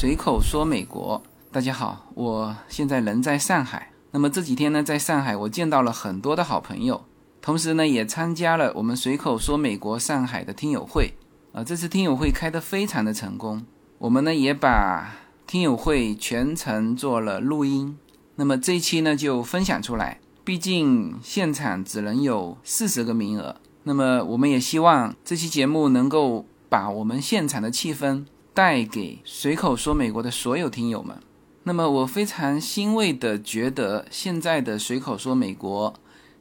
随口说美国。大家好，我现在人在上海。那么这几天呢，在上海我见到了很多的好朋友，同时呢，也参加了我们随口说美国上海的听友会。啊，这次听友会开得非常的成功。我们呢也把听友会全程做了录音。那么这一期呢就分享出来。毕竟现场只能有四十个名额。那么我们也希望这期节目能够把我们现场的气氛带给随口说美国的所有听友们。那么我非常欣慰的觉得，现在的随口说美国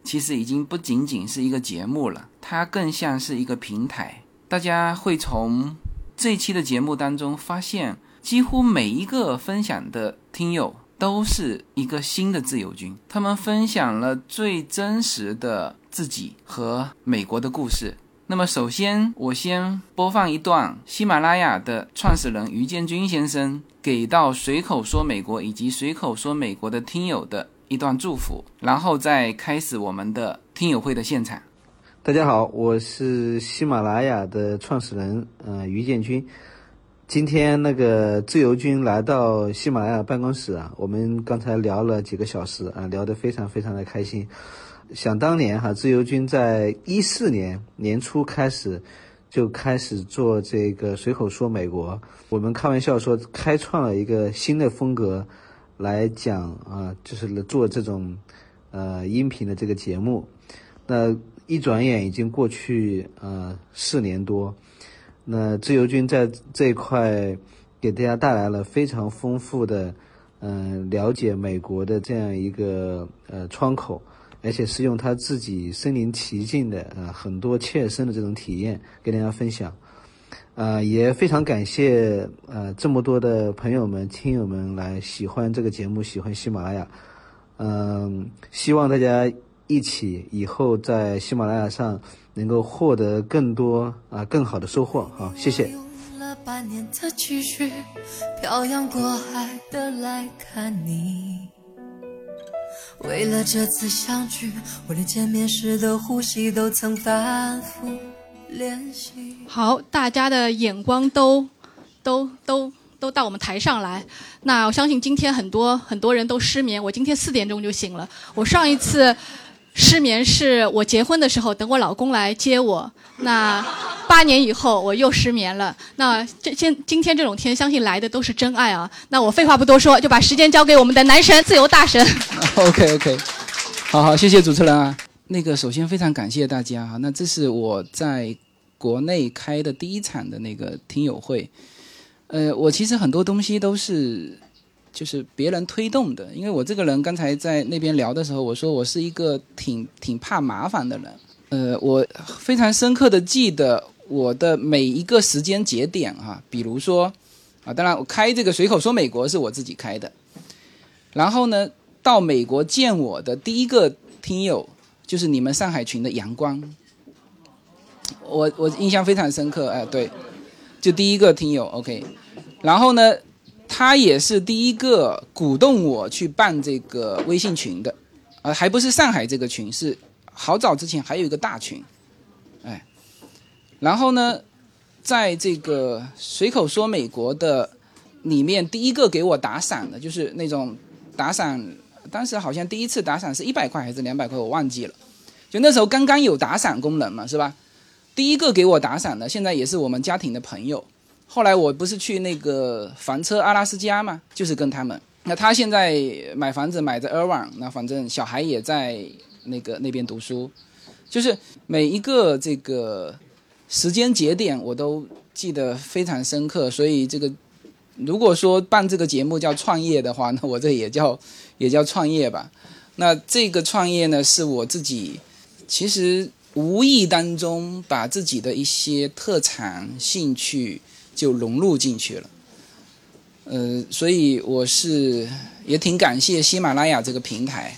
其实已经不仅仅是一个节目了，它更像是一个平台。大家会从这期的节目当中发现，几乎每一个分享的听友都是一个新的自由军，他们分享了最真实的自己和美国的故事。那么，首先我先播放一段喜马拉雅的创始人于建军先生给到随口说美国以及随口说美国的听友的一段祝福，然后再开始我们的听友会的现场。大家好，我是喜马拉雅的创始人，呃，于建军。今天那个自由军来到喜马拉雅办公室啊，我们刚才聊了几个小时啊，聊得非常非常的开心。想当年哈，自由军在一四年年初开始就开始做这个随口说美国。我们开玩笑说，开创了一个新的风格来讲啊，就是做这种呃音频的这个节目。那一转眼已经过去呃四年多，那自由军在这一块给大家带来了非常丰富的嗯了解美国的这样一个呃窗口。而且是用他自己身临其境的呃很多切身的这种体验跟大家分享，呃也非常感谢呃这么多的朋友们听友们来喜欢这个节目喜欢喜马拉雅，嗯希望大家一起以后在喜马拉雅上能够获得更多啊更好的收获。好谢谢。漂洋过海的来看你。为了这次相聚，我连见面时的呼吸都曾反复练习。好，大家的眼光都都都都到我们台上来。那我相信今天很多很多人都失眠。我今天四点钟就醒了。我上一次。失眠是我结婚的时候，等我老公来接我。那八年以后我又失眠了。那这今今天这种天，相信来的都是真爱啊。那我废话不多说，就把时间交给我们的男神自由大神。OK OK，好好谢谢主持人啊。那个首先非常感谢大家哈。那这是我在国内开的第一场的那个听友会。呃，我其实很多东西都是。就是别人推动的，因为我这个人刚才在那边聊的时候，我说我是一个挺挺怕麻烦的人。呃，我非常深刻的记得我的每一个时间节点哈，比如说啊，当然我开这个随口说美国是我自己开的，然后呢，到美国见我的第一个听友就是你们上海群的阳光，我我印象非常深刻，哎，对，就第一个听友，OK，然后呢。他也是第一个鼓动我去办这个微信群的，呃，还不是上海这个群，是好早之前还有一个大群，哎，然后呢，在这个随口说美国的里面，第一个给我打赏的，就是那种打赏，当时好像第一次打赏是一百块还是两百块，我忘记了，就那时候刚刚有打赏功能嘛，是吧？第一个给我打赏的，现在也是我们家庭的朋友。后来我不是去那个房车阿拉斯加嘛？就是跟他们。那他现在买房子买在 i r v i n 那反正小孩也在那个那边读书，就是每一个这个时间节点我都记得非常深刻。所以这个如果说办这个节目叫创业的话，那我这也叫 也叫创业吧。那这个创业呢，是我自己其实无意当中把自己的一些特长兴趣。就融入进去了，呃，所以我是也挺感谢喜马拉雅这个平台。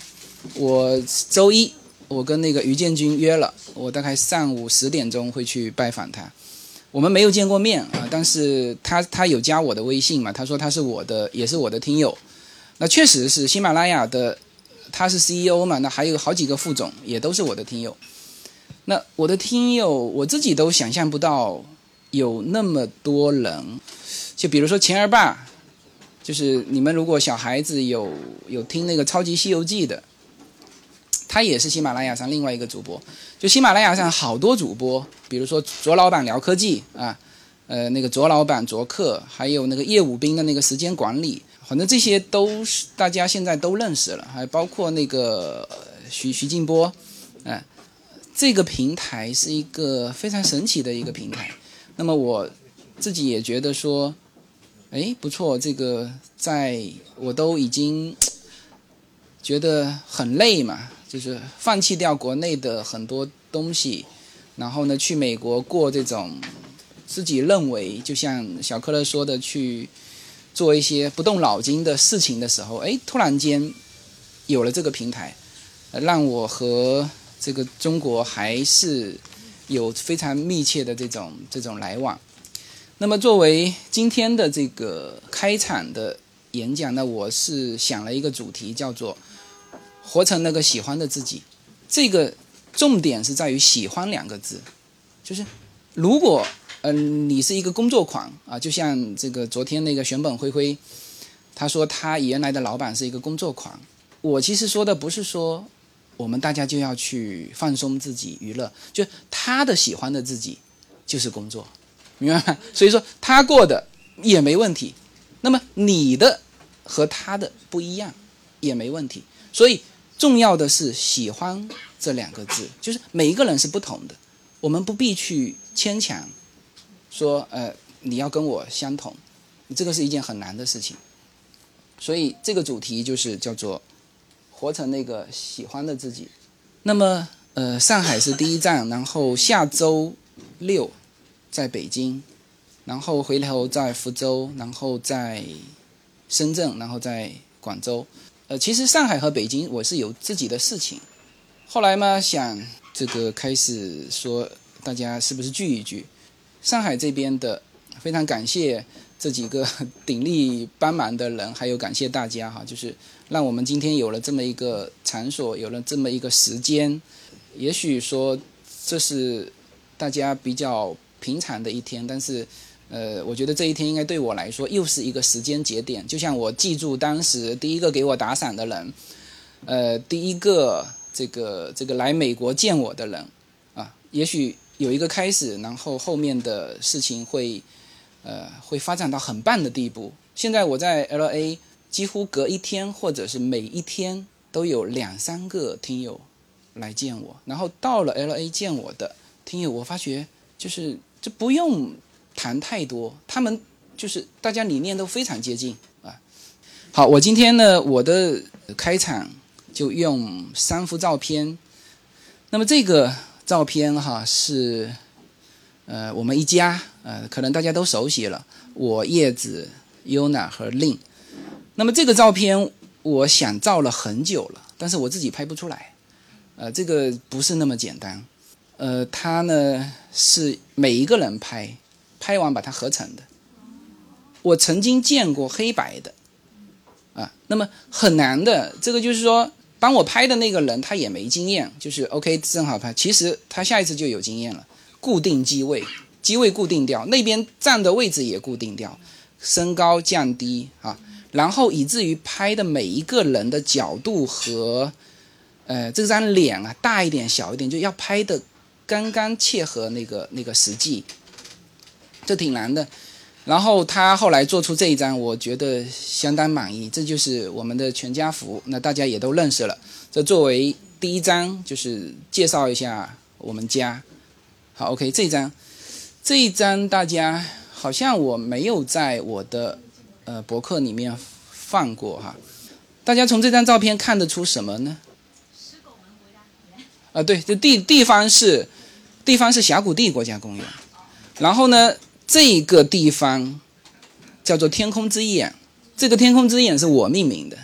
我周一我跟那个于建军约了，我大概上午十点钟会去拜访他。我们没有见过面啊，但是他他有加我的微信嘛？他说他是我的，也是我的听友。那确实是喜马拉雅的，他是 CEO 嘛？那还有好几个副总也都是我的听友。那我的听友，我自己都想象不到。有那么多人，就比如说钱二爸，就是你们如果小孩子有有听那个《超级西游记》的，他也是喜马拉雅上另外一个主播。就喜马拉雅上好多主播，比如说卓老板聊科技啊，呃，那个卓老板卓克，还有那个叶武兵的那个时间管理，反正这些都是大家现在都认识了，还包括那个徐徐静波，哎，这个平台是一个非常神奇的一个平台。那么我自己也觉得说，哎，不错，这个在我都已经觉得很累嘛。就是放弃掉国内的很多东西，然后呢，去美国过这种自己认为就像小克勒说的，去做一些不动脑筋的事情的时候，哎，突然间有了这个平台，让我和这个中国还是有非常密切的这种这种来往。那么作为今天的这个开场的演讲呢，我是想了一个主题，叫做。活成那个喜欢的自己，这个重点是在于“喜欢”两个字。就是如果嗯你是一个工作狂啊，就像这个昨天那个玄本灰灰，他说他原来的老板是一个工作狂。我其实说的不是说我们大家就要去放松自己娱乐，就他的喜欢的自己就是工作，明白吗？所以说他过的也没问题，那么你的和他的不一样也没问题，所以。重要的是喜欢这两个字，就是每一个人是不同的，我们不必去牵强，说呃你要跟我相同，这个是一件很难的事情。所以这个主题就是叫做活成那个喜欢的自己。那么呃上海是第一站，然后下周六在北京，然后回头在福州，然后在深圳，然后在广州。呃，其实上海和北京我是有自己的事情，后来嘛想这个开始说大家是不是聚一聚？上海这边的非常感谢这几个 鼎力帮忙的人，还有感谢大家哈，就是让我们今天有了这么一个场所，有了这么一个时间。也许说这是大家比较平常的一天，但是。呃，我觉得这一天应该对我来说又是一个时间节点，就像我记住当时第一个给我打伞的人，呃，第一个这个这个来美国见我的人，啊，也许有一个开始，然后后面的事情会，呃，会发展到很棒的地步。现在我在 L A，几乎隔一天或者是每一天都有两三个听友来见我，然后到了 L A 见我的听友，我发觉就是这不用。谈太多，他们就是大家理念都非常接近啊。好，我今天呢，我的开场就用三幅照片。那么这个照片哈是，呃，我们一家，呃，可能大家都熟悉了，我叶子、Yuna 和令。那么这个照片我想照了很久了，但是我自己拍不出来，呃，这个不是那么简单，呃，它呢是每一个人拍。拍完把它合成的，我曾经见过黑白的，啊，那么很难的。这个就是说，帮我拍的那个人他也没经验，就是 OK 正好拍。其实他下一次就有经验了，固定机位，机位固定掉，那边站的位置也固定掉，身高降低啊，然后以至于拍的每一个人的角度和，呃，这张脸啊大一点小一点，就要拍的刚刚切合那个那个实际。这挺难的，然后他后来做出这一张，我觉得相当满意。这就是我们的全家福，那大家也都认识了。这作为第一张，就是介绍一下我们家。好，OK，这张，这一张大家好像我没有在我的呃博客里面放过哈。大家从这张照片看得出什么呢？啊，对，这地地方是地方是峡谷地国家公园，然后呢？这个地方叫做天空之眼，这个天空之眼是我命名的，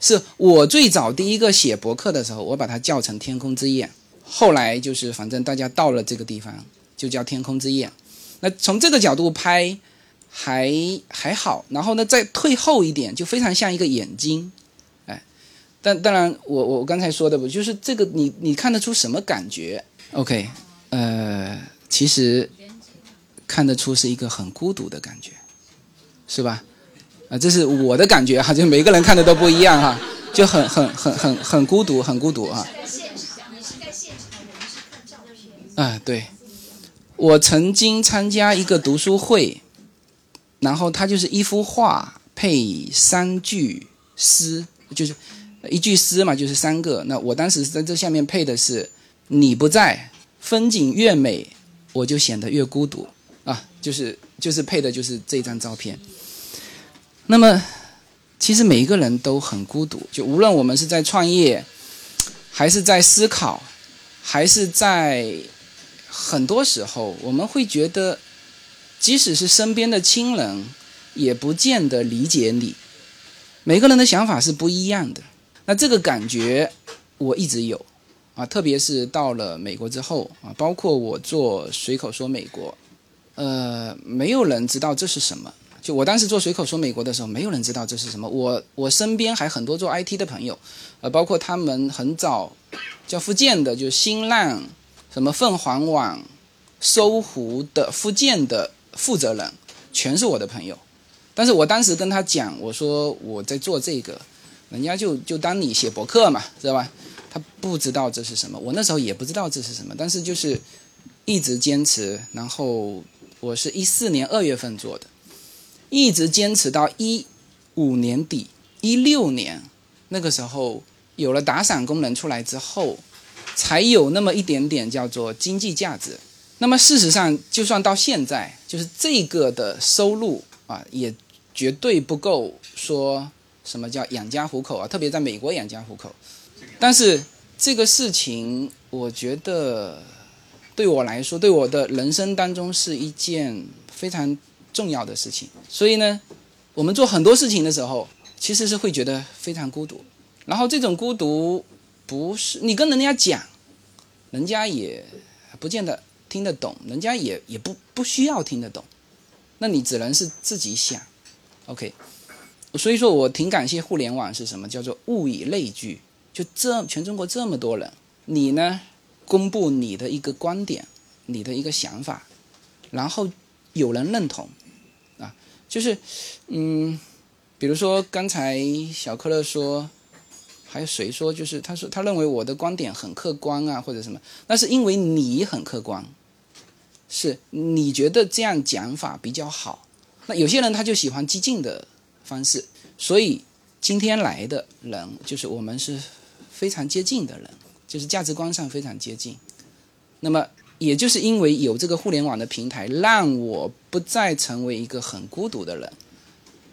是我最早第一个写博客的时候，我把它叫成天空之眼。后来就是反正大家到了这个地方就叫天空之眼。那从这个角度拍还还好，然后呢再退后一点就非常像一个眼睛，哎，但当然我我刚才说的不就是这个你你看得出什么感觉？OK，呃，其实。看得出是一个很孤独的感觉，是吧？啊，这是我的感觉哈，就每个人看的都不一样哈，就很很很很很孤独，很孤独啊。啊，对，我曾经参加一个读书会，然后它就是一幅画配三句诗，就是一句诗嘛，就是三个。那我当时在这下面配的是“你不在，风景越美，我就显得越孤独”，啊，就是就是配的就是这张照片。那么，其实每一个人都很孤独，就无论我们是在创业，还是在思考，还是在很多时候，我们会觉得，即使是身边的亲人，也不见得理解你。每个人的想法是不一样的。那这个感觉我一直有，啊，特别是到了美国之后啊，包括我做随口说美国，呃，没有人知道这是什么。就我当时做随口说美国的时候，没有人知道这是什么。我我身边还很多做 IT 的朋友，呃，包括他们很早叫福建的，就新浪、什么凤凰网、搜狐的福建的负责人，全是我的朋友。但是我当时跟他讲，我说我在做这个，人家就就当你写博客嘛，知道吧？他不知道这是什么，我那时候也不知道这是什么，但是就是一直坚持。然后我是一四年二月份做的。一直坚持到一五年底，一六年那个时候有了打赏功能出来之后，才有那么一点点叫做经济价值。那么事实上，就算到现在，就是这个的收入啊，也绝对不够说什么叫养家糊口啊，特别在美国养家糊口。但是这个事情，我觉得对我来说，对我的人生当中是一件非常。重要的事情，所以呢，我们做很多事情的时候，其实是会觉得非常孤独。然后这种孤独，不是你跟人家讲，人家也不见得听得懂，人家也也不不需要听得懂。那你只能是自己想，OK。所以说我挺感谢互联网是什么，叫做物以类聚。就这全中国这么多人，你呢公布你的一个观点，你的一个想法，然后有人认同。啊就是，嗯，比如说刚才小克勒说，还有谁说，就是他说他认为我的观点很客观啊，或者什么，那是因为你很客观，是你觉得这样讲法比较好。那有些人他就喜欢激进的方式，所以今天来的人就是我们是非常接近的人，就是价值观上非常接近。那么。也就是因为有这个互联网的平台，让我不再成为一个很孤独的人。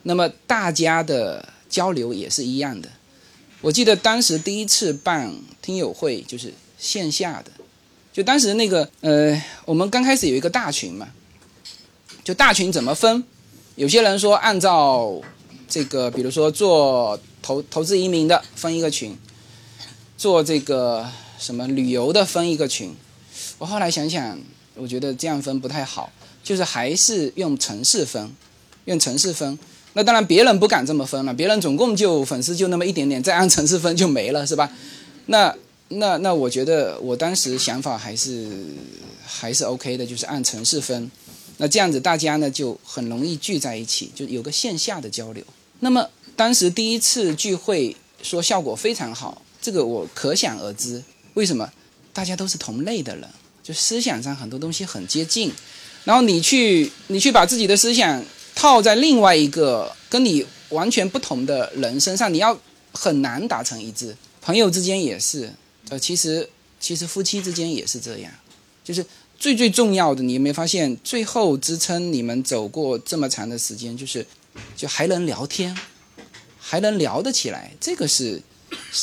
那么大家的交流也是一样的。我记得当时第一次办听友会就是线下的，就当时那个呃，我们刚开始有一个大群嘛，就大群怎么分？有些人说按照这个，比如说做投投资移民的分一个群，做这个什么旅游的分一个群。我后来想想，我觉得这样分不太好，就是还是用城市分，用城市分。那当然别人不敢这么分了，别人总共就粉丝就那么一点点，再按城市分就没了，是吧？那那那，我觉得我当时想法还是还是 OK 的，就是按城市分。那这样子大家呢就很容易聚在一起，就有个线下的交流。那么当时第一次聚会说效果非常好，这个我可想而知。为什么？大家都是同类的人。就思想上很多东西很接近，然后你去你去把自己的思想套在另外一个跟你完全不同的人身上，你要很难达成一致。朋友之间也是，呃，其实其实夫妻之间也是这样，就是最最重要的，你有没有发现，最后支撑你们走过这么长的时间，就是就还能聊天，还能聊得起来，这个是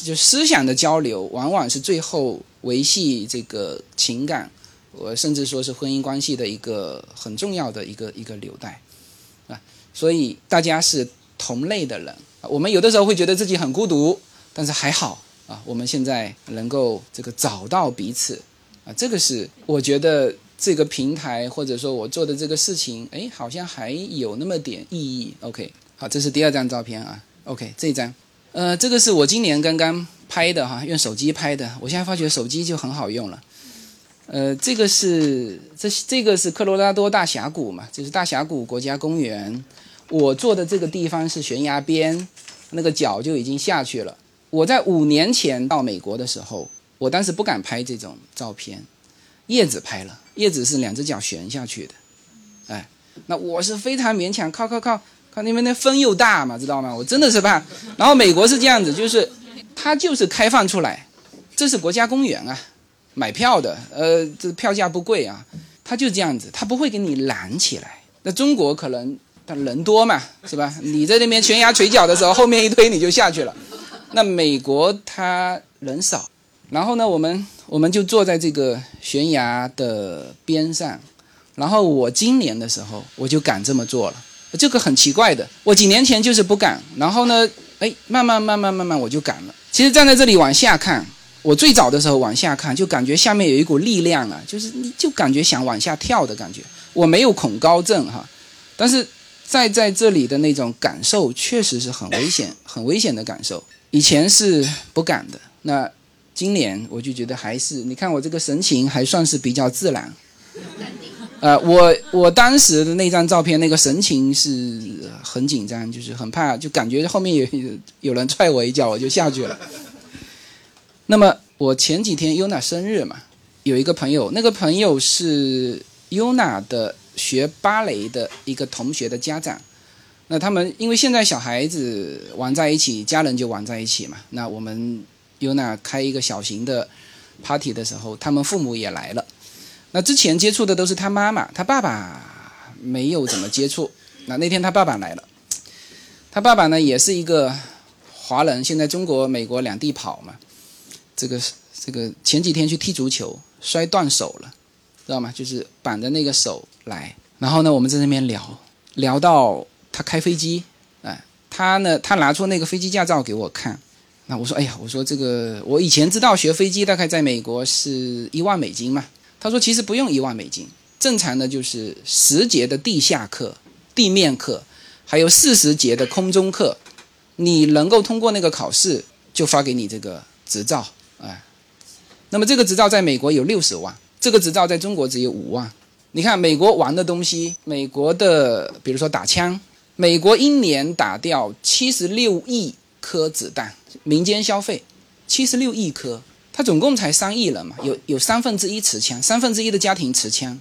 就思想的交流，往往是最后。维系这个情感，我甚至说是婚姻关系的一个很重要的一个一个纽带，所以大家是同类的人，我们有的时候会觉得自己很孤独，但是还好啊，我们现在能够这个找到彼此，啊，这个是我觉得这个平台或者说我做的这个事情，哎，好像还有那么点意义。OK，好，这是第二张照片啊。OK，这张，呃，这个是我今年刚刚。拍的哈，用手机拍的。我现在发觉手机就很好用了。呃，这个是这这个是科罗拉多大峡谷嘛，就是大峡谷国家公园。我坐的这个地方是悬崖边，那个脚就已经下去了。我在五年前到美国的时候，我当时不敢拍这种照片，叶子拍了，叶子是两只脚悬下去的，哎，那我是非常勉强，靠靠靠靠，因为那风又大嘛，知道吗？我真的是怕。然后美国是这样子，就是它就是开放出来，这是国家公园啊，买票的，呃，这票价不贵啊，它就这样子，它不会给你拦起来。那中国可能他人多嘛，是吧？你在那边悬崖垂脚的时候，后面一推你就下去了。那美国他人少，然后呢，我们我们就坐在这个悬崖的边上，然后我今年的时候我就敢这么做了，这个很奇怪的，我几年前就是不敢，然后呢，哎，慢慢慢慢慢慢我就敢了。其实站在这里往下看，我最早的时候往下看就感觉下面有一股力量啊，就是你就感觉想往下跳的感觉。我没有恐高症哈，但是在在这里的那种感受确实是很危险、很危险的感受。以前是不敢的，那今年我就觉得还是，你看我这个神情还算是比较自然。呃，我我当时的那张照片，那个神情是很紧张，就是很怕，就感觉后面有有人踹我一脚，我就下去了。那么我前几天 Yuna 生日嘛，有一个朋友，那个朋友是 Yuna 的学芭蕾的一个同学的家长。那他们因为现在小孩子玩在一起，家人就玩在一起嘛。那我们尤娜开一个小型的 party 的时候，他们父母也来了。那之前接触的都是他妈妈，他爸爸没有怎么接触。那那天他爸爸来了，他爸爸呢也是一个华人，现在中国、美国两地跑嘛。这个这个前几天去踢足球摔断手了，知道吗？就是绑着那个手来，然后呢我们在那边聊聊到。他开飞机，哎，他呢？他拿出那个飞机驾照给我看，那我说，哎呀，我说这个，我以前知道学飞机大概在美国是一万美金嘛。他说其实不用一万美金，正常的就是十节的地下课、地面课，还有四十节的空中课，你能够通过那个考试，就发给你这个执照，哎。那么这个执照在美国有六十万，这个执照在中国只有五万。你看美国玩的东西，美国的比如说打枪。美国一年打掉七十六亿颗子弹，民间消费七十六亿颗，它总共才三亿人嘛，有有三分之一持枪，三分之一的家庭持枪。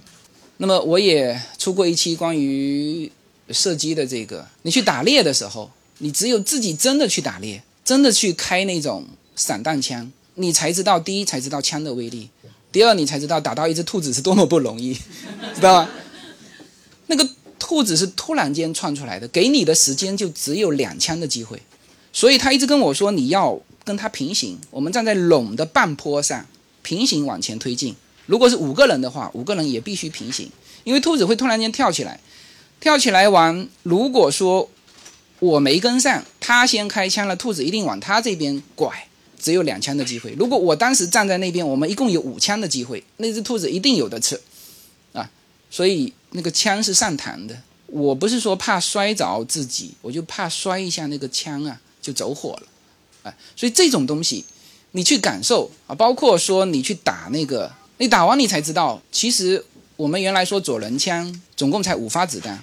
那么我也出过一期关于射击的这个，你去打猎的时候，你只有自己真的去打猎，真的去开那种散弹枪，你才知道第一才知道枪的威力，第二你才知道打到一只兔子是多么不容易，知道吗？那个。兔子是突然间窜出来的，给你的时间就只有两枪的机会，所以他一直跟我说你要跟他平行，我们站在垄的半坡上平行往前推进。如果是五个人的话，五个人也必须平行，因为兔子会突然间跳起来，跳起来完，如果说我没跟上，他先开枪了，兔子一定往他这边拐，只有两枪的机会。如果我当时站在那边，我们一共有五枪的机会，那只兔子一定有的吃，啊，所以。那个枪是上膛的，我不是说怕摔着自己，我就怕摔一下那个枪啊，就走火了，啊，所以这种东西，你去感受啊，包括说你去打那个，你打完你才知道，其实我们原来说左轮枪总共才五发子弹，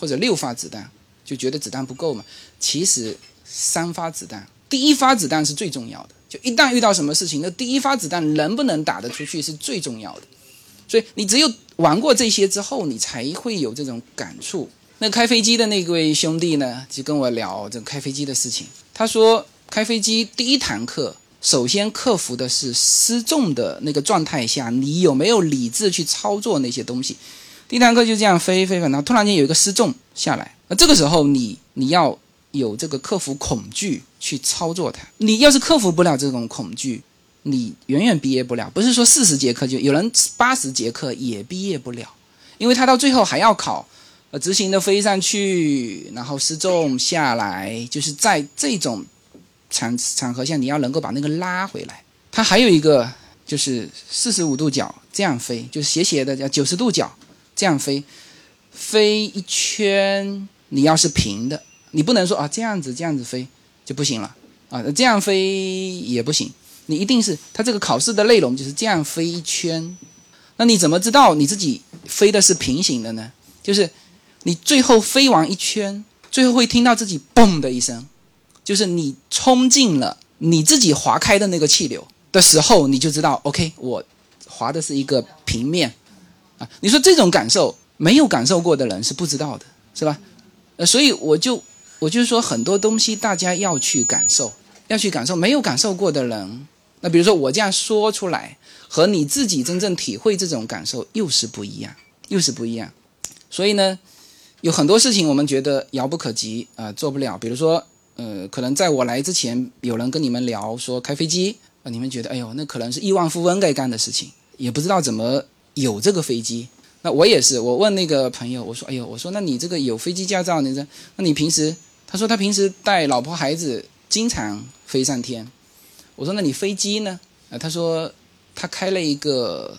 或者六发子弹，就觉得子弹不够嘛，其实三发子弹，第一发子弹是最重要的，就一旦遇到什么事情，那第一发子弹能不能打得出去是最重要的。所以你只有玩过这些之后，你才会有这种感触。那开飞机的那位兄弟呢，就跟我聊这开飞机的事情。他说，开飞机第一堂课，首先克服的是失重的那个状态下，你有没有理智去操作那些东西。第一堂课就这样飞飞飞，然后突然间有一个失重下来，那这个时候你你要有这个克服恐惧去操作它。你要是克服不了这种恐惧。你远远毕业不了，不是说四十节课就有人八十节课也毕业不了，因为他到最后还要考，呃，执行的飞上去，然后失重下来，就是在这种场场合下，你要能够把那个拉回来。它还有一个就是四十五度角这样飞，就是斜斜的叫九十度角这样飞，飞一圈，你要是平的，你不能说啊这样子这样子飞就不行了啊，这样飞也不行。你一定是他这个考试的内容就是这样飞一圈，那你怎么知道你自己飞的是平行的呢？就是你最后飞完一圈，最后会听到自己嘣的一声，就是你冲进了你自己划开的那个气流的时候，你就知道，OK，我划的是一个平面啊。你说这种感受，没有感受过的人是不知道的，是吧？呃，所以我就我就是说很多东西大家要去感受，要去感受，没有感受过的人，那比如说我这样说出来，和你自己真正体会这种感受又是不一样，又是不一样。所以呢。有很多事情我们觉得遥不可及啊，做不了。比如说，呃，可能在我来之前，有人跟你们聊说开飞机啊，你们觉得哎呦，那可能是亿万富翁该干的事情，也不知道怎么有这个飞机。那我也是，我问那个朋友，我说哎呦，我说那你这个有飞机驾照，你这那你平时？他说他平时带老婆孩子经常飞上天。我说那你飞机呢？啊，他说他开了一个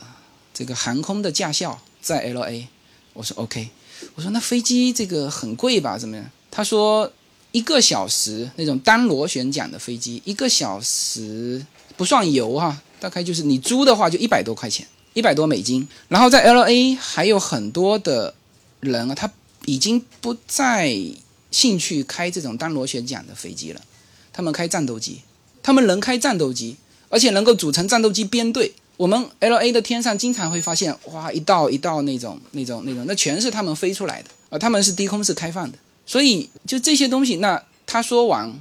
这个航空的驾校在 L A。我说 OK。我说那飞机这个很贵吧？怎么样？他说一个小时那种单螺旋桨的飞机，一个小时不算油哈，大概就是你租的话就一百多块钱，一百多美金。然后在 L A 还有很多的人啊，他已经不在兴趣开这种单螺旋桨的飞机了，他们开战斗机，他们能开战斗机，而且能够组成战斗机编队。我们 L A 的天上经常会发现，哇，一道一道那种、那种、那种，那全是他们飞出来的啊！他们是低空是开放的，所以就这些东西。那他说完，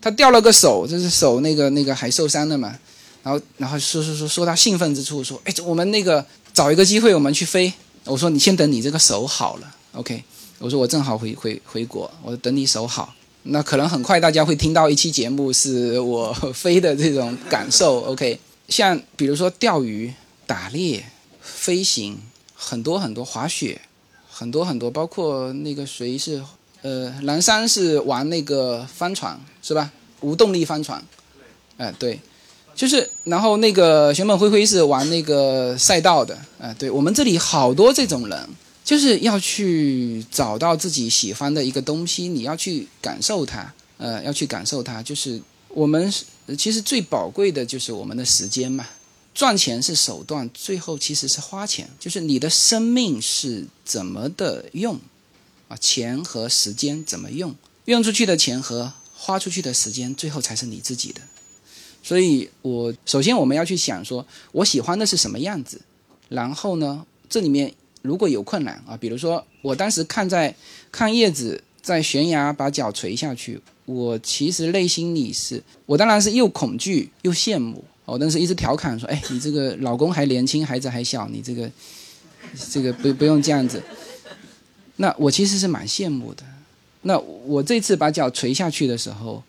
他掉了个手，就是手那个那个还受伤了嘛。然后然后说说说说他兴奋之处，说，哎，我们那个找一个机会我们去飞。我说你先等你这个手好了，OK。我说我正好回回回国，我等你手好，那可能很快大家会听到一期节目是我飞的这种感受，OK。像比如说钓鱼、打猎、飞行，很多很多滑雪，很多很多，包括那个谁是，呃，蓝山是玩那个帆船是吧？无动力帆船，哎对，就是然后那个熊本灰灰是玩那个赛道的，哎对，我们这里好多这种人，就是要去找到自己喜欢的一个东西，你要去感受它，呃，要去感受它，就是我们。其实最宝贵的就是我们的时间嘛，赚钱是手段，最后其实是花钱，就是你的生命是怎么的用，啊，钱和时间怎么用，用出去的钱和花出去的时间，最后才是你自己的。所以，我首先我们要去想说，我喜欢的是什么样子，然后呢，这里面如果有困难啊，比如说我当时看在看叶子在悬崖把脚垂下去。我其实内心里是，我当然是又恐惧又羡慕。我当时一直调侃说：“哎，你这个老公还年轻，孩子还小，你这个，这个不不用这样子。”那我其实是蛮羡慕的。那我这次把脚垂下去的时候，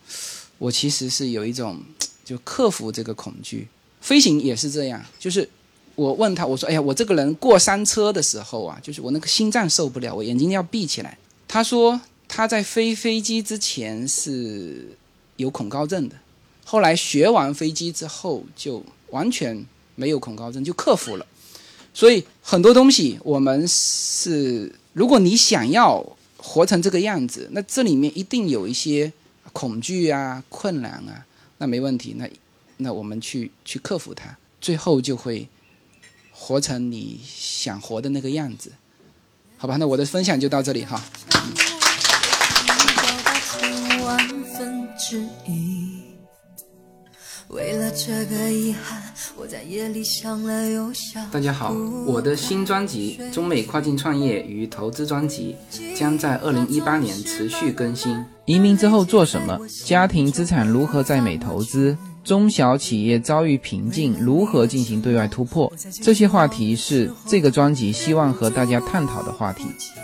我其实是有一种就克服这个恐惧。飞行也是这样，就是我问他，我说：“哎呀，我这个人过山车的时候啊，就是我那个心脏受不了，我眼睛要闭起来。”他说。他在飞飞机之前是有恐高症的，后来学完飞机之后就完全没有恐高症，就克服了。所以很多东西我们是，如果你想要活成这个样子，那这里面一定有一些恐惧啊、困难啊，那没问题，那那我们去去克服它，最后就会活成你想活的那个样子，好吧？那我的分享就到这里哈。之一。为了这个遗憾，我在夜里想了又想。大家好，我的新专辑《中美跨境创业与投资专辑》将在二零一八年持续更新。移民之后做什么？家庭资产如何在美投资？中小企业遭遇瓶颈，如何进行对外突破？这些话题是这个专辑希望和大家探讨的话题。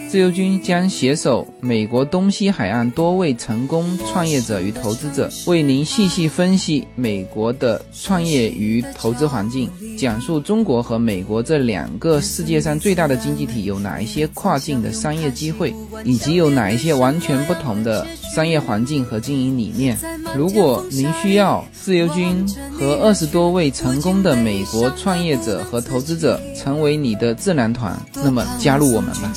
自由军将携手美国东西海岸多位成功创业者与投资者，为您细细分析美国的创业与投资环境，讲述中国和美国这两个世界上最大的经济体有哪一些跨境的商业机会，以及有哪一些完全不同的商业环境和经营理念。如果您需要自由。军和二十多位成功的美国创业者和投资者成为你的智囊团，那么加入我们吧。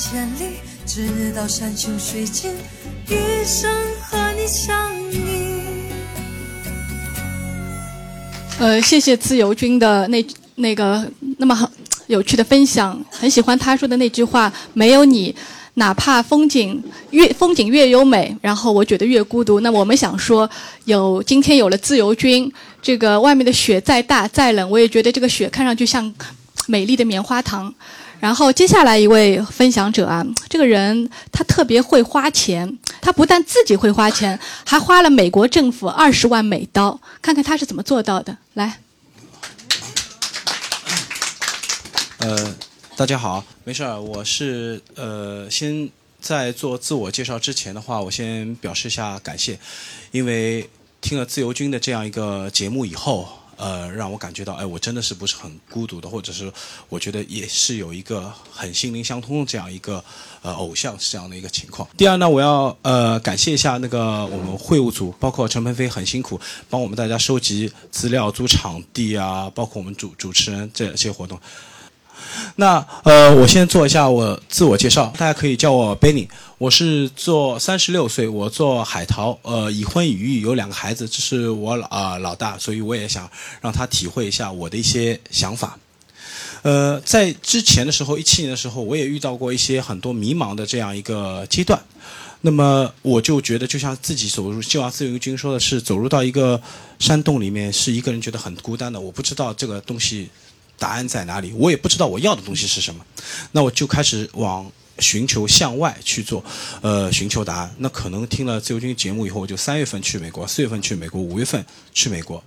呃，谢谢自由军的那那个那么好有趣的分享，很喜欢他说的那句话：没有你。哪怕风景越风景越优美，然后我觉得越孤独。那我们想说，有今天有了自由军，这个外面的雪再大再冷，我也觉得这个雪看上去像美丽的棉花糖。然后接下来一位分享者啊，这个人他特别会花钱，他不但自己会花钱，还花了美国政府二十万美刀，看看他是怎么做到的。来，呃，大家好，没事儿，我是呃，先在做自我介绍之前的话，我先表示一下感谢，因为听了自由军的这样一个节目以后。呃，让我感觉到，哎，我真的是不是很孤独的，或者是我觉得也是有一个很心灵相通的这样一个呃偶像这样的一个情况。第二呢，我要呃感谢一下那个我们会务组，包括陈鹏飞很辛苦，帮我们大家收集资料、租场地啊，包括我们主主持人这些活动。那呃，我先做一下我自我介绍，大家可以叫我 Benny。我是做三十六岁，我做海淘，呃，已婚已育，有两个孩子，这是我老啊老大，所以我也想让他体会一下我的一些想法。呃，在之前的时候，一七年的时候，我也遇到过一些很多迷茫的这样一个阶段。那么我就觉得，就像自己走入，就像自由军说的是，走入到一个山洞里面，是一个人觉得很孤单的。我不知道这个东西。答案在哪里？我也不知道我要的东西是什么，那我就开始往寻求向外去做，呃，寻求答案。那可能听了自由军节目以后，我就三月份去美国，四月份去美国，五月份去美国。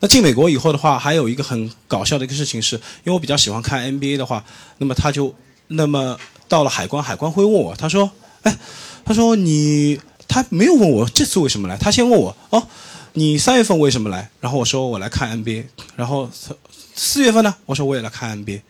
那进美国以后的话，还有一个很搞笑的一个事情是，因为我比较喜欢看 NBA 的话，那么他就那么到了海关，海关会问我，他说，哎，他说你，他没有问我这次为什么来，他先问我，哦，你三月份为什么来？然后我说我来看 NBA，然后。四月份呢，我说我也来看 NBA。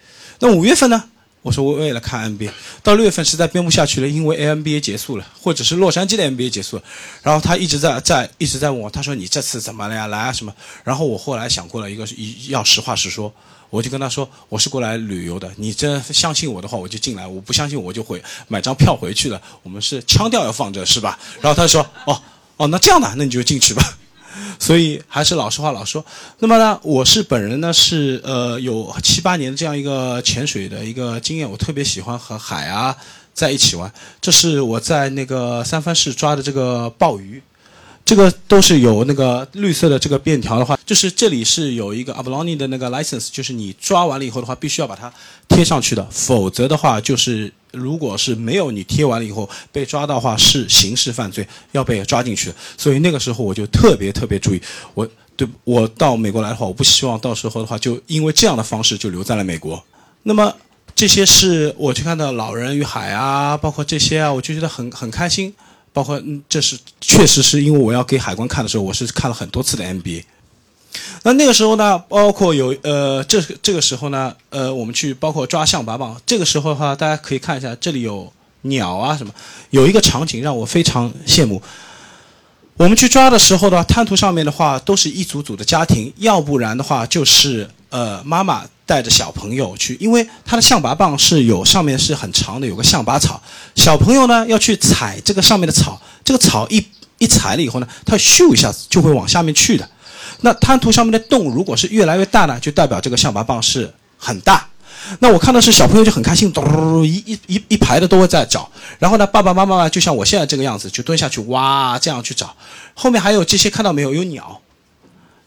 那五月份呢，我说我也来看 NBA。到六月份实在编不下去了，因为 NBA 结束了，或者是洛杉矶的 NBA 结束了。然后他一直在在一直在问我，他说你这次怎么了呀？来啊什么？然后我后来想过了一个一，要实话实说，我就跟他说我是过来旅游的。你真相信我的话，我就进来；我不相信，我就回买张票回去了。我们是腔调要放着是吧？然后他说哦哦，那这样的，那你就进去吧。所以还是老实话老说。那么呢，我是本人呢是呃有七八年这样一个潜水的一个经验，我特别喜欢和海啊在一起玩。这是我在那个三藩市抓的这个鲍鱼。这个都是有那个绿色的这个便条的话，就是这里是有一个 abalone 的那个 license，就是你抓完了以后的话，必须要把它贴上去的，否则的话，就是如果是没有你贴完了以后被抓到的话，是刑事犯罪，要被抓进去的。所以那个时候我就特别特别注意，我对我到美国来的话，我不希望到时候的话就因为这样的方式就留在了美国。那么这些是我去看到《老人与海》啊，包括这些啊，我就觉得很很开心。包括，嗯这是确实是因为我要给海关看的时候，我是看了很多次的 NBA。那那个时候呢，包括有呃，这这个时候呢，呃，我们去包括抓象拔蚌，这个时候的话，大家可以看一下，这里有鸟啊什么，有一个场景让我非常羡慕。我们去抓的时候呢，滩涂上面的话都是一组组的家庭，要不然的话就是呃妈妈。带着小朋友去，因为它的象拔蚌是有上面是很长的，有个象拔草。小朋友呢要去踩这个上面的草，这个草一一踩了以后呢，它咻一下子就会往下面去的。那滩涂上面的洞如果是越来越大呢，就代表这个象拔蚌是很大。那我看到是小朋友就很开心，嘟一一一一排的都会在找。然后呢，爸爸妈妈呢就像我现在这个样子，就蹲下去哇这样去找。后面还有这些看到没有？有鸟。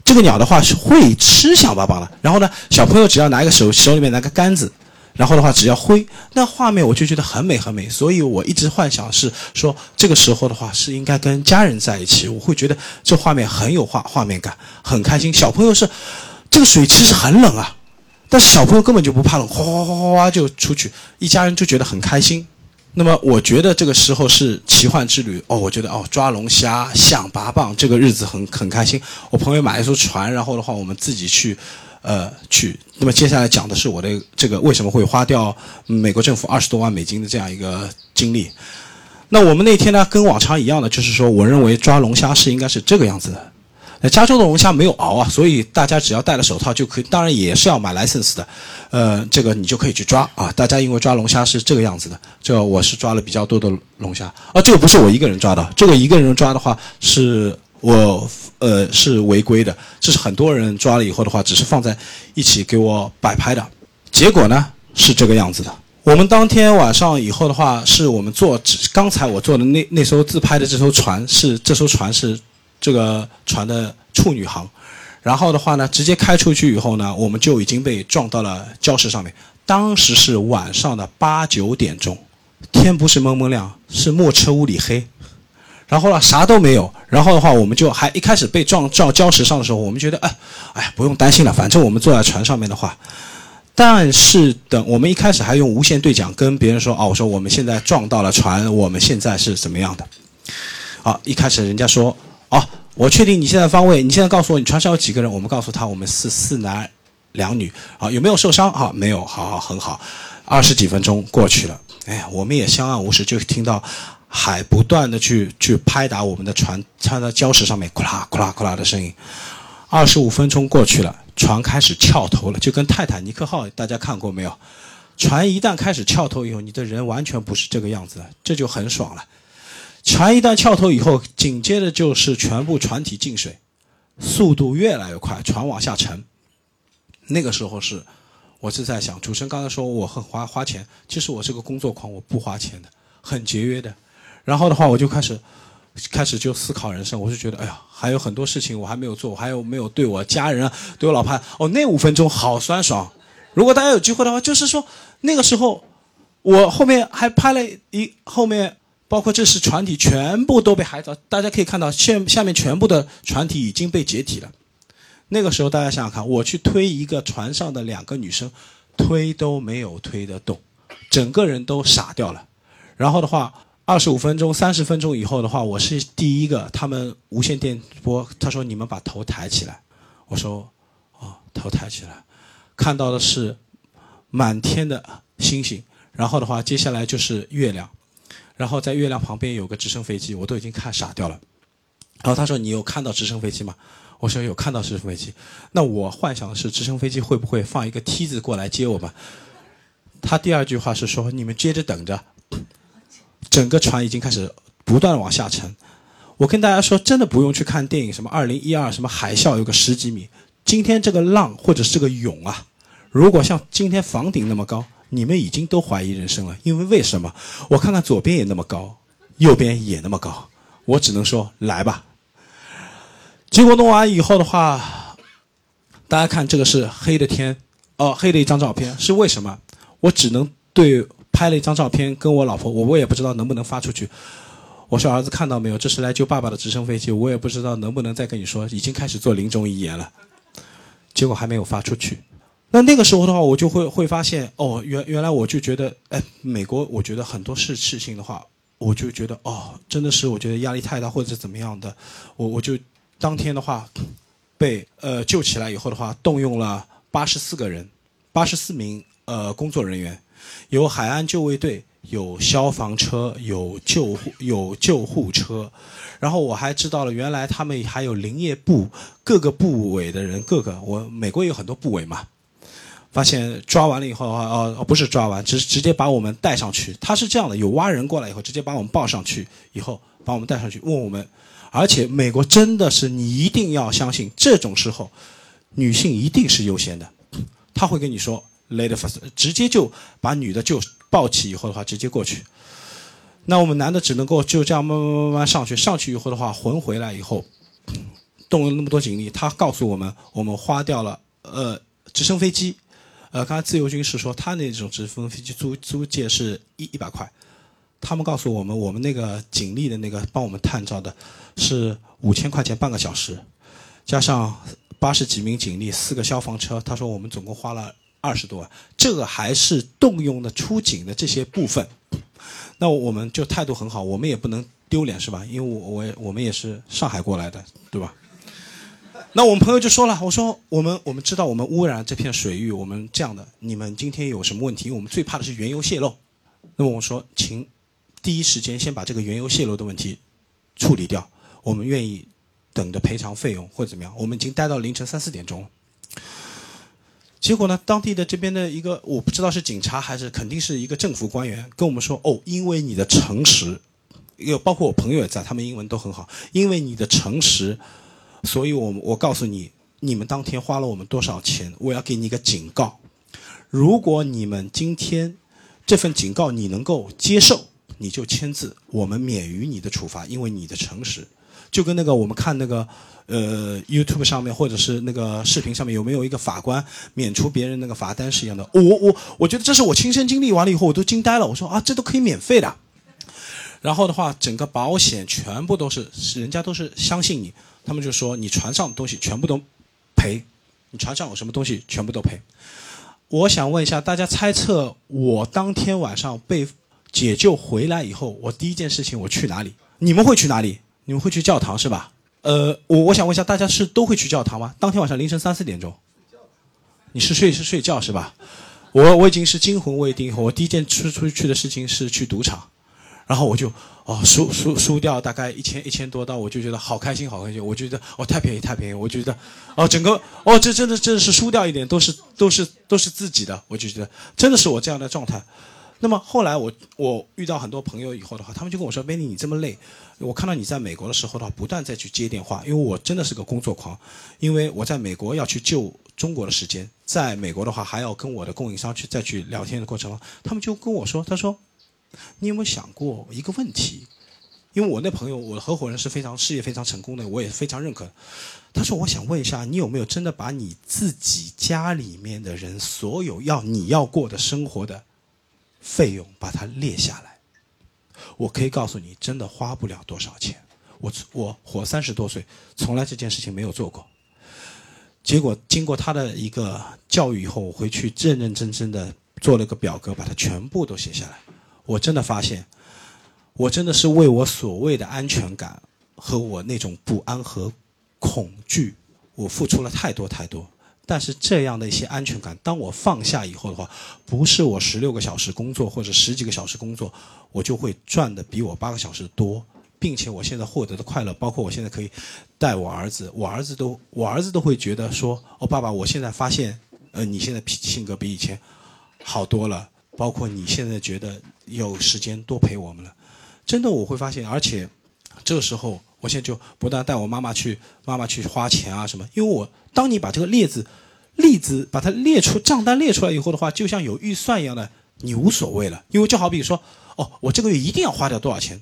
这个鸟的话是会吃象拔蚌的，然后呢，小朋友只要拿一个手手里面拿个杆子，然后的话只要挥，那画面我就觉得很美很美，所以我一直幻想是说这个时候的话是应该跟家人在一起，我会觉得这画面很有画画面感，很开心。小朋友是这个水其实很冷啊，但是小朋友根本就不怕冷，哗哗哗哗就出去，一家人就觉得很开心。那么我觉得这个时候是奇幻之旅哦，我觉得哦抓龙虾、象拔蚌这个日子很很开心。我朋友买一艘船，然后的话我们自己去，呃去。那么接下来讲的是我的这个为什么会花掉美国政府二十多万美金的这样一个经历。那我们那天呢跟往常一样的，就是说我认为抓龙虾是应该是这个样子的。加州的龙虾没有熬啊，所以大家只要戴了手套就可以。当然也是要买 license 的，呃，这个你就可以去抓啊。大家因为抓龙虾是这个样子的，这我是抓了比较多的龙虾啊。这个不是我一个人抓的，这个一个人抓的话是我呃是违规的。这是很多人抓了以后的话，只是放在一起给我摆拍的。结果呢是这个样子的。我们当天晚上以后的话，是我们坐刚才我坐的那那艘自拍的这艘船，是这艘船是这个船的处女航。然后的话呢，直接开出去以后呢，我们就已经被撞到了礁石上面。当时是晚上的八九点钟，天不是蒙蒙亮，是莫车屋里黑。然后呢，啥都没有。然后的话，我们就还一开始被撞撞礁石上的时候，我们觉得，哎，哎，不用担心了，反正我们坐在船上面的话。但是等我们一开始还用无线对讲跟别人说，哦，我说我们现在撞到了船，我们现在是怎么样的？啊，一开始人家说，哦，我确定你现在方位，你现在告诉我你船上有几个人？我们告诉他，我们是四男两女。啊，有没有受伤？啊，没有，好好很好。二十几分钟过去了，哎，我们也相安无事，就听到。海不断的去去拍打我们的船，穿在礁石上面，咕啦咕啦咕啦的声音。二十五分钟过去了，船开始翘头了，就跟泰坦尼克号大家看过没有？船一旦开始翘头以后，你的人完全不是这个样子了，这就很爽了。船一旦翘头以后，紧接着就是全部船体进水，速度越来越快，船往下沉。那个时候是，我是在想，主持人刚才说我很花花钱，其实我是个工作狂，我不花钱的，很节约的。然后的话，我就开始，开始就思考人生。我就觉得，哎呀，还有很多事情我还没有做，我还有没有对我家人，对我老婆。哦，那五分钟好酸爽。如果大家有机会的话，就是说那个时候，我后面还拍了一后面，包括这是船体全部都被海藻，大家可以看到现下面全部的船体已经被解体了。那个时候大家想想看，我去推一个船上的两个女生，推都没有推得动，整个人都傻掉了。然后的话。二十五分钟、三十分钟以后的话，我是第一个。他们无线电波，他说：“你们把头抬起来。”我说：“哦，头抬起来，看到的是满天的星星。然后的话，接下来就是月亮。然后在月亮旁边有个直升飞机，我都已经看傻掉了。然后他说：“你有看到直升飞机吗？”我说：“有看到直升飞机。”那我幻想的是直升飞机会不会放一个梯子过来接我们？他第二句话是说：“你们接着等着。”整个船已经开始不断往下沉，我跟大家说，真的不用去看电影，什么二零一二，什么海啸有个十几米。今天这个浪或者是个涌啊，如果像今天房顶那么高，你们已经都怀疑人生了。因为为什么？我看看左边也那么高，右边也那么高，我只能说来吧。结果弄完以后的话，大家看这个是黑的天，哦，黑的一张照片，是为什么？我只能对。拍了一张照片，跟我老婆，我我也不知道能不能发出去。我说儿子看到没有？这是来救爸爸的直升飞机，我也不知道能不能再跟你说，已经开始做临终遗言了。结果还没有发出去。那那个时候的话，我就会会发现，哦，原原来我就觉得，哎，美国，我觉得很多事事情的话，我就觉得，哦，真的是我觉得压力太大或者怎么样的，我我就当天的话，被呃救起来以后的话，动用了八十四个人，八十四名呃工作人员。有海岸救卫队，有消防车，有救护有救护车，然后我还知道了，原来他们还有林业部各个部委的人，各个我美国有很多部委嘛，发现抓完了以后啊，哦不是抓完，直直接把我们带上去。他是这样的，有挖人过来以后，直接把我们抱上去，以后把我们带上去，问我们，而且美国真的是你一定要相信，这种时候女性一定是优先的，他会跟你说。Lady first，直接就把女的就抱起以后的话，直接过去。那我们男的只能够就这样慢慢慢慢上去。上去以后的话，魂回来以后，动了那么多警力，他告诉我们，我们花掉了呃直升飞机，呃刚才自由军是说他那种直升飞机租租借是一一百块，他们告诉我们，我们那个警力的那个帮我们探照的是五千块钱半个小时，加上八十几名警力，四个消防车，他说我们总共花了。二十多万，这个还是动用的出警的这些部分，那我们就态度很好，我们也不能丢脸是吧？因为我我我们也是上海过来的，对吧？那我们朋友就说了，我说我们我们知道我们污染这片水域，我们这样的，你们今天有什么问题？我们最怕的是原油泄漏。那么我说，请第一时间先把这个原油泄漏的问题处理掉，我们愿意等着赔偿费用或者怎么样。我们已经待到凌晨三四点钟。结果呢？当地的这边的一个我不知道是警察还是肯定是一个政府官员跟我们说：“哦，因为你的诚实，有包括我朋友也在，他们英文都很好。因为你的诚实，所以我我告诉你，你们当天花了我们多少钱？我要给你一个警告：如果你们今天这份警告你能够接受，你就签字，我们免于你的处罚，因为你的诚实。就跟那个我们看那个呃 YouTube 上面或者是那个视频上面有没有一个法官免除别人那个罚单是一样的。我我我觉得这是我亲身经历完了以后我都惊呆了。我说啊，这都可以免费的。然后的话，整个保险全部都是人家都是相信你，他们就说你船上的东西全部都赔，你船上有什么东西全部都赔。我想问一下大家，猜测我当天晚上被解救回来以后，我第一件事情我去哪里？你们会去哪里？你们会去教堂是吧？呃，我我想问一下大家是都会去教堂吗？当天晚上凌晨三四点钟，你是睡是睡觉是吧？我我已经是惊魂未定，我第一件出出去的事情是去赌场。然后我就哦输输输掉大概一千一千多刀，我就觉得好开心好开心，我觉得哦太便宜太便宜，我觉得哦整个哦这真的真的是输掉一点都是都是都是自己的，我就觉得真的是我这样的状态。那么后来我我遇到很多朋友以后的话，他们就跟我说：“Benny，你这么累，我看到你在美国的时候的话，不断再去接电话，因为我真的是个工作狂，因为我在美国要去救中国的时间，在美国的话还要跟我的供应商去再去聊天的过程，他们就跟我说，他说。”你有没有想过一个问题？因为我那朋友，我的合伙人是非常事业非常成功的，我也非常认可。他说：“我想问一下，你有没有真的把你自己家里面的人所有要你要过的生活的费用把它列下来？我可以告诉你，真的花不了多少钱。我我活三十多岁，从来这件事情没有做过。结果经过他的一个教育以后，我回去认认真真的做了个表格，把它全部都写下来。”我真的发现，我真的是为我所谓的安全感和我那种不安和恐惧，我付出了太多太多。但是这样的一些安全感，当我放下以后的话，不是我十六个小时工作或者十几个小时工作，我就会赚的比我八个小时多，并且我现在获得的快乐，包括我现在可以带我儿子，我儿子都我儿子都会觉得说，哦，爸爸，我现在发现，呃，你现在脾气性格比以前好多了。包括你现在觉得有时间多陪我们了，真的我会发现，而且这个时候，我现在就不断带我妈妈去，妈妈去花钱啊什么。因为我当你把这个列子例子把它列出账单列出来以后的话，就像有预算一样的，你无所谓了。因为就好比说，哦，我这个月一定要花掉多少钱，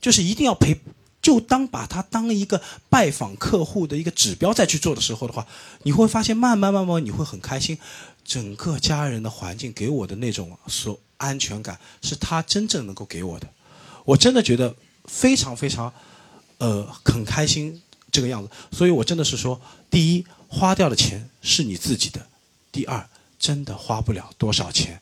就是一定要陪，就当把它当一个拜访客户的一个指标再去做的时候的话，你会发现慢慢慢慢你会很开心。整个家人的环境给我的那种所安全感，是他真正能够给我的。我真的觉得非常非常，呃，很开心这个样子。所以我真的是说，第一，花掉的钱是你自己的；第二，真的花不了多少钱。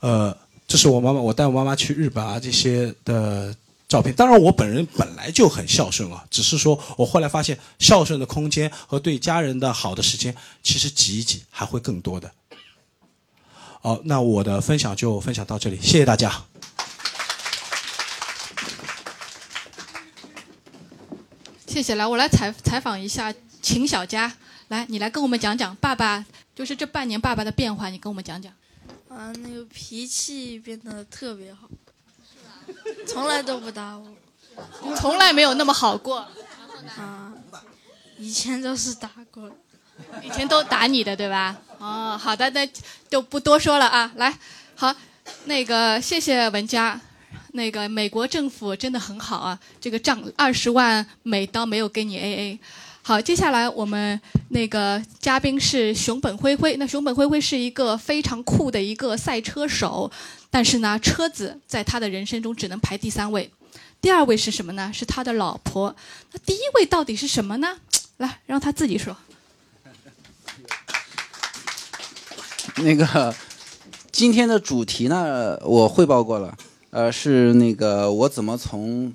呃，这是我妈妈，我带我妈妈去日本啊这些的照片。当然，我本人本来就很孝顺啊，只是说我后来发现，孝顺的空间和对家人的好的时间，其实挤一挤还会更多的。好，那我的分享就分享到这里，谢谢大家。谢谢，来，我来采采访一下秦小佳，来，你来跟我们讲讲爸爸，就是这半年爸爸的变化，你跟我们讲讲。啊，那个脾气变得特别好，从来都不打我，从来没有那么好过。啊，以前都是打过。以前都打你的对吧？哦，好的，那就不多说了啊。来，好，那个谢谢文佳，那个美国政府真的很好啊，这个账二十万美刀没有给你 A A。好，接下来我们那个嘉宾是熊本灰灰，那熊本灰灰是一个非常酷的一个赛车手，但是呢，车子在他的人生中只能排第三位，第二位是什么呢？是他的老婆。那第一位到底是什么呢？来，让他自己说。那个今天的主题呢，我汇报过了，呃，是那个我怎么从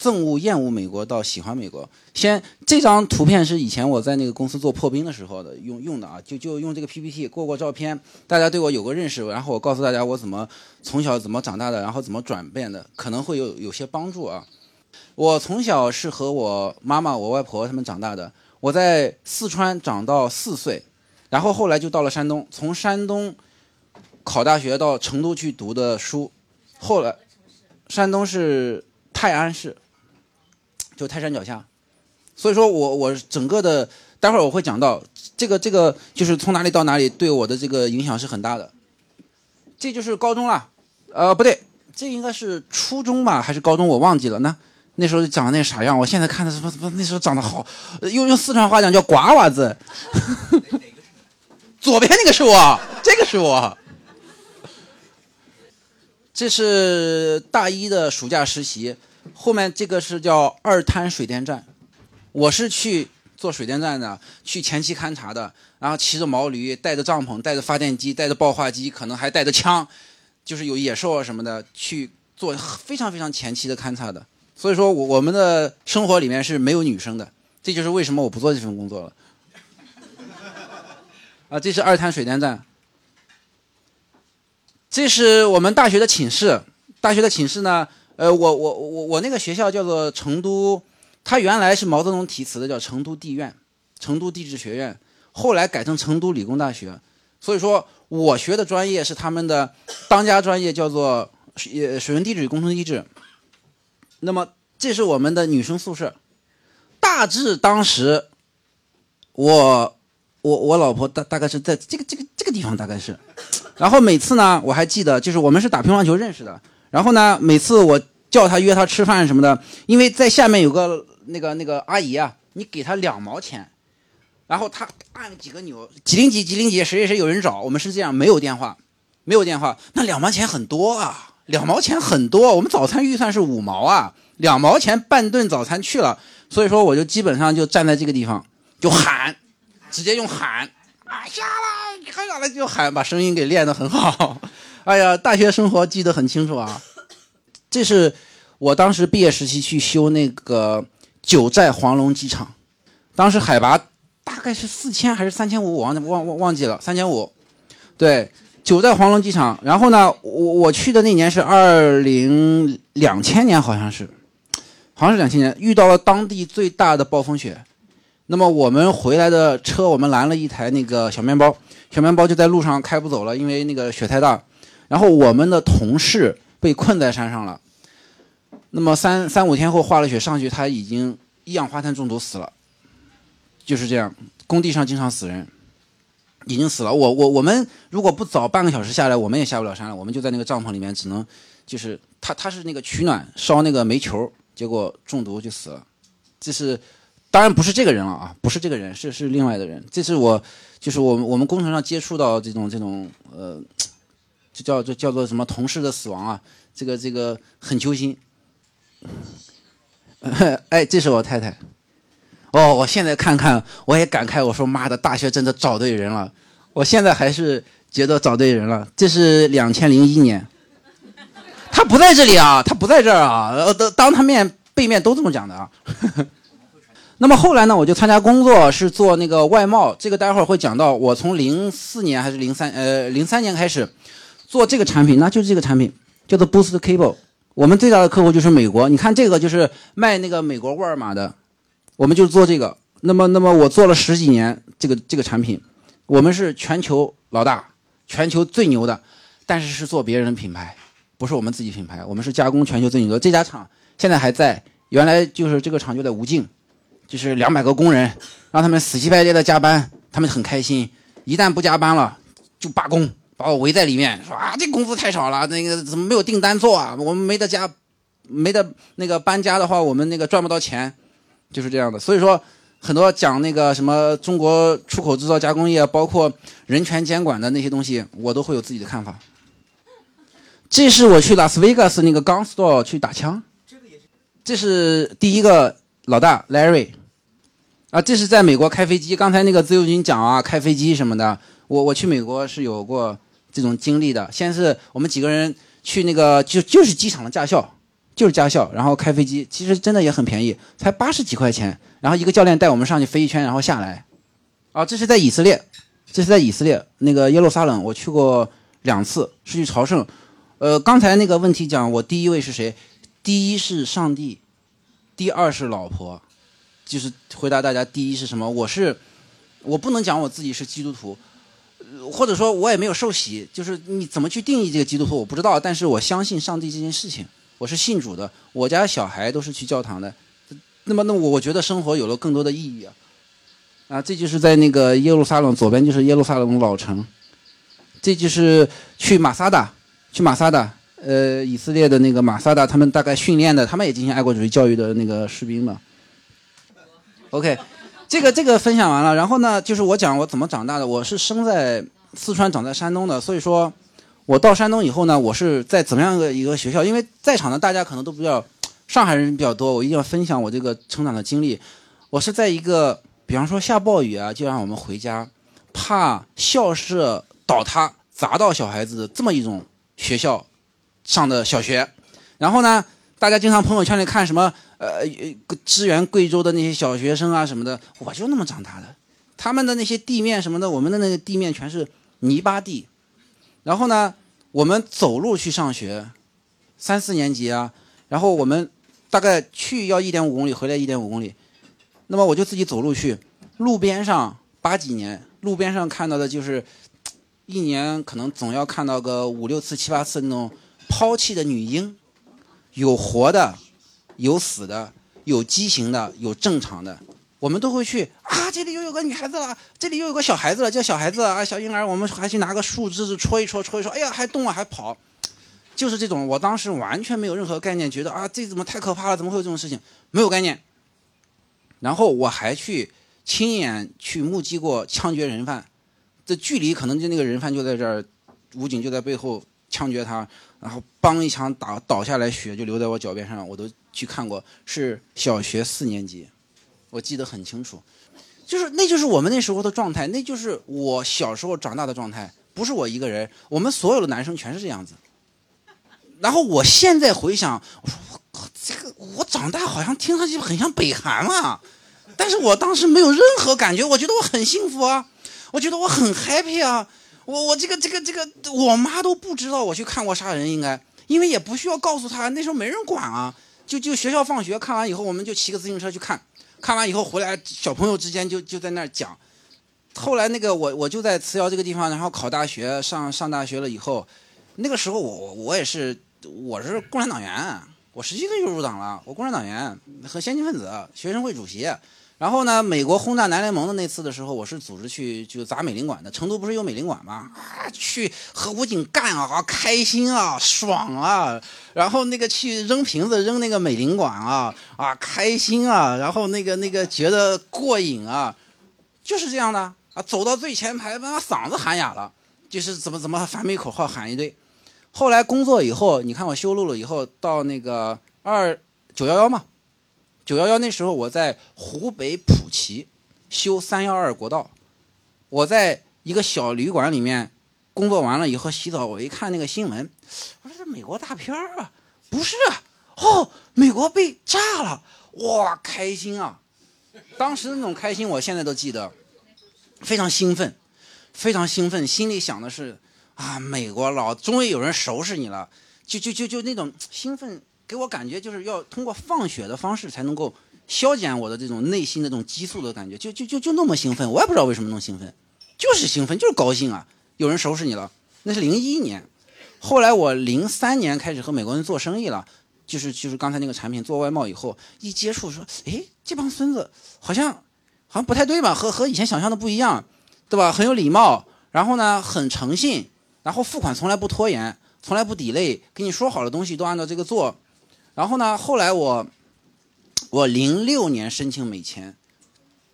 憎恶、厌恶美国到喜欢美国。先，这张图片是以前我在那个公司做破冰的时候的用用的啊，就就用这个 PPT 过过照片，大家对我有个认识，然后我告诉大家我怎么从小怎么长大的，然后怎么转变的，可能会有有些帮助啊。我从小是和我妈妈、我外婆他们长大的，我在四川长到四岁。然后后来就到了山东，从山东考大学到成都去读的书，后来山东是泰安市，就泰山脚下，所以说我我整个的待会儿我会讲到这个这个就是从哪里到哪里对我的这个影响是很大的，这就是高中了，呃，不对，这应该是初中吧，还是高中？我忘记了。那那时候长得那啥样？我现在看的什么什么？那时候长得好，用用四川话讲叫“瓜娃子”。左边那个是我，这个是我。这是大一的暑假实习，后面这个是叫二滩水电站，我是去做水电站的，去前期勘察的，然后骑着毛驴，带着帐篷，带着发电机，带着爆化机，可能还带着枪，就是有野兽啊什么的，去做非常非常前期的勘察的。所以说，我我们的生活里面是没有女生的，这就是为什么我不做这份工作了。啊，这是二滩水电站。这是我们大学的寝室，大学的寝室呢，呃，我我我我那个学校叫做成都，它原来是毛泽东题词的，叫成都地院，成都地质学院，后来改成成都理工大学，所以说我学的专业是他们的当家专业，叫做水水文地质与工程地质。那么这是我们的女生宿舍，大致当时，我我我老婆大大概是在这个这个这个地方，大概是。然后每次呢，我还记得，就是我们是打乒乓球认识的。然后呢，每次我叫他约他吃饭什么的，因为在下面有个那个那个阿姨啊，你给她两毛钱，然后他按几个钮，几零几几零几，谁谁谁有人找，我们是这样，没有电话，没有电话，那两毛钱很多啊，两毛钱很多，我们早餐预算是五毛啊，两毛钱半顿早餐去了，所以说我就基本上就站在这个地方就喊，直接用喊。啊，下来，看下来就喊，把声音给练得很好。哎呀，大学生活记得很清楚啊。这是我当时毕业时期去修那个九寨黄龙机场，当时海拔大概是四千还是三千五，我忘忘忘忘记了，三千五。对，九寨黄龙机场。然后呢，我我去的那年是二零两千年，好像是，好像是两千年，遇到了当地最大的暴风雪。那么我们回来的车，我们拦了一台那个小面包，小面包就在路上开不走了，因为那个雪太大。然后我们的同事被困在山上了。那么三三五天后化了雪上去，他已经一氧化碳中毒死了。就是这样，工地上经常死人，已经死了。我我我们如果不早半个小时下来，我们也下不了山了。我们就在那个帐篷里面，只能就是他他是那个取暖烧那个煤球，结果中毒就死了。这是。当然不是这个人了啊，不是这个人，是是另外的人。这是我，就是我们我们工程上接触到这种这种呃，就叫就叫做什么同事的死亡啊，这个这个很揪心。哎，这是我太太。哦，我现在看看，我也感慨，我说妈的，大学真的找对人了。我现在还是觉得找对人了。这是两千零一年，他不在这里啊，他不在这儿啊，呃，当他面背面都这么讲的啊。那么后来呢，我就参加工作，是做那个外贸。这个待会儿会讲到，我从零四年还是零三呃零三年开始做这个产品，那就是这个产品叫做 Boost Cable。我们最大的客户就是美国，你看这个就是卖那个美国沃尔玛的，我们就做这个。那么那么我做了十几年这个这个产品，我们是全球老大，全球最牛的，但是是做别人的品牌，不是我们自己品牌。我们是加工全球最牛的这家厂，现在还在，原来就是这个厂就在吴泾。就是两百个工人，让他们死乞白赖的加班，他们很开心。一旦不加班了，就罢工，把我围在里面，说啊，这工资太少了，那个怎么没有订单做啊？我们没得加，没得那个搬家的话，我们那个赚不到钱，就是这样的。所以说，很多讲那个什么中国出口制造加工业，包括人权监管的那些东西，我都会有自己的看法。这是我去拉斯维加斯那个 Gun Store 去打枪，这是第一个。老大 Larry，啊，这是在美国开飞机。刚才那个自由军讲啊，开飞机什么的，我我去美国是有过这种经历的。先是我们几个人去那个就就是机场的驾校，就是驾校，然后开飞机，其实真的也很便宜，才八十几块钱。然后一个教练带我们上去飞一圈，然后下来。啊，这是在以色列，这是在以色列那个耶路撒冷，我去过两次，是去朝圣。呃，刚才那个问题讲我第一位是谁？第一是上帝。第二是老婆，就是回答大家第一是什么？我是，我不能讲我自己是基督徒，或者说我也没有受洗，就是你怎么去定义这个基督徒我不知道，但是我相信上帝这件事情，我是信主的，我家小孩都是去教堂的，那么那我我觉得生活有了更多的意义啊，啊，这就是在那个耶路撒冷左边就是耶路撒冷老城，这就是去马萨达，去马萨达。呃，以色列的那个马萨达，他们大概训练的，他们也进行爱国主义教育的那个士兵嘛。OK，这个这个分享完了，然后呢，就是我讲我怎么长大的。我是生在四川，长在山东的，所以说，我到山东以后呢，我是在怎么样的一个学校？因为在场的大家可能都比较上海人比较多，我一定要分享我这个成长的经历。我是在一个，比方说下暴雨啊，就让我们回家，怕校舍倒塌砸到小孩子这么一种学校。上的小学，然后呢，大家经常朋友圈里看什么呃支援贵州的那些小学生啊什么的，我就那么长大的，他们的那些地面什么的，我们的那个地面全是泥巴地，然后呢，我们走路去上学，三四年级啊，然后我们大概去要一点五公里，回来一点五公里，那么我就自己走路去，路边上八几年，路边上看到的就是一年可能总要看到个五六次、七八次那种。抛弃的女婴，有活的，有死的，有畸形的，有正常的，我们都会去啊！这里又有个女孩子了，这里又有个小孩子了，叫小孩子啊，小婴儿，我们还去拿个树枝子戳一戳，戳一戳，哎呀，还动啊，还跑，就是这种。我当时完全没有任何概念，觉得啊，这怎么太可怕了？怎么会有这种事情？没有概念。然后我还去亲眼去目击过枪决人犯，这距离可能就那个人犯就在这儿，武警就在背后枪决他。然后梆一枪打倒下来，血就流在我脚边上，我都去看过。是小学四年级，我记得很清楚，就是那就是我们那时候的状态，那就是我小时候长大的状态，不是我一个人，我们所有的男生全是这样子。然后我现在回想，我说我靠，这个我长大好像听上去很像北韩啊，但是我当时没有任何感觉，我觉得我很幸福啊，我觉得我很 happy 啊。我我这个这个这个，我妈都不知道我去看过杀人，应该，因为也不需要告诉她，那时候没人管啊，就就学校放学看完以后，我们就骑个自行车去看，看完以后回来，小朋友之间就就在那儿讲。后来那个我我就在磁窑这个地方，然后考大学，上上大学了以后，那个时候我我也是我是共产党员，我十七岁就入党了，我共产党员和先进分子，学生会主席。然后呢，美国轰炸南联盟的那次的时候，我是组织去就砸美领馆的。成都不是有美领馆吗？啊，去和武警干啊，开心啊，爽啊！然后那个去扔瓶子，扔那个美领馆啊，啊，开心啊！然后那个那个觉得过瘾啊，就是这样的啊。走到最前排，把嗓子喊哑了，就是怎么怎么反美口号喊一堆。后来工作以后，你看我修路了以后，到那个二九幺幺嘛。九幺幺那时候我在湖北普吉修三幺二国道，我在一个小旅馆里面工作完了以后洗澡，我一看那个新闻，我说这美国大片啊，不是哦，美国被炸了，哇，开心啊！当时那种开心我现在都记得，非常兴奋，非常兴奋，心里想的是啊，美国佬终于有人收拾你了，就就就就那种兴奋。给我感觉就是要通过放血的方式才能够消减我的这种内心的这种激素的感觉，就就就就那么兴奋，我也不知道为什么那么兴奋，就是兴奋，就是高兴啊！有人收拾你了，那是零一年，后来我零三年开始和美国人做生意了，就是就是刚才那个产品做外贸以后，一接触说，哎，这帮孙子好像好像不太对吧？和和以前想象的不一样，对吧？很有礼貌，然后呢很诚信，然后付款从来不拖延，从来不抵赖，跟你说好的东西都按照这个做。然后呢？后来我，我零六年申请美签，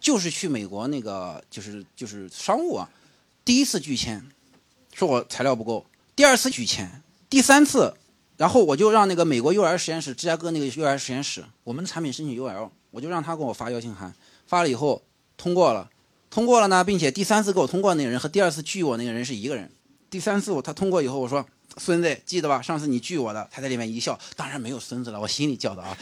就是去美国那个，就是就是商务啊，第一次拒签，说我材料不够；第二次拒签，第三次，然后我就让那个美国 UL 实验室，芝加哥那个 UL 实验室，我们的产品申请 UL，我就让他给我发邀请函，发了以后通过了，通过了呢，并且第三次给我通过那个人和第二次拒我那个人是一个人，第三次我他通过以后，我说。孙子，记得吧？上次你拒我的，他在里面一笑，当然没有孙子了，我心里叫的啊。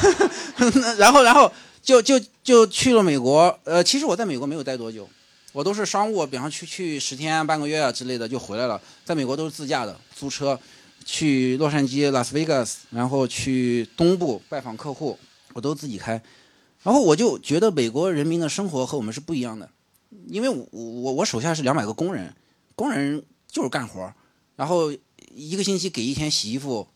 然后，然后就就就去了美国。呃，其实我在美国没有待多久，我都是商务，比方去去十天、半个月啊之类的就回来了。在美国都是自驾的，租车去洛杉矶、拉斯维加斯，然后去东部拜访客户，我都自己开。然后我就觉得美国人民的生活和我们是不一样的，因为我我我手下是两百个工人，工人就是干活。然后一个星期给一天洗衣服、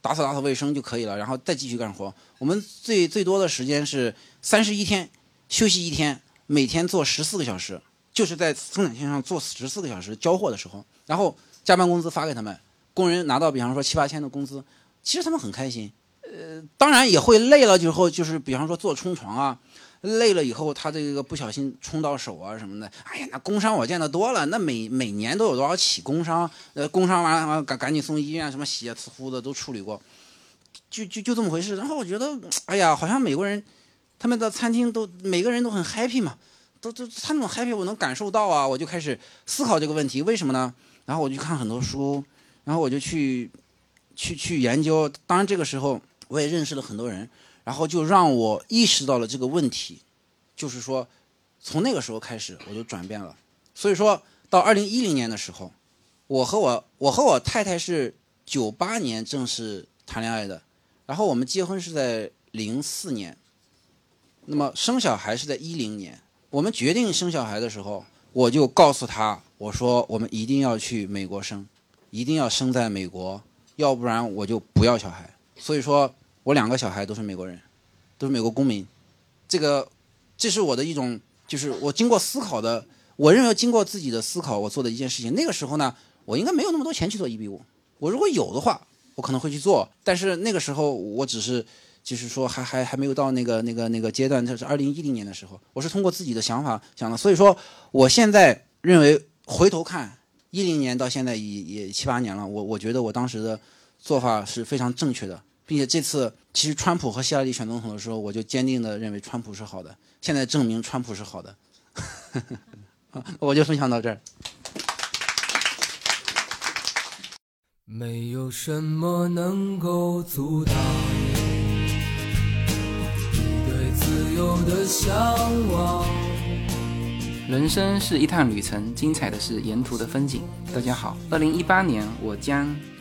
打扫打扫卫生就可以了，然后再继续干活。我们最最多的时间是三十一天，休息一天，每天做十四个小时，就是在生产线上做十四个小时交货的时候，然后加班工资发给他们，工人拿到比方说七八千的工资，其实他们很开心。呃，当然也会累了，之后就是比方说做冲床啊，累了以后他这个不小心冲到手啊什么的，哎呀，那工伤我见得多了，那每每年都有多少起工伤，呃，工伤完了赶赶紧送医院，什么洗啊、呲呼的都处理过，就就就这么回事。然后我觉得，哎呀，好像美国人他们的餐厅都每个人都很 happy 嘛，都都他那种 happy 我能感受到啊，我就开始思考这个问题，为什么呢？然后我就看很多书，然后我就去去去研究，当然这个时候。我也认识了很多人，然后就让我意识到了这个问题，就是说，从那个时候开始我就转变了。所以说到二零一零年的时候，我和我我和我太太是九八年正式谈恋爱的，然后我们结婚是在零四年，那么生小孩是在一零年。我们决定生小孩的时候，我就告诉他，我说我们一定要去美国生，一定要生在美国，要不然我就不要小孩。所以说。我两个小孩都是美国人，都是美国公民，这个，这是我的一种，就是我经过思考的，我认为经过自己的思考，我做的一件事情。那个时候呢，我应该没有那么多钱去做一比五，我如果有的话，我可能会去做。但是那个时候，我只是，就是说还还还没有到那个那个那个阶段。这是二零一零年的时候，我是通过自己的想法想的。所以说，我现在认为回头看，一零年到现在也也七八年了，我我觉得我当时的做法是非常正确的。并且这次，其实川普和希拉里选总统的时候，我就坚定的认为川普是好的。现在证明川普是好的，我就分享到这儿。没有什么能够阻挡你对自由的向往。人生是一趟旅程，精彩的是沿途的风景。大家好，二零一八年我将。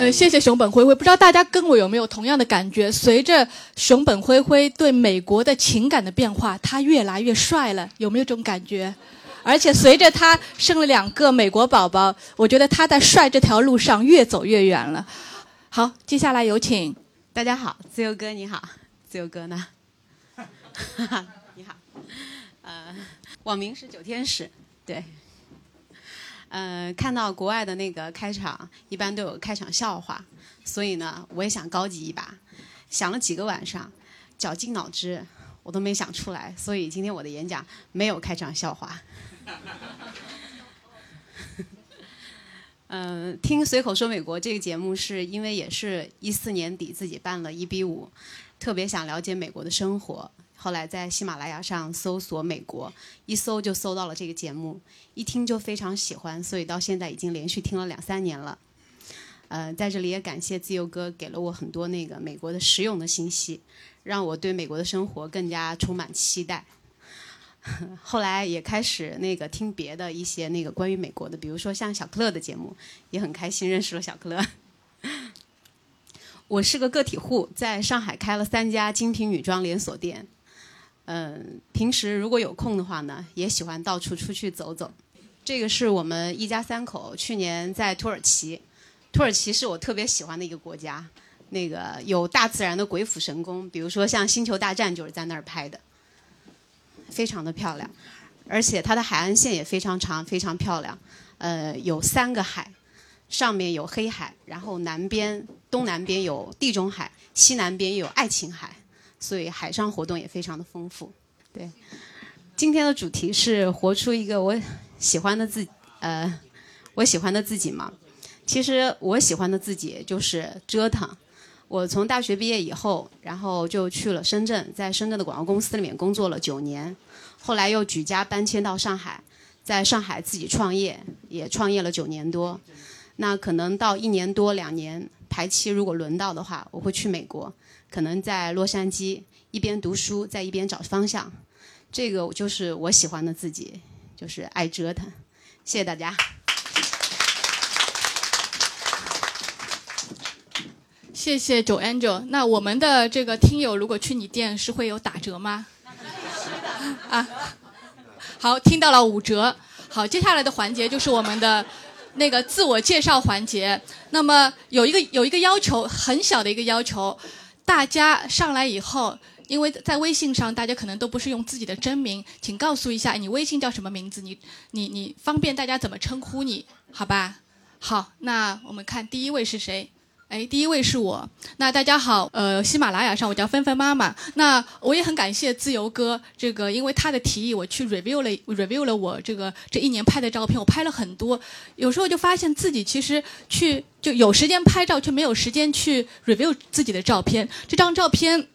呃，谢谢熊本辉辉。不知道大家跟我有没有同样的感觉？随着熊本辉辉对美国的情感的变化，他越来越帅了，有没有这种感觉？而且随着他生了两个美国宝宝，我觉得他在帅这条路上越走越远了。好，接下来有请。大家好，自由哥你好，自由哥呢？你好，呃，网名是九天使，对。呃，看到国外的那个开场，一般都有开场笑话，所以呢，我也想高级一把，想了几个晚上，绞尽脑汁，我都没想出来，所以今天我的演讲没有开场笑话。嗯，听随口说美国这个节目，是因为也是一四年底自己办了一比五，特别想了解美国的生活。后来在喜马拉雅上搜索美国，一搜就搜到了这个节目，一听就非常喜欢，所以到现在已经连续听了两三年了。呃，在这里也感谢自由哥给了我很多那个美国的实用的信息，让我对美国的生活更加充满期待。后来也开始那个听别的一些那个关于美国的，比如说像小克勒的节目，也很开心认识了小克勒。我是个个体户，在上海开了三家精品女装连锁店。嗯，平时如果有空的话呢，也喜欢到处出去走走。这个是我们一家三口去年在土耳其，土耳其是我特别喜欢的一个国家，那个有大自然的鬼斧神工，比如说像《星球大战》就是在那儿拍的，非常的漂亮，而且它的海岸线也非常长，非常漂亮。呃，有三个海，上面有黑海，然后南边东南边有地中海，西南边有爱琴海。所以海上活动也非常的丰富，对。今天的主题是活出一个我喜欢的自，呃，我喜欢的自己嘛。其实我喜欢的自己就是折腾。我从大学毕业以后，然后就去了深圳，在深圳的广告公司里面工作了九年，后来又举家搬迁到上海，在上海自己创业，也创业了九年多。那可能到一年多两年排期，如果轮到的话，我会去美国，可能在洛杉矶一边读书，在一边找方向。这个就是我喜欢的自己，就是爱折腾。谢谢大家。谢谢九 Angel。那我们的这个听友如果去你店是会有打折吗？啊，好，听到了五折。好，接下来的环节就是我们的那个自我介绍环节。那么有一个有一个要求，很小的一个要求，大家上来以后，因为在微信上大家可能都不是用自己的真名，请告诉一下你微信叫什么名字，你你你方便大家怎么称呼你，好吧？好，那我们看第一位是谁？哎，第一位是我。那大家好，呃，喜马拉雅上我叫芬芬妈妈。那我也很感谢自由哥，这个因为他的提议，我去 review 了 review 了我这个这一年拍的照片，我拍了很多。有时候就发现自己其实去就有时间拍照，却没有时间去 review 自己的照片。这张照片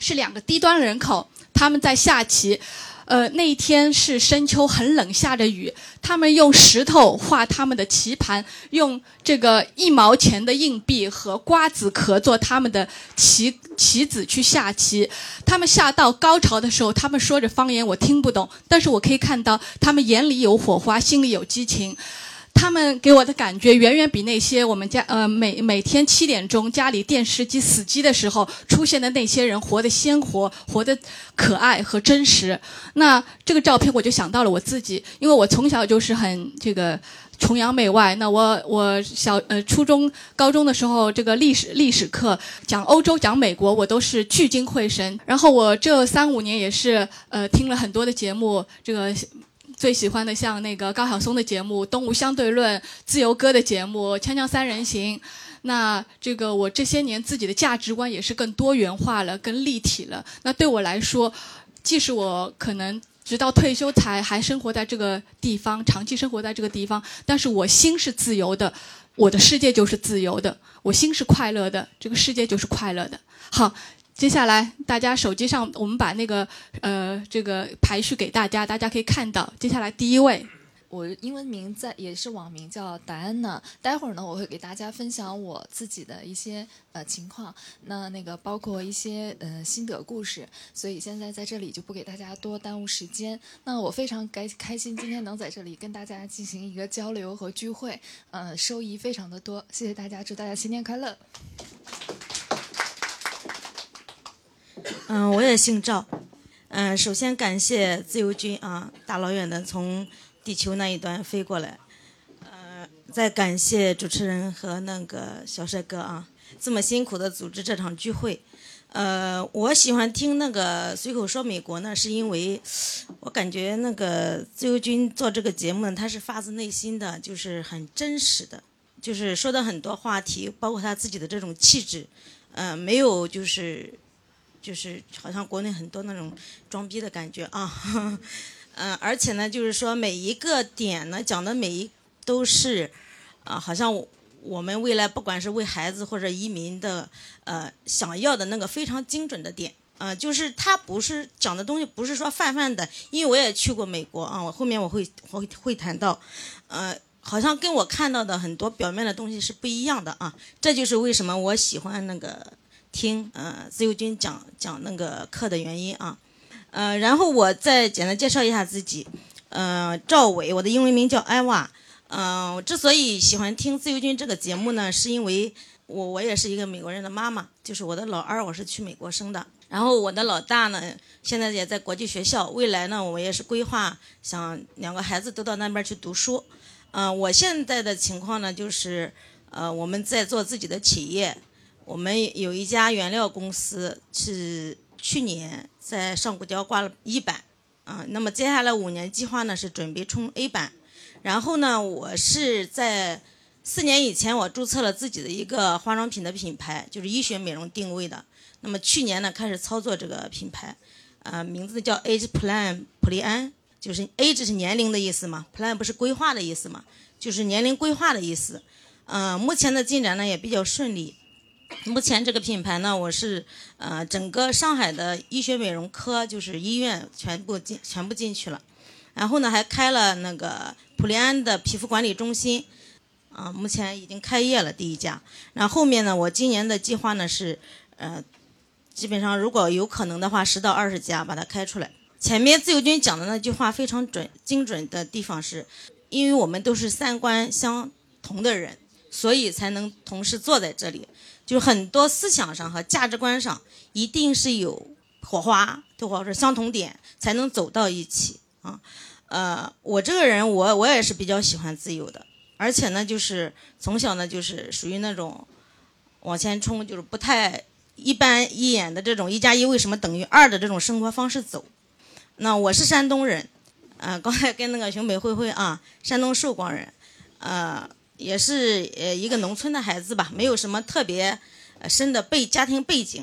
是两个低端人口，他们在下棋。呃，那一天是深秋，很冷，下着雨。他们用石头画他们的棋盘，用这个一毛钱的硬币和瓜子壳做他们的棋棋子去下棋。他们下到高潮的时候，他们说着方言，我听不懂，但是我可以看到他们眼里有火花，心里有激情。他们给我的感觉远远比那些我们家呃每每天七点钟家里电视机死机的时候出现的那些人活得鲜活，活得可爱和真实。那这个照片我就想到了我自己，因为我从小就是很这个崇洋媚外。那我我小呃初中高中的时候，这个历史历史课讲欧洲讲美国，我都是聚精会神。然后我这三五年也是呃听了很多的节目，这个。最喜欢的像那个高晓松的节目《东吴相对论》，自由哥的节目《锵锵三人行》。那这个我这些年自己的价值观也是更多元化了，更立体了。那对我来说，即使我可能直到退休才还生活在这个地方，长期生活在这个地方，但是我心是自由的，我的世界就是自由的，我心是快乐的，这个世界就是快乐的。好。接下来，大家手机上我们把那个呃这个排序给大家，大家可以看到。接下来第一位，我英文名在也是网名叫达安娜。待会儿呢，我会给大家分享我自己的一些呃情况，那那个包括一些呃心得故事。所以现在在这里就不给大家多耽误时间。那我非常开开心今天能在这里跟大家进行一个交流和聚会，呃，收益非常的多。谢谢大家，祝大家新年快乐。嗯，我也姓赵。嗯，首先感谢自由军啊，大老远的从地球那一端飞过来。呃，再感谢主持人和那个小帅哥啊，这么辛苦的组织这场聚会。呃，我喜欢听那个随口说美国呢，是因为我感觉那个自由军做这个节目，他是发自内心的，就是很真实的，就是说的很多话题，包括他自己的这种气质，呃，没有就是。就是好像国内很多那种装逼的感觉啊，嗯，而且呢，就是说每一个点呢讲的每一都是，啊，好像我们未来不管是为孩子或者移民的，呃，想要的那个非常精准的点，呃，就是他不是讲的东西不是说泛泛的，因为我也去过美国啊，我后面我会我会会谈到，呃，好像跟我看到的很多表面的东西是不一样的啊，这就是为什么我喜欢那个。听，呃，自由军讲讲那个课的原因啊，呃，然后我再简单介绍一下自己，呃，赵伟，我的英文名叫艾娃，嗯，我之所以喜欢听自由军这个节目呢，是因为我我也是一个美国人的妈妈，就是我的老二我是去美国生的，然后我的老大呢现在也在国际学校，未来呢我也是规划想两个孩子都到那边去读书，嗯，我现在的情况呢就是，呃，我们在做自己的企业。我们有一家原料公司是去年在上股交挂了一板，啊，那么接下来五年计划呢是准备冲 A 板，然后呢，我是在四年以前我注册了自己的一个化妆品的品牌，就是医学美容定位的，那么去年呢开始操作这个品牌，啊，名字叫 Age Plan 普利安，就是 Age 是年龄的意思嘛，Plan 不是规划的意思嘛，就是年龄规划的意思，嗯，目前的进展呢也比较顺利。目前这个品牌呢，我是呃整个上海的医学美容科，就是医院全部进全部进去了，然后呢还开了那个普利安的皮肤管理中心，啊，目前已经开业了第一家。然后后面呢，我今年的计划呢是，呃，基本上如果有可能的话，十到二十家把它开出来。前面自由军讲的那句话非常准精准的地方是，因为我们都是三观相同的人，所以才能同时坐在这里。就很多思想上和价值观上一定是有火花，或者是相同点，才能走到一起啊。呃，我这个人，我我也是比较喜欢自由的，而且呢，就是从小呢，就是属于那种往前冲，就是不太一般一眼的这种一加一为什么等于二的这种生活方式走。那我是山东人，呃，刚才跟那个熊北慧慧啊，山东寿光人，呃。也是呃一个农村的孩子吧，没有什么特别深的背家庭背景，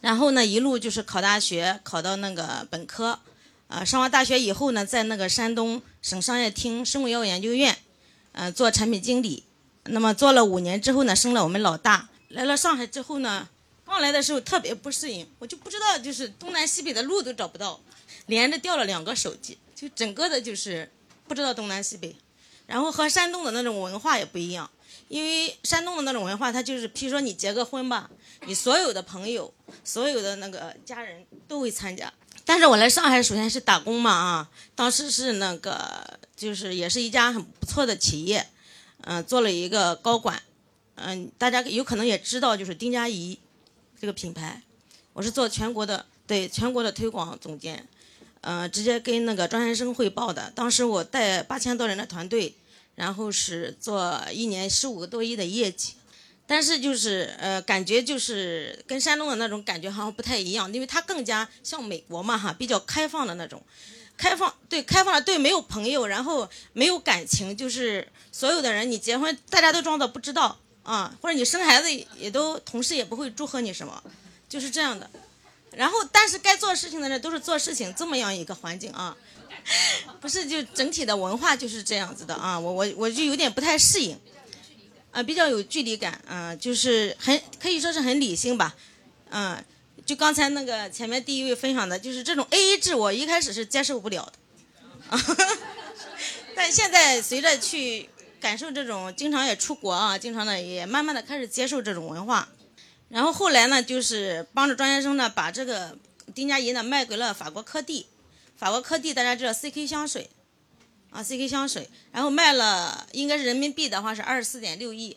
然后呢一路就是考大学，考到那个本科，啊上完大学以后呢，在那个山东省商业厅生物药研究院，呃做产品经理，那么做了五年之后呢，生了我们老大，来了上海之后呢，刚来的时候特别不适应，我就不知道就是东南西北的路都找不到，连着掉了两个手机，就整个的就是不知道东南西北。然后和山东的那种文化也不一样，因为山东的那种文化，它就是，譬如说你结个婚吧，你所有的朋友、所有的那个家人都会参加。但是我来上海，首先是打工嘛啊，当时是那个就是也是一家很不错的企业，嗯，做了一个高管，嗯，大家有可能也知道，就是丁佳怡这个品牌，我是做全国的对全国的推广总监，嗯，直接跟那个庄先生汇报的。当时我带八千多人的团队。然后是做一年十五个多亿的业绩，但是就是呃，感觉就是跟山东的那种感觉好像不太一样，因为它更加像美国嘛哈，比较开放的那种，开放对开放了对没有朋友，然后没有感情，就是所有的人你结婚大家都装作不知道啊，或者你生孩子也都同事也不会祝贺你什么，就是这样的。然后但是该做事情的人都是做事情，这么样一个环境啊。不是，就整体的文化就是这样子的啊，我我我就有点不太适应，啊，比较有距离感，嗯，就是很可以说是很理性吧，嗯，就刚才那个前面第一位分享的，就是这种 A A 制，我一开始是接受不了的，啊，但现在随着去感受这种，经常也出国啊，经常的也慢慢的开始接受这种文化，然后后来呢，就是帮着庄先生呢，把这个丁佳怡呢卖给了法国科蒂。法国科蒂大家知道 CK 香水，啊 CK 香水，然后卖了应该是人民币的话是二十四点六亿，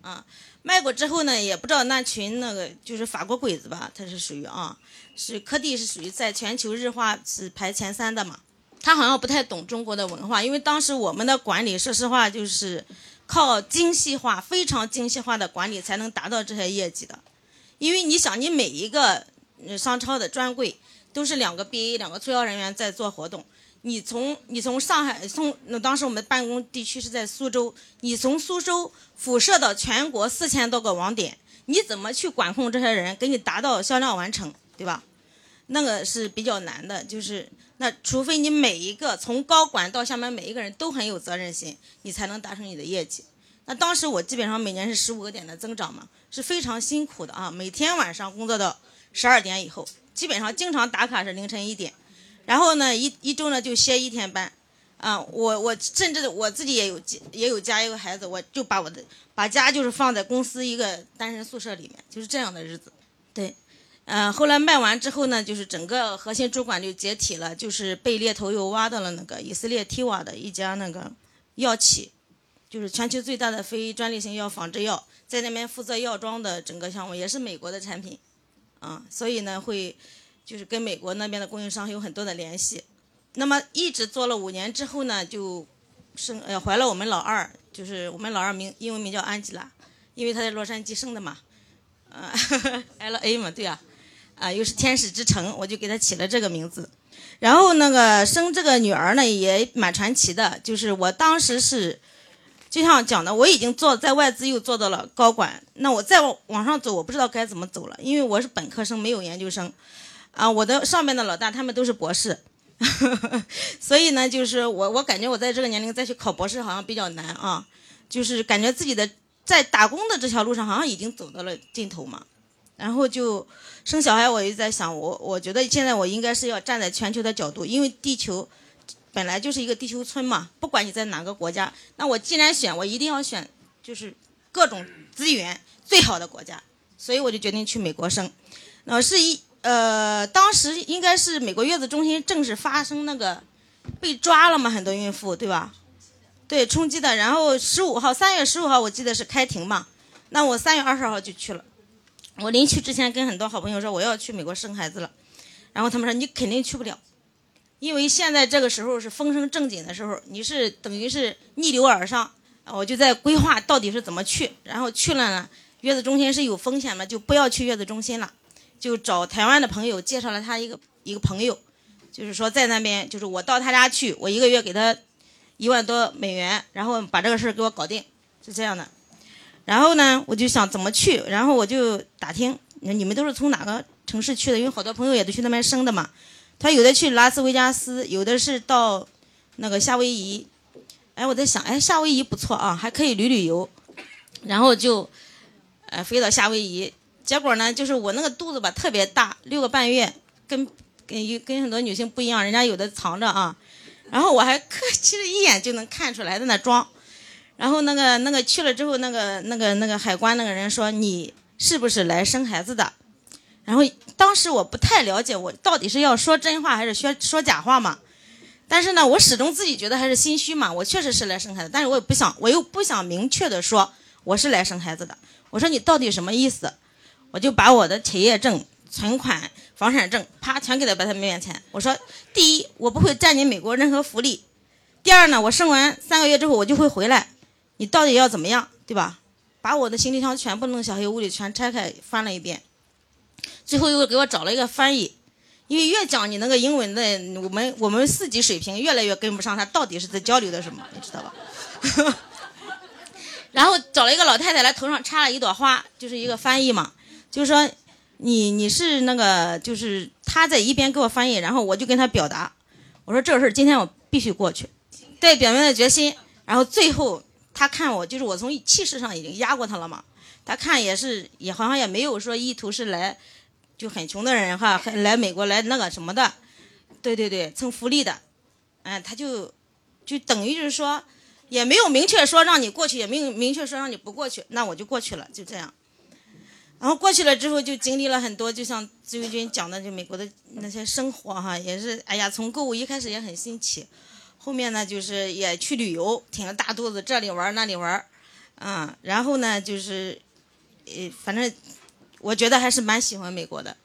啊卖过之后呢也不知道那群那个就是法国鬼子吧，他是属于啊是科蒂是属于在全球日化是排前三的嘛，他好像不太懂中国的文化，因为当时我们的管理说实话就是靠精细化非常精细化的管理才能达到这些业绩的，因为你想你每一个商超的专柜。都是两个 BA 两个促销人员在做活动。你从你从上海从那当时我们办公地区是在苏州，你从苏州辐射到全国四千多个网点，你怎么去管控这些人，给你达到销量完成，对吧？那个是比较难的，就是那除非你每一个从高管到下面每一个人都很有责任心，你才能达成你的业绩。那当时我基本上每年是十五个点的增长嘛，是非常辛苦的啊，每天晚上工作到十二点以后。基本上经常打卡是凌晨一点，然后呢一一周呢就歇一天班，啊，我我甚至我自己也有也有家也有孩子，我就把我的把家就是放在公司一个单身宿舍里面，就是这样的日子。对，嗯，后来卖完之后呢，就是整个核心主管就解体了，就是被猎头又挖到了那个以色列 T 瓦的一家那个药企，就是全球最大的非专利性药仿制药，在那边负责药妆的整个项目，也是美国的产品。啊，所以呢，会就是跟美国那边的供应商有很多的联系。那么一直做了五年之后呢，就生呃怀了我们老二，就是我们老二名英文名叫安吉拉，因为他在洛杉矶生的嘛，呃 L A 嘛，对啊，啊又是天使之城，我就给他起了这个名字。然后那个生这个女儿呢，也蛮传奇的，就是我当时是。就像讲的，我已经做在外资又做到了高管，那我再往往上走，我不知道该怎么走了，因为我是本科生，没有研究生，啊，我的上面的老大他们都是博士，所以呢，就是我我感觉我在这个年龄再去考博士好像比较难啊，就是感觉自己的在打工的这条路上好像已经走到了尽头嘛，然后就生小孩，我就在想，我我觉得现在我应该是要站在全球的角度，因为地球。本来就是一个地球村嘛，不管你在哪个国家，那我既然选，我一定要选就是各种资源最好的国家，所以我就决定去美国生。那是一呃，当时应该是美国月子中心正式发生那个被抓了嘛，很多孕妇对吧？对，冲击的。然后十五号，三月十五号我记得是开庭嘛，那我三月二十号就去了。我临去之前跟很多好朋友说我要去美国生孩子了，然后他们说你肯定去不了，因为现在这个时候是风声正紧的时候，你是等于是逆流而上。我就在规划到底是怎么去，然后去了呢，月子中心是有风险的，就不要去月子中心了，就找台湾的朋友介绍了他一个一个朋友，就是说在那边就是我到他家去，我一个月给他一万多美元，然后把这个事儿给我搞定，是这样的。然后呢，我就想怎么去，然后我就打听，你们都是从哪个城市去的？因为好多朋友也都去那边生的嘛。他有的去拉斯维加斯，有的是到那个夏威夷。哎，我在想，哎，夏威夷不错啊，还可以旅旅游。然后就，呃，飞到夏威夷。结果呢，就是我那个肚子吧特别大，六个半月，跟跟跟很多女性不一样，人家有的藏着啊。然后我还可其实一眼就能看出来，在那装。然后那个那个去了之后，那个那个那个海关那个人说你是不是来生孩子的？然后当时我不太了解，我到底是要说真话还是说说假话嘛？但是呢，我始终自己觉得还是心虚嘛。我确实是来生孩子，但是我也不想，我又不想明确的说我是来生孩子的。我说你到底什么意思？我就把我的企业证、存款、房产证，啪全给他摆他面前。我说第一，我不会占你美国任何福利；第二呢，我生完三个月之后我就会回来。你到底要怎么样，对吧？把我的行李箱全部弄小黑屋里全拆开翻了一遍，最后又给我找了一个翻译，因为越讲你那个英文的，我们我们四级水平越来越跟不上，他到底是在交流的什么，你知道吧？然后找了一个老太太来头上插了一朵花，就是一个翻译嘛，就是说你你是那个就是他在一边给我翻译，然后我就跟他表达，我说这个事儿今天我必须过去，对，表明了决心，然后最后。他看我，就是我从气势上已经压过他了嘛。他看也是，也好像也没有说意图是来就很穷的人哈，来美国来那个什么的，对对对，蹭福利的。嗯，他就就等于就是说，也没有明确说让你过去，也没有明确说让你不过去，那我就过去了，就这样。然后过去了之后，就经历了很多，就像自由军讲的，就美国的那些生活哈，也是哎呀，从购物一开始也很新奇。后面呢，就是也去旅游，挺着大肚子，这里玩那里玩嗯，然后呢，就是，呃，反正我觉得还是蛮喜欢美国的，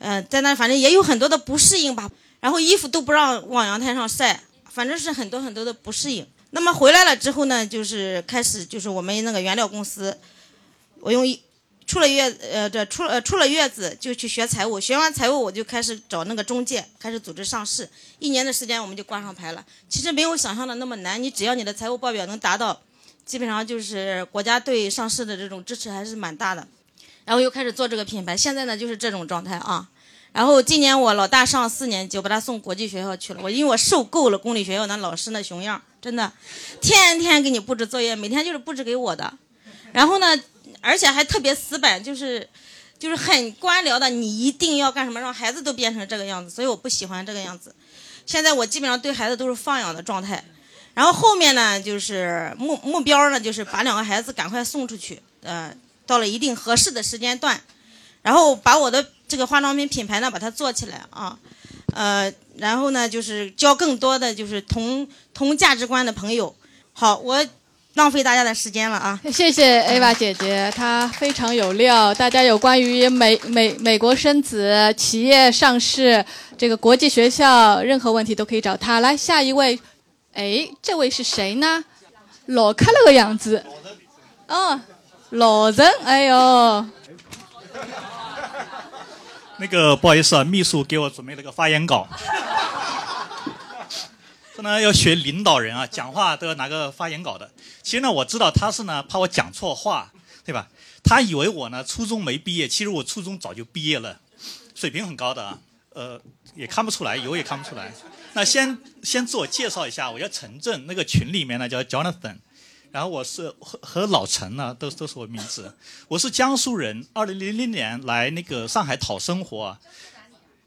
嗯，在那反正也有很多的不适应吧，然后衣服都不让往阳台上晒，反正是很多很多的不适应。那么回来了之后呢，就是开始就是我们那个原料公司，我用一。出了月呃，这出呃出了月子就去学财务，学完财务我就开始找那个中介，开始组织上市。一年的时间我们就挂上牌了。其实没有想象的那么难，你只要你的财务报表能达到，基本上就是国家对上市的这种支持还是蛮大的。然后又开始做这个品牌，现在呢就是这种状态啊。然后今年我老大上四年级，我把他送国际学校去了。我因为我受够了公立学校那老师那熊样，真的，天天给你布置作业，每天就是布置给我的。然后呢？而且还特别死板，就是，就是很官僚的，你一定要干什么，让孩子都变成这个样子，所以我不喜欢这个样子。现在我基本上对孩子都是放养的状态，然后后面呢，就是目目标呢，就是把两个孩子赶快送出去，呃，到了一定合适的时间段，然后把我的这个化妆品品牌呢，把它做起来啊，呃，然后呢，就是交更多的就是同同价值观的朋友。好，我。浪费大家的时间了啊！谢谢 Ava 姐姐，她非常有料。大家有关于美美美国生子、企业上市、这个国际学校，任何问题都可以找她。来，下一位，哎，这位是谁呢？老看了个样子，嗯，老人，哎呦。那个不好意思啊，秘书给我准备了个发言稿。这呢要学领导人啊，讲话都要拿个发言稿的。其实呢，我知道他是呢怕我讲错话，对吧？他以为我呢初中没毕业，其实我初中早就毕业了，水平很高的啊。呃，也看不出来，有也看不出来。那先先自我介绍一下，我叫陈震，那个群里面呢叫 Jonathan，然后我是和和老陈呢都都是我名字。我是江苏人，二零零零年来那个上海讨生活，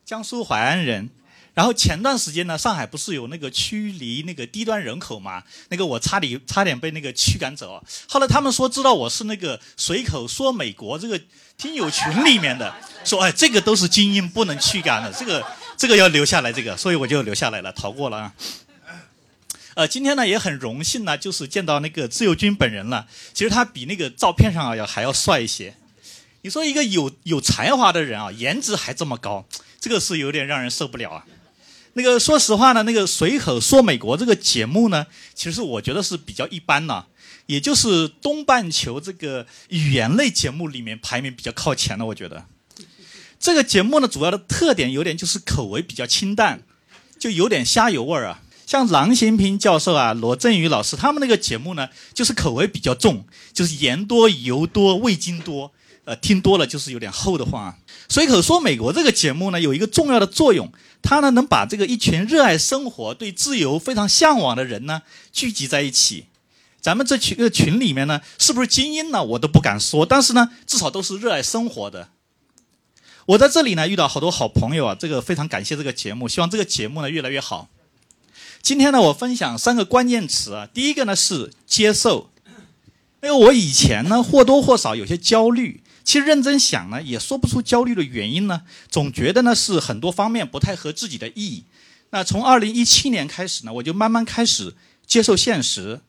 江苏淮安人。然后前段时间呢，上海不是有那个驱离那个低端人口嘛？那个我差点差点被那个驱赶走。后来他们说知道我是那个随口说美国这个听友群里面的，说哎这个都是精英不能驱赶的，这个这个要留下来这个，所以我就留下来了，逃过了啊。呃，今天呢也很荣幸呢，就是见到那个自由军本人了。其实他比那个照片上啊要还要帅一些。你说一个有有才华的人啊，颜值还这么高，这个是有点让人受不了啊。那个说实话呢，那个随口说美国这个节目呢，其实我觉得是比较一般的，也就是东半球这个语言类节目里面排名比较靠前的。我觉得这个节目呢，主要的特点有点就是口味比较清淡，就有点虾油味儿啊。像郎咸平教授啊、罗振宇老师他们那个节目呢，就是口味比较重，就是盐多、油多、味精多，呃，听多了就是有点齁的慌。随口说美国这个节目呢，有一个重要的作用。他呢，能把这个一群热爱生活、对自由非常向往的人呢聚集在一起。咱们这群个群里面呢，是不是精英呢？我都不敢说，但是呢，至少都是热爱生活的。我在这里呢，遇到好多好朋友啊，这个非常感谢这个节目，希望这个节目呢越来越好。今天呢，我分享三个关键词啊，第一个呢是接受。因为我以前呢或多或少有些焦虑。其实认真想呢，也说不出焦虑的原因呢，总觉得呢是很多方面不太合自己的意。那从二零一七年开始呢，我就慢慢开始接受现实。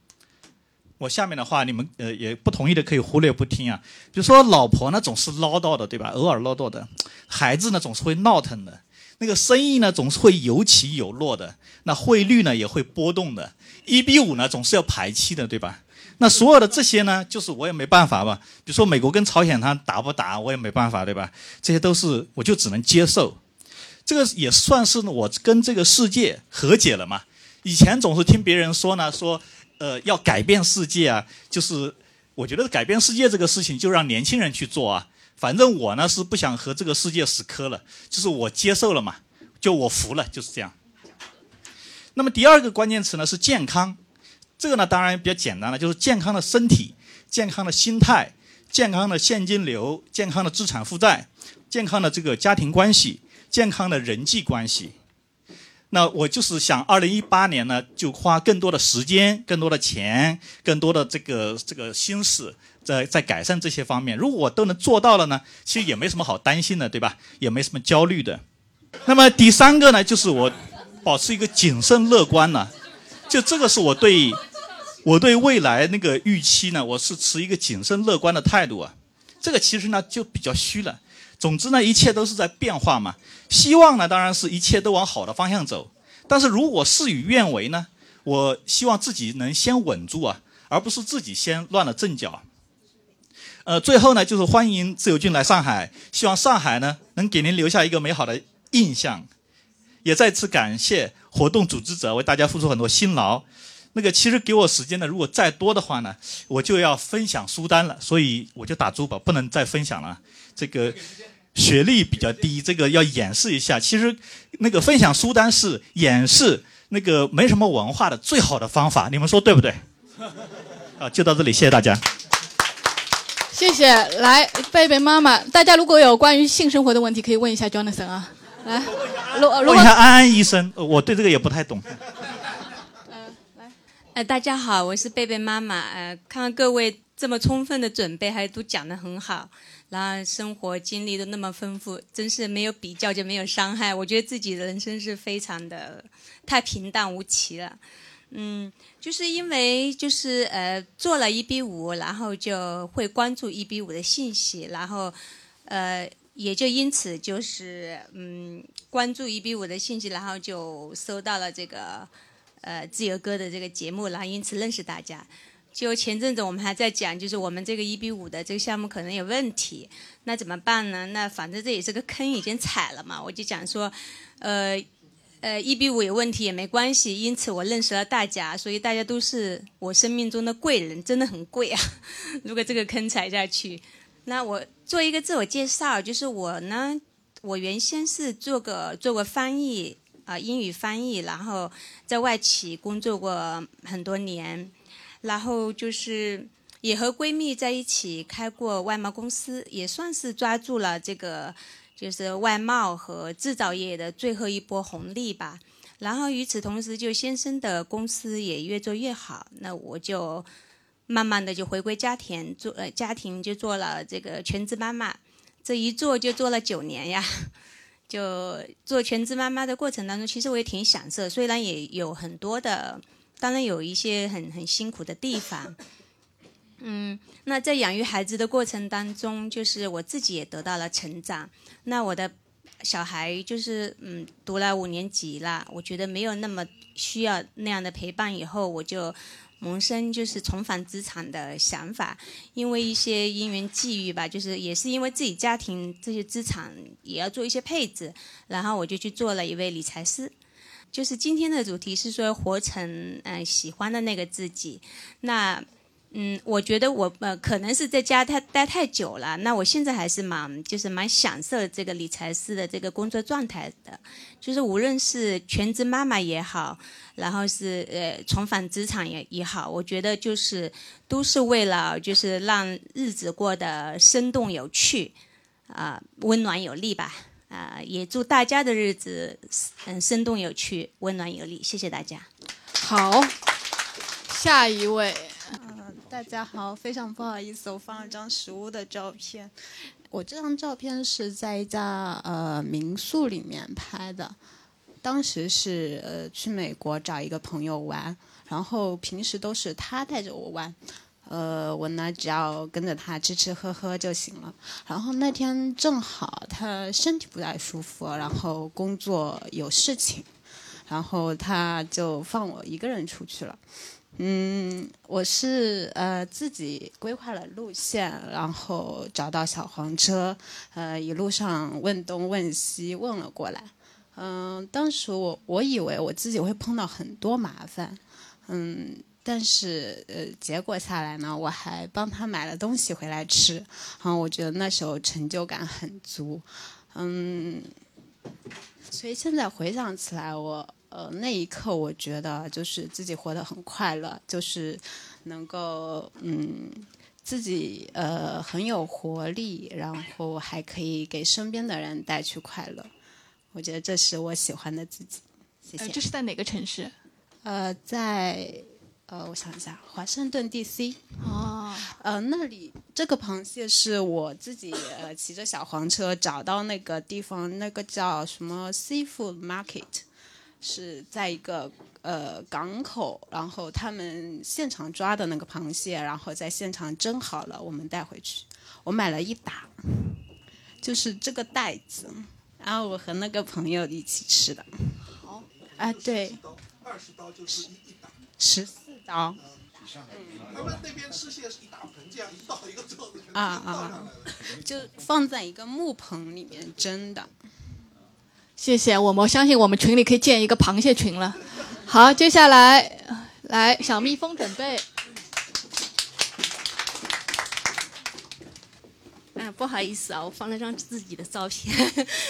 我下面的话，你们呃也不同意的可以忽略不听啊。比如说，老婆呢总是唠叨的，对吧？偶尔唠叨的，孩子呢总是会闹腾的，那个生意呢总是会有起有落的，那汇率呢也会波动的，一比五呢总是要排期的，对吧？那所有的这些呢，就是我也没办法吧。比如说美国跟朝鲜，他打不打，我也没办法，对吧？这些都是我就只能接受。这个也算是我跟这个世界和解了嘛。以前总是听别人说呢，说呃要改变世界啊，就是我觉得改变世界这个事情就让年轻人去做啊。反正我呢是不想和这个世界死磕了，就是我接受了嘛，就我服了，就是这样。那么第二个关键词呢是健康。这个呢，当然比较简单了，就是健康的身体、健康的心态、健康的现金流、健康的资产负债、健康的这个家庭关系、健康的人际关系。那我就是想，二零一八年呢，就花更多的时间、更多的钱、更多的这个这个心思，在在改善这些方面。如果我都能做到了呢，其实也没什么好担心的，对吧？也没什么焦虑的。那么第三个呢，就是我保持一个谨慎乐观呢，就这个是我对。我对未来那个预期呢，我是持一个谨慎乐观的态度啊。这个其实呢就比较虚了。总之呢，一切都是在变化嘛。希望呢，当然是一切都往好的方向走。但是如果事与愿违呢，我希望自己能先稳住啊，而不是自己先乱了阵脚。呃，最后呢，就是欢迎自由军来上海，希望上海呢能给您留下一个美好的印象。也再次感谢活动组织者为大家付出很多辛劳。那个其实给我时间呢，如果再多的话呢，我就要分享书单了，所以我就打住吧，不能再分享了。这个学历比较低，这个要演示一下。其实那个分享书单是演示那个没什么文化的最好的方法，你们说对不对？啊，就到这里，谢谢大家。谢谢，来贝贝妈妈，大家如果有关于性生活的问题，可以问一下 Jonathan 啊。来，问一下安安医生，我对这个也不太懂。呃，大家好，我是贝贝妈妈。呃，看到各位这么充分的准备，还都讲得很好，然后生活经历都那么丰富，真是没有比较就没有伤害。我觉得自己的人生是非常的太平淡无奇了。嗯，就是因为就是呃做了一比五，然后就会关注一比五的信息，然后呃也就因此就是嗯关注一比五的信息，然后就收到了这个。呃，自由哥的这个节目，然后因此认识大家。就前阵子我们还在讲，就是我们这个一比五的这个项目可能有问题，那怎么办呢？那反正这也是个坑，已经踩了嘛。我就讲说，呃，呃，一比五有问题也没关系，因此我认识了大家，所以大家都是我生命中的贵人，真的很贵啊。如果这个坑踩下去，那我做一个自我介绍，就是我呢，我原先是做个做过翻译。啊，英语翻译，然后在外企工作过很多年，然后就是也和闺蜜在一起开过外贸公司，也算是抓住了这个，就是外贸和制造业的最后一波红利吧。然后与此同时，就先生的公司也越做越好，那我就慢慢的就回归家庭，做呃家庭就做了这个全职妈妈，这一做就做了九年呀。就做全职妈妈的过程当中，其实我也挺享受，虽然也有很多的，当然有一些很很辛苦的地方。嗯，那在养育孩子的过程当中，就是我自己也得到了成长。那我的小孩就是嗯读了五年级了，我觉得没有那么需要那样的陪伴，以后我就。萌生就是重返职场的想法，因为一些因缘际遇吧，就是也是因为自己家庭这些资产也要做一些配置，然后我就去做了一位理财师。就是今天的主题是说活成嗯喜欢的那个自己，那。嗯，我觉得我呃可能是在家太待太久了，那我现在还是蛮就是蛮享受这个理财师的这个工作状态的，就是无论是全职妈妈也好，然后是呃重返职场也也好，我觉得就是都是为了就是让日子过得生动有趣，啊温暖有力吧，啊也祝大家的日子嗯生动有趣，温暖有力，谢谢大家。好，下一位。大家好，非常不好意思，我放了张实物的照片。我这张照片是在一家呃民宿里面拍的，当时是呃去美国找一个朋友玩，然后平时都是他带着我玩，呃我呢只要跟着他吃吃喝喝就行了。然后那天正好他身体不太舒服，然后工作有事情，然后他就放我一个人出去了。嗯，我是呃自己规划了路线，然后找到小黄车，呃一路上问东问西问了过来。嗯，当时我我以为我自己会碰到很多麻烦，嗯，但是呃结果下来呢，我还帮他买了东西回来吃，然后我觉得那时候成就感很足，嗯，所以现在回想起来我。呃，那一刻我觉得就是自己活得很快乐，就是能够嗯，自己呃很有活力，然后还可以给身边的人带去快乐。我觉得这是我喜欢的自己。谢谢。这是在哪个城市？呃，在呃，我想一下，华盛顿 DC。哦。呃，那里这个螃蟹是我自己呃骑着小黄车找到那个地方，那个叫什么 Seafood Market。是在一个呃港口，然后他们现场抓的那个螃蟹，然后在现场蒸好了，我们带回去。我买了一打，就是这个袋子，然后我和那个朋友一起吃的。好，啊对，二十刀就是一十四刀。他们那边吃蟹是一大盆这样一倒一个桌子啊啊，就放在一个木盆里面蒸的。谢谢我们，我相信我们群里可以建一个螃蟹群了。好，接下来来小蜜蜂准备。嗯，不好意思啊，我放了张自己的照片，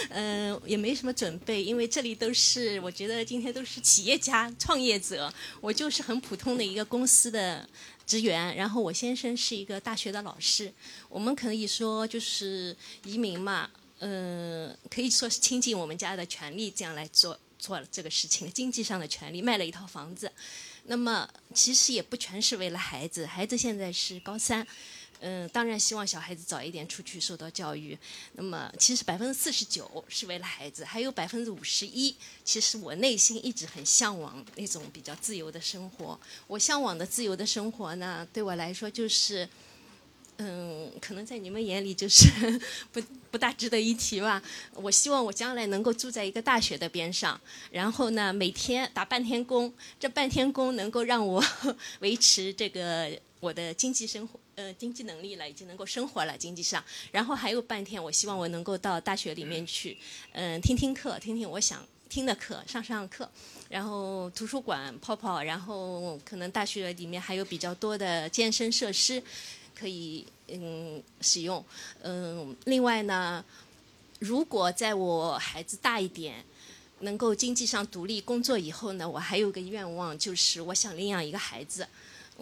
嗯，也没什么准备，因为这里都是我觉得今天都是企业家、创业者，我就是很普通的一个公司的职员。然后我先生是一个大学的老师，我们可以说就是移民嘛。嗯，可以说是倾尽我们家的全力，这样来做做了这个事情，经济上的权利，卖了一套房子。那么其实也不全是为了孩子，孩子现在是高三，嗯，当然希望小孩子早一点出去受到教育。那么其实百分之四十九是为了孩子，还有百分之五十一，其实我内心一直很向往那种比较自由的生活。我向往的自由的生活呢，对我来说就是。嗯，可能在你们眼里就是 不不大值得一提吧。我希望我将来能够住在一个大学的边上，然后呢，每天打半天工，这半天工能够让我 维持这个我的经济生活，呃，经济能力了，已经能够生活了经济上。然后还有半天，我希望我能够到大学里面去，嗯，听听课，听听我想听的课，上上课，然后图书馆泡泡，然后可能大学里面还有比较多的健身设施。可以嗯使用嗯，另外呢，如果在我孩子大一点，能够经济上独立工作以后呢，我还有个愿望，就是我想领养一个孩子。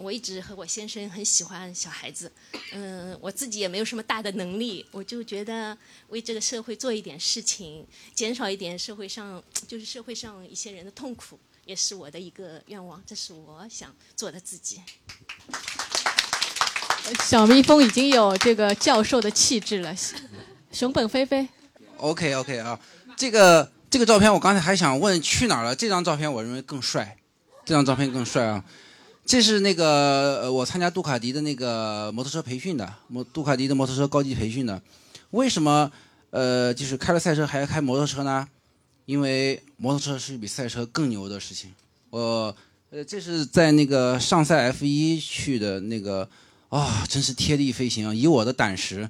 我一直和我先生很喜欢小孩子，嗯，我自己也没有什么大的能力，我就觉得为这个社会做一点事情，减少一点社会上就是社会上一些人的痛苦，也是我的一个愿望，这是我想做的自己。小蜜蜂已经有这个教授的气质了，熊本菲菲。OK OK 啊，这个这个照片我刚才还想问去哪儿了，这张照片我认为更帅，这张照片更帅啊。这是那个呃，我参加杜卡迪的那个摩托车培训的，摩杜卡迪的摩托车高级培训的。为什么呃，就是开了赛车还要开摩托车呢？因为摩托车是比赛车更牛的事情。我呃，这是在那个上赛 F 一去的那个啊，真是贴地飞行啊！以我的胆识，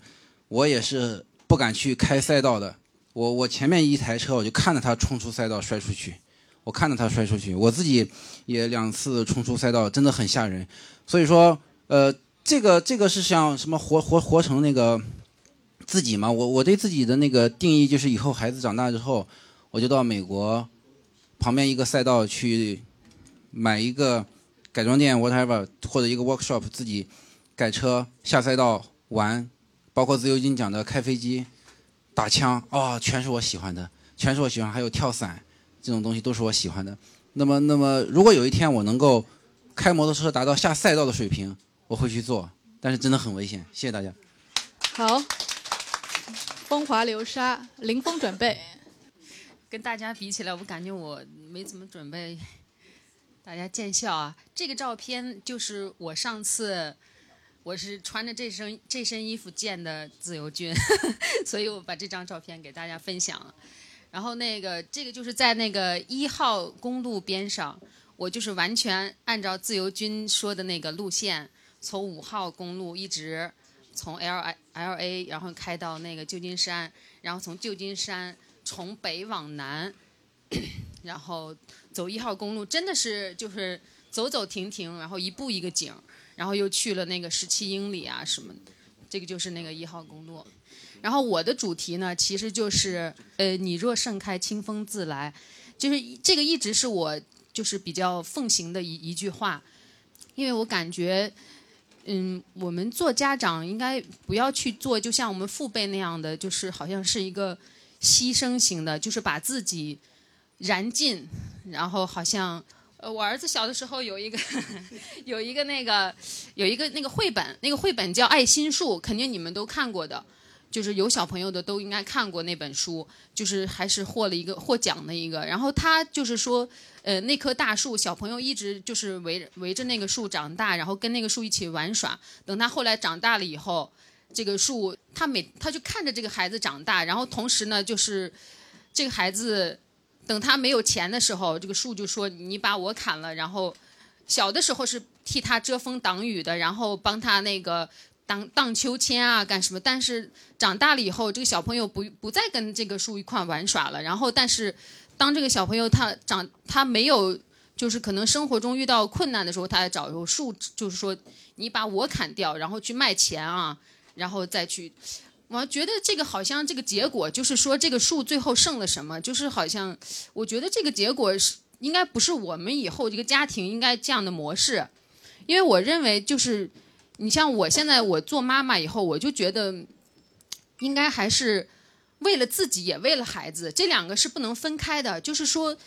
我也是不敢去开赛道的。我我前面一台车，我就看着他冲出赛道摔出去。我看着他摔出去，我自己也两次冲出赛道，真的很吓人。所以说，呃，这个这个是想什么活活活成那个自己嘛？我我对自己的那个定义就是，以后孩子长大之后，我就到美国旁边一个赛道去买一个改装店，whatever，或者一个 workshop，自己改车下赛道玩，包括自由金讲的开飞机、打枪，啊，全是我喜欢的，全是我喜欢，还有跳伞。这种东西都是我喜欢的。那么，那么如果有一天我能够开摩托车达到下赛道的水平，我会去做。但是真的很危险。谢谢大家。好，风华流沙，林峰准备。跟大家比起来，我感觉我没怎么准备，大家见笑啊。这个照片就是我上次我是穿着这身这身衣服见的自由军，所以我把这张照片给大家分享了。然后那个这个就是在那个一号公路边上，我就是完全按照自由军说的那个路线，从五号公路一直从 L I L A，然后开到那个旧金山，然后从旧金山从北往南，然后走一号公路，真的是就是走走停停，然后一步一个景，然后又去了那个十七英里啊什么，这个就是那个一号公路。然后我的主题呢，其实就是，呃，你若盛开，清风自来，就是这个一直是我就是比较奉行的一一句话，因为我感觉，嗯，我们做家长应该不要去做，就像我们父辈那样的，就是好像是一个牺牲型的，就是把自己燃尽，然后好像，呃，我儿子小的时候有一个 有一个那个有一个那个绘本，那个绘本叫《爱心树》，肯定你们都看过的。就是有小朋友的都应该看过那本书，就是还是获了一个获奖的一个。然后他就是说，呃，那棵大树，小朋友一直就是围围着那个树长大，然后跟那个树一起玩耍。等他后来长大了以后，这个树他每他就看着这个孩子长大，然后同时呢，就是这个孩子等他没有钱的时候，这个树就说你把我砍了。然后小的时候是替他遮风挡雨的，然后帮他那个。荡荡秋千啊，干什么？但是长大了以后，这个小朋友不不再跟这个树一块玩耍了。然后，但是当这个小朋友他长他没有，就是可能生活中遇到困难的时候，他来找树，就是说你把我砍掉，然后去卖钱啊，然后再去。我觉得这个好像这个结果就是说，这个树最后剩了什么？就是好像我觉得这个结果是应该不是我们以后这个家庭应该这样的模式，因为我认为就是。你像我现在我做妈妈以后，我就觉得，应该还是为了自己也为了孩子，这两个是不能分开的。就是说，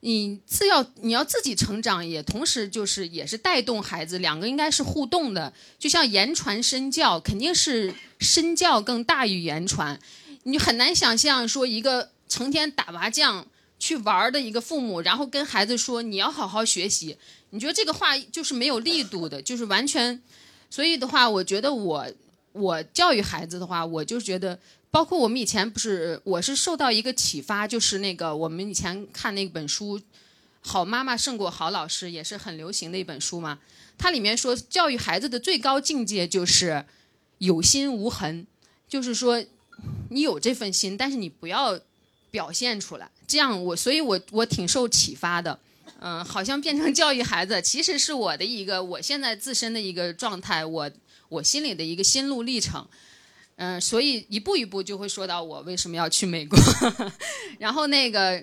你自要你要自己成长，也同时就是也是带动孩子，两个应该是互动的。就像言传身教，肯定是身教更大于言传。你很难想象说一个成天打麻将去玩的一个父母，然后跟孩子说你要好好学习，你觉得这个话就是没有力度的，就是完全。所以的话，我觉得我我教育孩子的话，我就觉得，包括我们以前不是，我是受到一个启发，就是那个我们以前看那本书，《好妈妈胜过好老师》，也是很流行的一本书嘛。它里面说，教育孩子的最高境界就是有心无痕，就是说你有这份心，但是你不要表现出来。这样我，所以我我挺受启发的。嗯，好像变成教育孩子，其实是我的一个我现在自身的一个状态，我我心里的一个心路历程。嗯，所以一步一步就会说到我为什么要去美国。然后那个，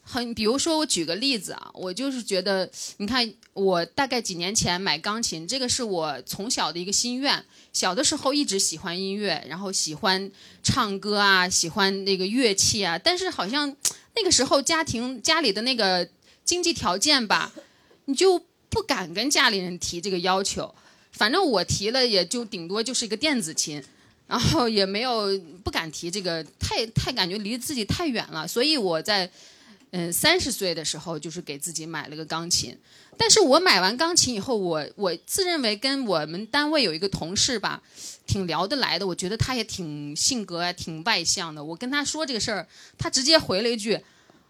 很，比如说我举个例子啊，我就是觉得，你看我大概几年前买钢琴，这个是我从小的一个心愿。小的时候一直喜欢音乐，然后喜欢唱歌啊，喜欢那个乐器啊，但是好像 那个时候家庭家里的那个经济条件吧，你就不敢跟家里人提这个要求。反正我提了，也就顶多就是一个电子琴。然后也没有不敢提这个，太太感觉离自己太远了，所以我在嗯三十岁的时候就是给自己买了个钢琴。但是我买完钢琴以后，我我自认为跟我们单位有一个同事吧，挺聊得来的。我觉得他也挺性格啊，挺外向的。我跟他说这个事儿，他直接回了一句：“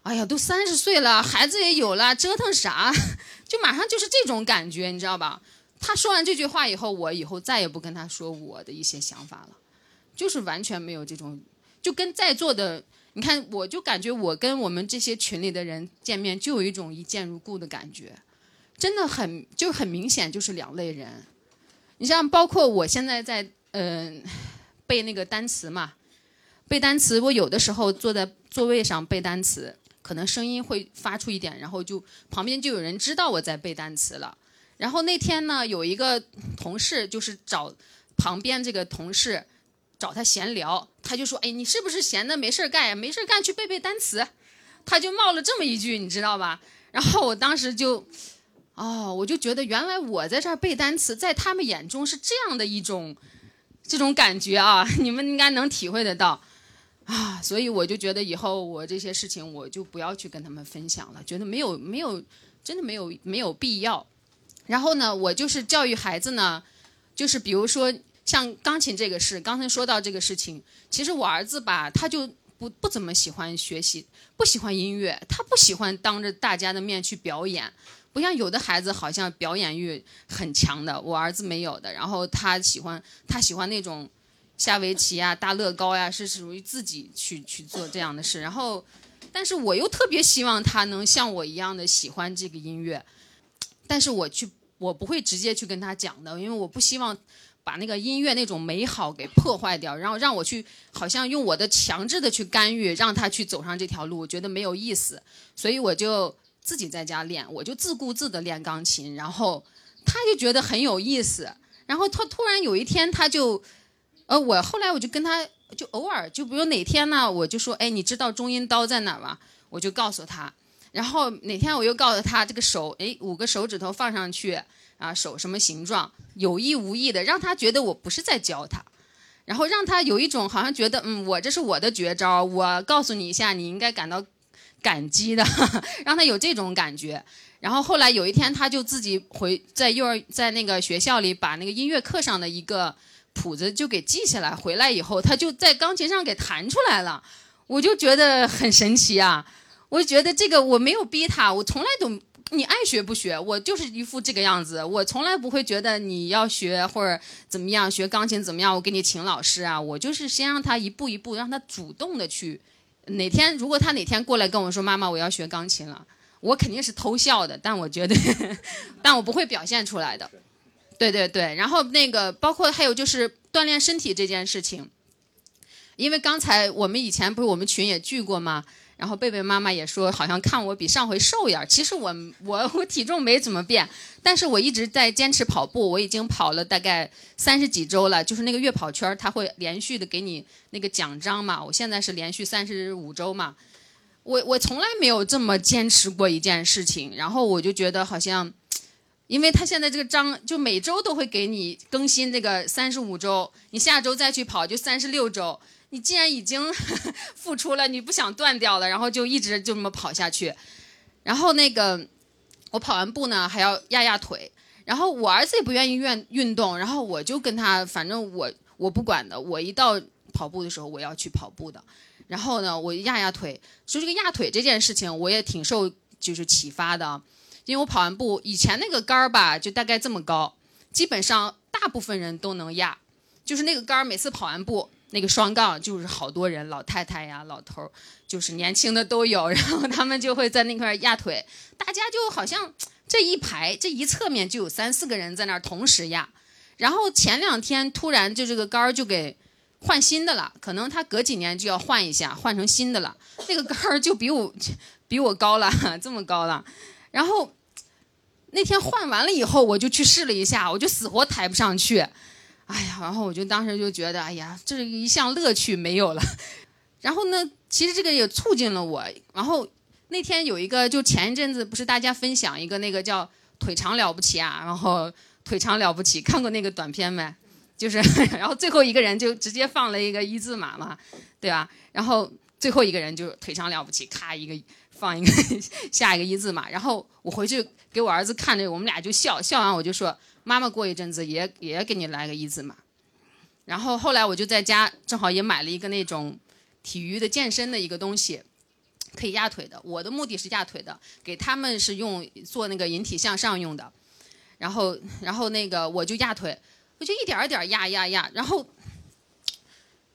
哎呀，都三十岁了，孩子也有了，折腾啥？” 就马上就是这种感觉，你知道吧？他说完这句话以后，我以后再也不跟他说我的一些想法了。就是完全没有这种，就跟在座的，你看，我就感觉我跟我们这些群里的人见面，就有一种一见如故的感觉，真的很就很明显，就是两类人。你像包括我现在在嗯背那个单词嘛，背单词，我有的时候坐在座位上背单词，可能声音会发出一点，然后就旁边就有人知道我在背单词了。然后那天呢，有一个同事就是找旁边这个同事。找他闲聊，他就说：“哎，你是不是闲的没事干呀？没事干去背背单词。”他就冒了这么一句，你知道吧？然后我当时就，哦，我就觉得原来我在这儿背单词，在他们眼中是这样的一种这种感觉啊！你们应该能体会得到啊！所以我就觉得以后我这些事情我就不要去跟他们分享了，觉得没有没有真的没有没有必要。然后呢，我就是教育孩子呢，就是比如说。像钢琴这个事，刚才说到这个事情，其实我儿子吧，他就不不怎么喜欢学习，不喜欢音乐，他不喜欢当着大家的面去表演，不像有的孩子好像表演欲很强的，我儿子没有的。然后他喜欢他喜欢那种下围棋啊、大乐高呀，是属于自己去去做这样的事。然后，但是我又特别希望他能像我一样的喜欢这个音乐，但是我去我不会直接去跟他讲的，因为我不希望。把那个音乐那种美好给破坏掉，然后让我去好像用我的强制的去干预，让他去走上这条路，我觉得没有意思，所以我就自己在家练，我就自顾自的练钢琴，然后他就觉得很有意思，然后他突然有一天他就，呃，我后来我就跟他就偶尔就比如哪天呢，我就说，哎，你知道中音刀在哪吗？我就告诉他，然后哪天我又告诉他这个手，哎，五个手指头放上去。啊，手什么形状？有意无意的让他觉得我不是在教他，然后让他有一种好像觉得，嗯，我这是我的绝招，我告诉你一下，你应该感到感激的，让他有这种感觉。然后后来有一天，他就自己回在幼儿在那个学校里把那个音乐课上的一个谱子就给记下来，回来以后他就在钢琴上给弹出来了，我就觉得很神奇啊！我就觉得这个我没有逼他，我从来都。你爱学不学，我就是一副这个样子。我从来不会觉得你要学或者怎么样，学钢琴怎么样，我给你请老师啊。我就是先让他一步一步，让他主动的去。哪天如果他哪天过来跟我说妈妈我要学钢琴了，我肯定是偷笑的，但我觉得，但我不会表现出来的。对对对，然后那个包括还有就是锻炼身体这件事情，因为刚才我们以前不是我们群也聚过吗？然后贝贝妈妈也说，好像看我比上回瘦一点。其实我我我体重没怎么变，但是我一直在坚持跑步。我已经跑了大概三十几周了，就是那个月跑圈，它会连续的给你那个奖章嘛。我现在是连续三十五周嘛。我我从来没有这么坚持过一件事情，然后我就觉得好像，因为他现在这个章就每周都会给你更新这个三十五周，你下周再去跑就三十六周。你既然已经 付出了，你不想断掉了，然后就一直就这么跑下去。然后那个我跑完步呢，还要压压腿。然后我儿子也不愿意运运动，然后我就跟他，反正我我不管的。我一到跑步的时候，我要去跑步的。然后呢，我压压腿。所以这个压腿这件事情，我也挺受就是启发的，因为我跑完步以前那个杆儿吧，就大概这么高，基本上大部分人都能压。就是那个杆儿，每次跑完步。那个双杠就是好多人，老太太呀、老头儿，就是年轻的都有，然后他们就会在那块压腿，大家就好像这一排这一侧面就有三四个人在那儿同时压，然后前两天突然就这个杆儿就给换新的了，可能他隔几年就要换一下，换成新的了，那个杆儿就比我 比我高了，这么高了。然后那天换完了以后，我就去试了一下，我就死活抬不上去。哎呀，然后我就当时就觉得，哎呀，这一项乐趣没有了。然后呢，其实这个也促进了我。然后那天有一个，就前一阵子不是大家分享一个那个叫“腿长了不起”啊，然后“腿长了不起”，看过那个短片没？就是，然后最后一个人就直接放了一个一字马嘛，对吧？然后最后一个人就腿长了不起，咔一个放一个下一个一字马。然后我回去给我儿子看着，我们俩就笑笑完，我就说：“妈妈过一阵子也也给你来个一字马。”然后后来我就在家正好也买了一个那种体育的健身的一个东西，可以压腿的。我的目的是压腿的，给他们是用做那个引体向上用的。然后然后那个我就压腿。我就一点儿点儿压压压，然后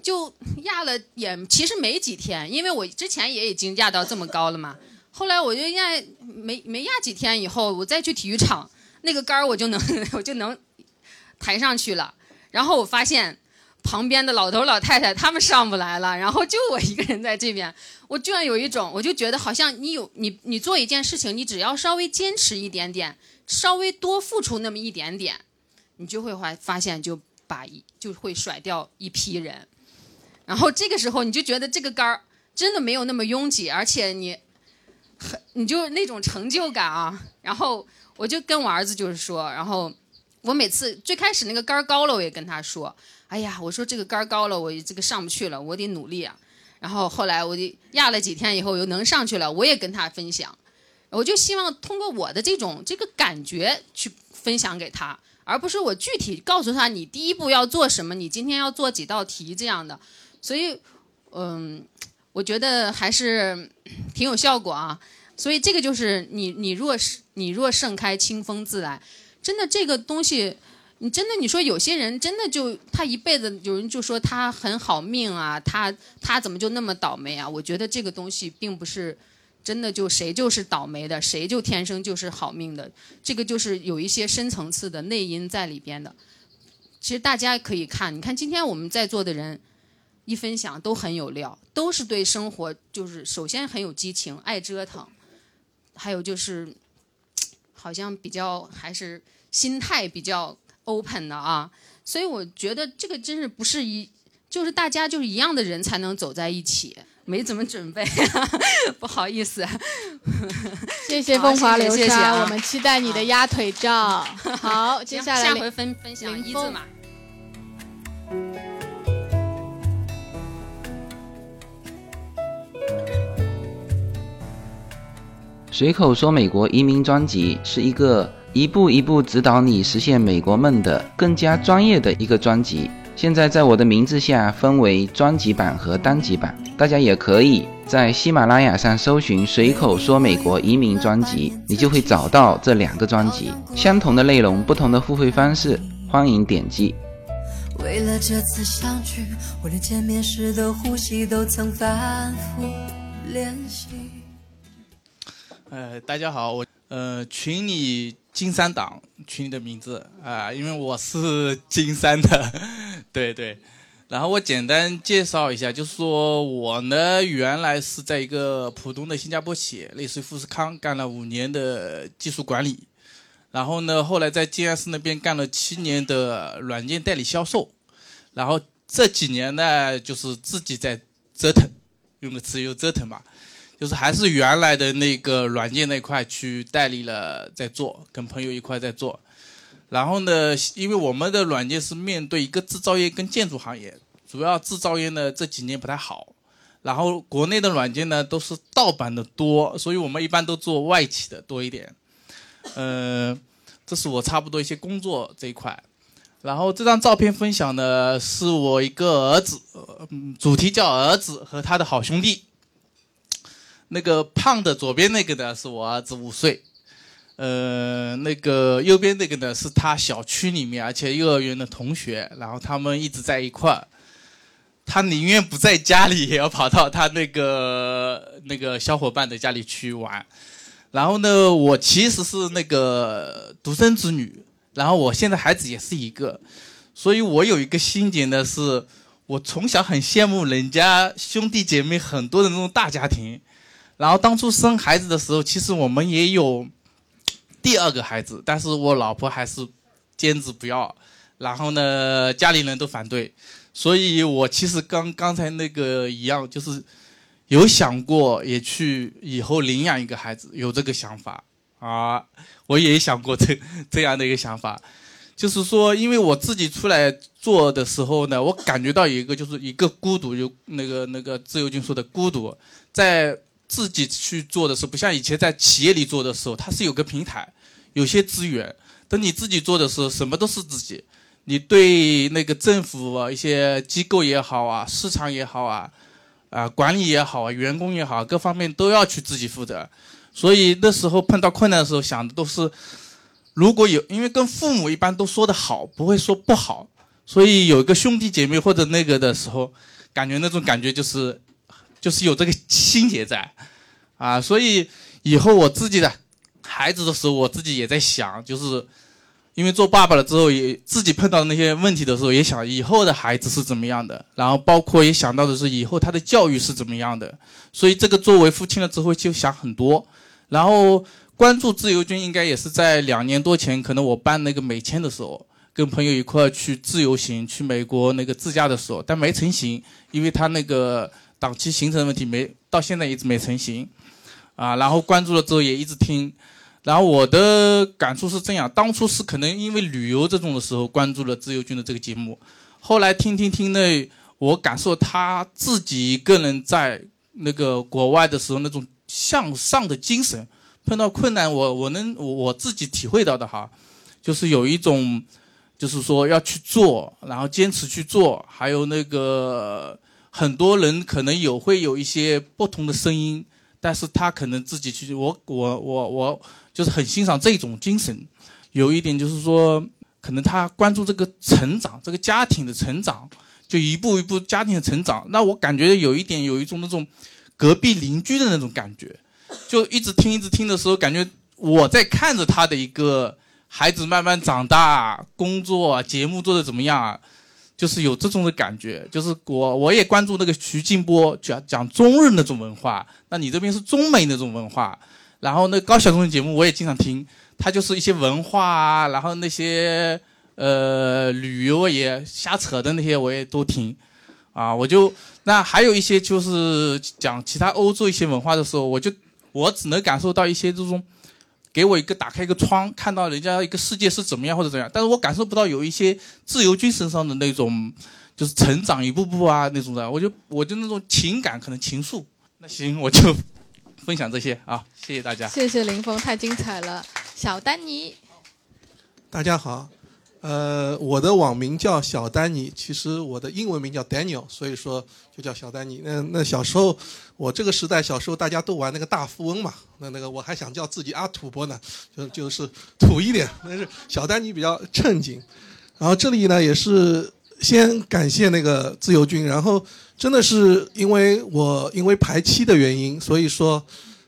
就压了也其实没几天，因为我之前也已经压到这么高了嘛。后来我就压没没压几天以后，我再去体育场，那个杆儿我就能 我就能抬上去了。然后我发现旁边的老头老太太他们上不来了，然后就我一个人在这边。我居然有一种，我就觉得好像你有你你做一件事情，你只要稍微坚持一点点，稍微多付出那么一点点。你就会发发现，就把一就会甩掉一批人，然后这个时候你就觉得这个杆儿真的没有那么拥挤，而且你很你就那种成就感啊。然后我就跟我儿子就是说，然后我每次最开始那个杆儿高了，我也跟他说，哎呀，我说这个杆儿高了，我这个上不去了，我得努力啊。然后后来我就压了几天以后又能上去了，我也跟他分享，我就希望通过我的这种这个感觉去分享给他。而不是我具体告诉他你第一步要做什么，你今天要做几道题这样的，所以，嗯，我觉得还是挺有效果啊。所以这个就是你你若是你若盛开，清风自来，真的这个东西，你真的你说有些人真的就他一辈子有人就说他很好命啊，他他怎么就那么倒霉啊？我觉得这个东西并不是。真的就谁就是倒霉的，谁就天生就是好命的，这个就是有一些深层次的内因在里边的。其实大家可以看，你看今天我们在座的人一分享都很有料，都是对生活就是首先很有激情，爱折腾，还有就是好像比较还是心态比较 open 的啊。所以我觉得这个真是不是一，就是大家就是一样的人才能走在一起。没怎么准备，不好意思。谢谢风华流沙，我们期待你的压腿照。好，接下来下回分分享一字马。随口说美国移民专辑是一个一步一步指导你实现美国梦的更加专业的一个专辑。现在在我的名字下分为专辑版和单集版，大家也可以在喜马拉雅上搜寻“随口说美国移民专辑”，你就会找到这两个专辑，相同的内容，不同的付费方式，欢迎点击。为了这次相聚，我连见面时的呼吸都曾反复练习。呃，大家好，我呃群里金三党群里的名字啊，因为我是金三的。对对，然后我简单介绍一下，就是说我呢原来是在一个普通的新加坡企业，类似于富士康，干了五年的技术管理，然后呢后来在静安寺那边干了七年的软件代理销售，然后这几年呢就是自己在折腾，用个词又折腾吧，就是还是原来的那个软件那块去代理了在做，跟朋友一块在做。然后呢，因为我们的软件是面对一个制造业跟建筑行业，主要制造业呢这几年不太好，然后国内的软件呢都是盗版的多，所以我们一般都做外企的多一点。嗯，这是我差不多一些工作这一块。然后这张照片分享的是我一个儿子，主题叫儿子和他的好兄弟。那个胖的左边那个呢是我儿子五岁。呃，那个右边那个呢，是他小区里面，而且幼儿园的同学，然后他们一直在一块儿。他宁愿不在家里，也要跑到他那个那个小伙伴的家里去玩。然后呢，我其实是那个独生子女，然后我现在孩子也是一个，所以我有一个心结呢，是我从小很羡慕人家兄弟姐妹很多的那种大家庭。然后当初生孩子的时候，其实我们也有第二个孩子，但是我老婆还是坚持不要，然后呢，家里人都反对，所以我其实刚刚才那个一样，就是有想过也去以后领养一个孩子，有这个想法啊，我也想过这 这样的一个想法。就是说，因为我自己出来做的时候呢，我感觉到一个就是一个孤独，就那个那个自由军说的孤独，在自己去做的时候，不像以前在企业里做的时候，它是有个平台，有些资源。等你自己做的时候，什么都是自己，你对那个政府啊、一些机构也好啊、市场也好啊、啊管理也好啊、员工也好，各方面都要去自己负责。所以那时候碰到困难的时候，想的都是。如果有，因为跟父母一般都说的好，不会说不好，所以有一个兄弟姐妹或者那个的时候，感觉那种感觉就是，就是有这个心结在，啊，所以以后我自己的孩子的时候，我自己也在想，就是因为做爸爸了之后，也自己碰到那些问题的时候，也想以后的孩子是怎么样的，然后包括也想到的是以后他的教育是怎么样的，所以这个作为父亲了之后就想很多，然后。关注自由军应该也是在两年多前，可能我办那个美签的时候，跟朋友一块去自由行去美国那个自驾的时候，但没成行，因为他那个档期行程问题，没到现在一直没成型，啊，然后关注了之后也一直听，然后我的感触是这样，当初是可能因为旅游这种的时候关注了自由军的这个节目，后来听听听呢，我感受他自己一个人在那个国外的时候那种向上的精神。碰到困难，我我能我自己体会到的哈，就是有一种，就是说要去做，然后坚持去做，还有那个很多人可能有会有一些不同的声音，但是他可能自己去，我我我我就是很欣赏这种精神。有一点就是说，可能他关注这个成长，这个家庭的成长，就一步一步家庭的成长。那我感觉有一点有一种那种隔壁邻居的那种感觉。就一直听一直听的时候，感觉我在看着他的一个孩子慢慢长大，工作节目做的怎么样啊？就是有这种的感觉。就是我我也关注那个徐静波讲讲中日那种文化，那你这边是中美那种文化。然后那高晓松的节目我也经常听，他就是一些文化啊，然后那些呃旅游也瞎扯的那些我也都听。啊，我就那还有一些就是讲其他欧洲一些文化的时候，我就。我只能感受到一些这种，给我一个打开一个窗，看到人家一个世界是怎么样或者怎样，但是我感受不到有一些自由军身上的那种，就是成长一步步啊那种的，我就我就那种情感可能情愫。那行，我就分享这些啊，谢谢大家。谢谢林峰，太精彩了。小丹尼，大家好。呃，我的网名叫小丹尼，其实我的英文名叫 Daniel，所以说就叫小丹尼。那那小时候，我这个时代小时候大家都玩那个大富翁嘛，那那个我还想叫自己阿土伯呢，就就是土一点，但是小丹尼比较正经。然后这里呢也是先感谢那个自由军，然后真的是因为我因为排期的原因，所以说。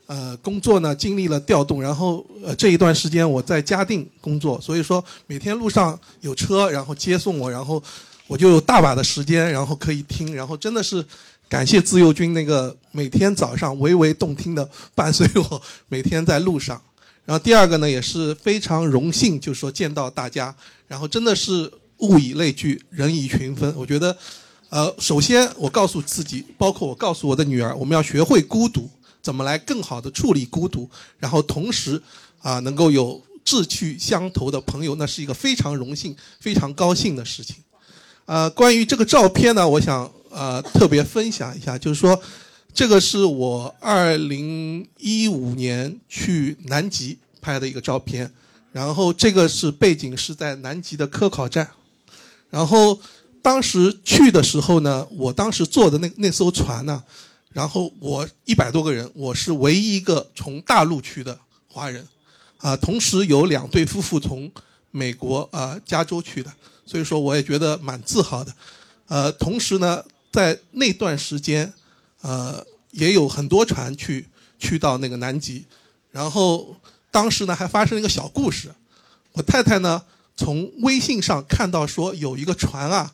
呃，工作呢经历了调动，然后呃这一段时间我在嘉定工作，所以说每天路上有车，然后接送我，然后我就有大把的时间，然后可以听，然后真的是感谢自由军那个每天早上娓娓动听的伴随我每天在路上。然后第二个呢也是非常荣幸，就是说见到大家，然后真的是物以类聚，人以群分。我觉得，呃，首先我告诉自己，包括我告诉我的女儿，我们要学会孤独。怎么来更好的处理孤独，然后同时啊能够有志趣相投的朋友，那是一个非常荣幸、非常高兴的事情。呃，关于这个照片呢，我想呃特别分享一下，就是说这个是我二零一五年去南极拍的一个照片，然后这个是背景是在南极的科考站，然后当时去的时候呢，我当时坐的那那艘船呢。然后我一百多个人，我是唯一一个从大陆去的华人，啊，同时有两对夫妇从美国啊加州去的，所以说我也觉得蛮自豪的，呃，同时呢，在那段时间，呃，也有很多船去去到那个南极，然后当时呢还发生了一个小故事，我太太呢从微信上看到说有一个船啊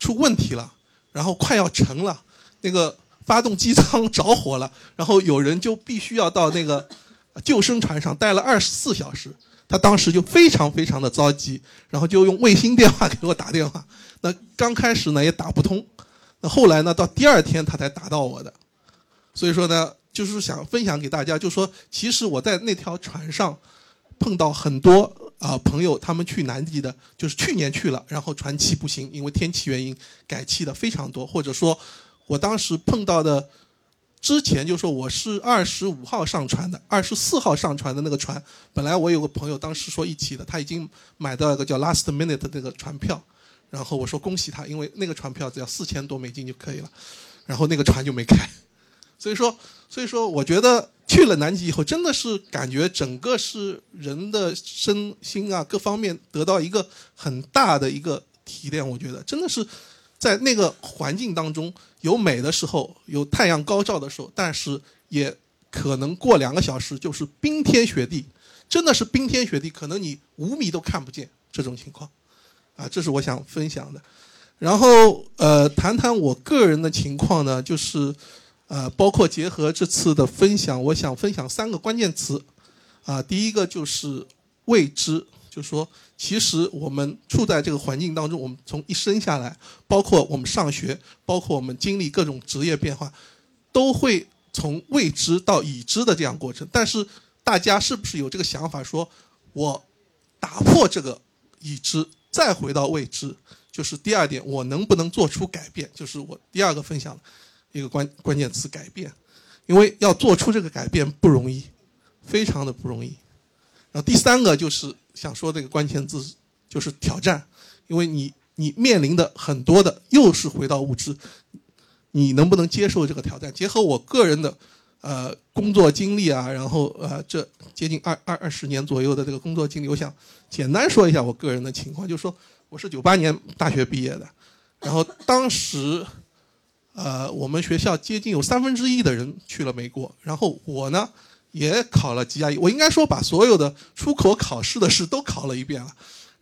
出问题了，然后快要沉了，那个。发动机舱着火了，然后有人就必须要到那个 救生船上待了二十四小时。他当时就非常非常的着急，然后就用卫星电话给我打电话。那刚开始呢也打不通，那后来呢到第二天他才打到我的。所以说呢，就是想分享给大家，就说其实我在那条船上碰到很多啊朋友，他们去南极的，就是去年去了，然后船期不行，因为天气原因改期的非常多，或者说我当时碰到的。之前就说我是二十五号上船的，二十四号上船的那个船，本来我有个朋友当时说一起的，他已经买到一个叫 Last Minute 的那个船票，然后我说恭喜他，因为那个船票只要四千多美金就可以了，然后那个船就没开，所以说，所以说我觉得去了南极以后，真的是感觉整个是人的身心啊各方面得到一个很大的一个提炼，我觉得真的是。在那个环境当中，有美的时候，有太阳高照的时候，但是也可能过两个小时就是冰天雪地，真的是冰天雪地，可能你五米都看不见这种情况，啊，这是我想分享的。然后呃，谈谈我个人的情况呢，就是呃，包括结合这次的分享，我想分享三个关键词，啊，第一个就是未知。就说，其实我们处在这个环境当中，我们从一生下来，包括我们上学，包括我们经历各种职业变化，都会从未知到已知的这样过程。但是，大家是不是有这个想法，说我打破这个已知，再回到未知？就是第二点，我能不能做出改变？就是我第二个分享一个关关键词：改变。因为要做出这个改变不容易，非常的不容易。然后第三个就是。想说这个关键字就是挑战，因为你你面临的很多的又是回到物质，你能不能接受这个挑战？结合我个人的呃工作经历啊，然后呃这接近二二二十年左右的这个工作经历，我想简单说一下我个人的情况，就是说我是九八年大学毕业的，然后当时呃我们学校接近有三分之一的人去了美国，然后我呢。也考了 GRE，我应该说把所有的出口考试的事都考了一遍了，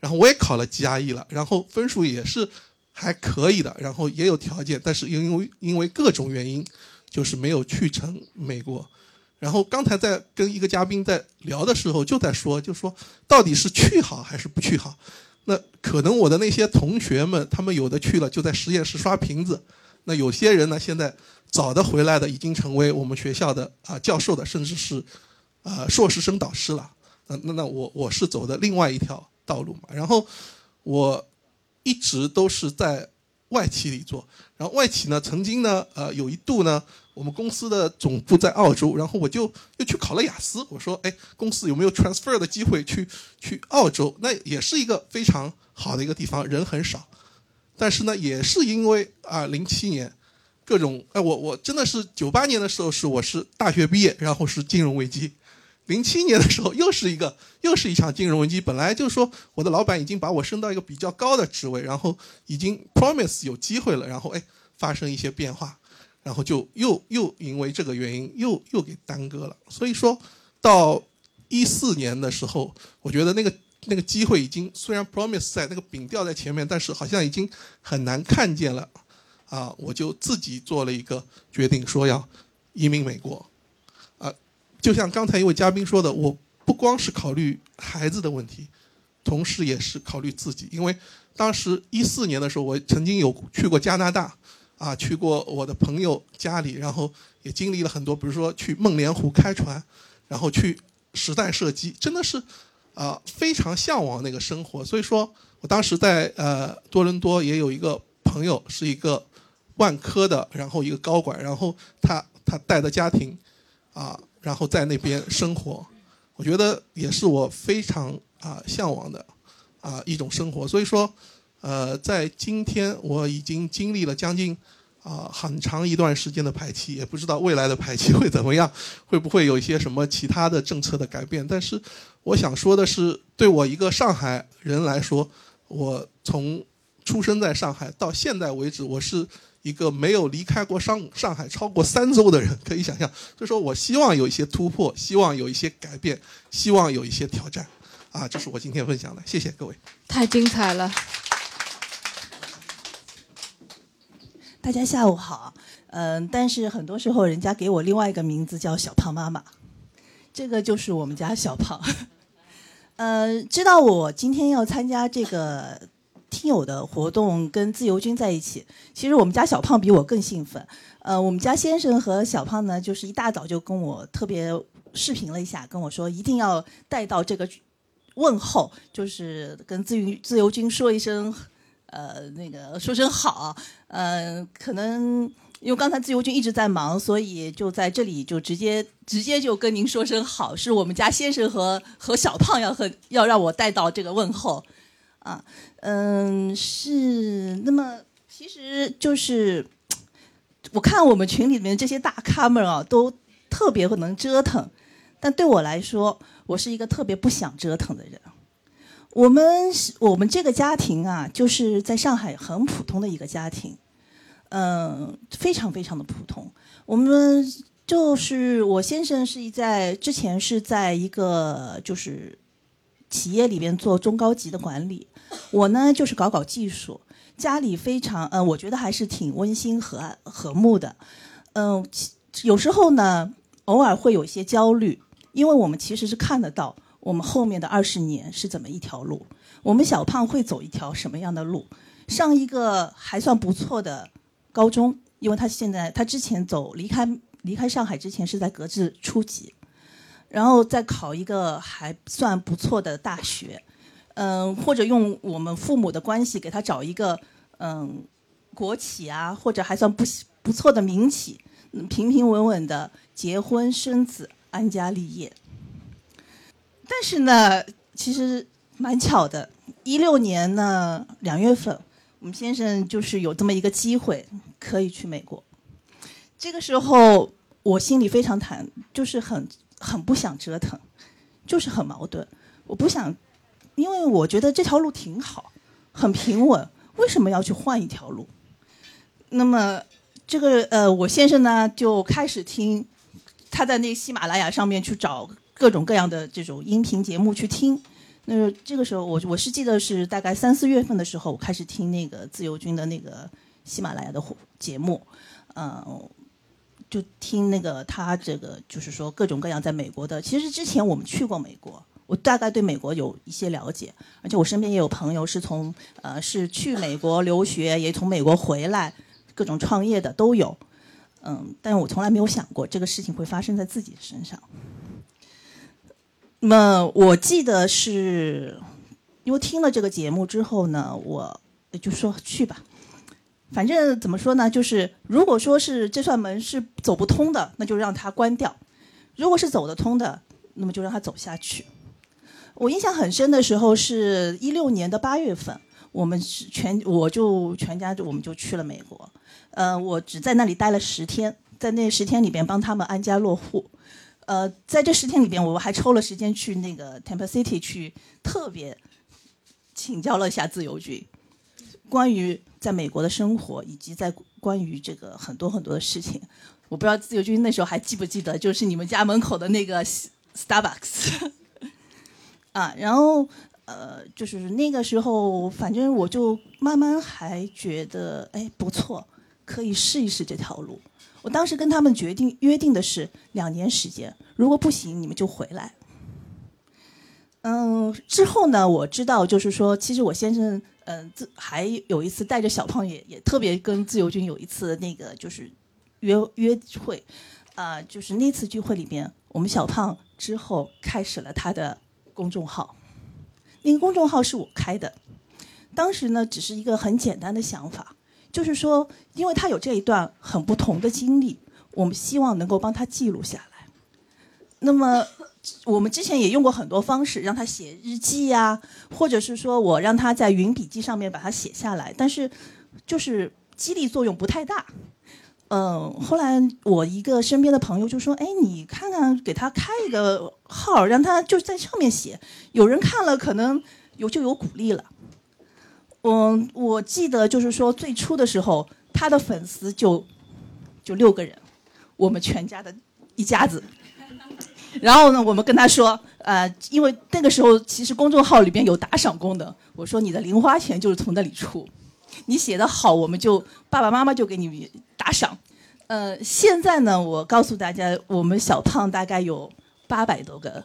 然后我也考了 GRE 了，然后分数也是还可以的，然后也有条件，但是因为因为各种原因，就是没有去成美国。然后刚才在跟一个嘉宾在聊的时候，就在说，就说到底是去好还是不去好？那可能我的那些同学们，他们有的去了就在实验室刷瓶子，那有些人呢现在。早的回来的已经成为我们学校的啊教授的，甚至是，呃硕士生导师了。那那那我我是走的另外一条道路嘛。然后我一直都是在外企里做。然后外企呢，曾经呢，呃有一度呢，我们公司的总部在澳洲，然后我就又去考了雅思。我说，哎，公司有没有 transfer 的机会去去澳洲？那也是一个非常好的一个地方，人很少。但是呢，也是因为啊，零七年。各种哎，我我真的是九八年的时候是我是大学毕业，然后是金融危机，零七年的时候又是一个又是一场金融危机。本来就是说我的老板已经把我升到一个比较高的职位，然后已经 promise 有机会了，然后哎发生一些变化，然后就又又因为这个原因又又给耽搁了。所以说到一四年的时候，我觉得那个那个机会已经虽然 promise 在那个饼掉在前面，但是好像已经很难看见了。啊，我就自己做了一个决定，说要移民美国。啊，就像刚才一位嘉宾说的，我不光是考虑孩子的问题，同时也是考虑自己。因为当时一四年的时候，我曾经有去过加拿大，啊，去过我的朋友家里，然后也经历了很多，比如说去梦莲湖开船，然后去实弹射击，真的是啊非常向往那个生活。所以说我当时在呃多伦多也有一个朋友，是一个。万科的，然后一个高管，然后他他带着家庭，啊，然后在那边生活，我觉得也是我非常啊向往的，啊一种生活。所以说，呃，在今天我已经经历了将近啊很长一段时间的排期，也不知道未来的排期会怎么样，会不会有一些什么其他的政策的改变。但是我想说的是，对我一个上海人来说，我从出生在上海到现在为止，我是。一个没有离开过上上海超过三周的人，可以想象，就说我希望有一些突破，希望有一些改变，希望有一些挑战，啊，这是我今天分享的，谢谢各位。太精彩了！大家下午好，嗯，但是很多时候人家给我另外一个名字叫小胖妈妈，这个就是我们家小胖。呃，知道我今天要参加这个听友的活动，跟自由军在一起，其实我们家小胖比我更兴奋。呃，我们家先生和小胖呢，就是一大早就跟我特别视频了一下，跟我说一定要带到这个问候，就是跟自由自由军说一声，呃，那个说声好。呃，可能。因为刚才自由军一直在忙，所以就在这里就直接直接就跟您说声好，是我们家先生和和小胖要和要让我带到这个问候，啊，嗯，是那么其实就是我看我们群里面这些大咖们啊，都特别能折腾，但对我来说，我是一个特别不想折腾的人。我们我们这个家庭啊，就是在上海很普通的一个家庭。嗯，非常非常的普通。我们就是我先生是在之前是在一个就是企业里边做中高级的管理，我呢就是搞搞技术。家里非常呃，我觉得还是挺温馨和和睦的。嗯，有时候呢，偶尔会有一些焦虑，因为我们其实是看得到我们后面的二十年是怎么一条路，我们小胖会走一条什么样的路，上一个还算不错的。高中，因为他现在他之前走离开离开上海之前是在格致初级，然后再考一个还算不错的大学，嗯，或者用我们父母的关系给他找一个嗯国企啊，或者还算不不错的民企，平平稳稳的结婚生子安家立业。但是呢，其实蛮巧的，一六年呢两月份，我们先生就是有这么一个机会。可以去美国，这个时候我心里非常忐，就是很很不想折腾，就是很矛盾。我不想，因为我觉得这条路挺好，很平稳，为什么要去换一条路？那么这个呃，我先生呢就开始听，他在那喜马拉雅上面去找各种各样的这种音频节目去听。那这个时候我我是记得是大概三四月份的时候，我开始听那个自由军的那个。喜马拉雅的节目，嗯，就听那个他这个就是说各种各样在美国的。其实之前我们去过美国，我大概对美国有一些了解，而且我身边也有朋友是从呃是去美国留学，也从美国回来，各种创业的都有。嗯，但我从来没有想过这个事情会发生在自己身上。那么我记得是，因为听了这个节目之后呢，我就说去吧。反正怎么说呢，就是如果说是这扇门是走不通的，那就让它关掉；如果是走得通的，那么就让它走下去。我印象很深的时候是一六年的八月份，我们全我就全家就我们就去了美国。呃，我只在那里待了十天，在那十天里边帮他们安家落户。呃，在这十天里边，我还抽了时间去那个 Tampa City 去特别请教了一下自由军，关于。在美国的生活，以及在关于这个很多很多的事情，我不知道自由军那时候还记不记得，就是你们家门口的那个 Starbucks 啊，然后呃，就是那个时候，反正我就慢慢还觉得，哎，不错，可以试一试这条路。我当时跟他们决定约定的是两年时间，如果不行，你们就回来。嗯，之后呢，我知道就是说，其实我先生。嗯，自还有一次带着小胖也也特别跟自由军有一次那个就是约约会，啊，就是那次聚会里边，我们小胖之后开始了他的公众号，那个公众号是我开的，当时呢只是一个很简单的想法，就是说，因为他有这一段很不同的经历，我们希望能够帮他记录下来，那么。我们之前也用过很多方式，让他写日记呀，或者是说我让他在云笔记上面把它写下来，但是就是激励作用不太大。嗯，后来我一个身边的朋友就说：“哎，你看看，给他开一个号，让他就在上面写，有人看了可能有就有鼓励了。”嗯，我记得就是说最初的时候，他的粉丝就就六个人，我们全家的一家子。然后呢，我们跟他说，呃，因为那个时候其实公众号里边有打赏功能，我说你的零花钱就是从那里出，你写的好，我们就爸爸妈妈就给你打赏。呃，现在呢，我告诉大家，我们小胖大概有八百多个，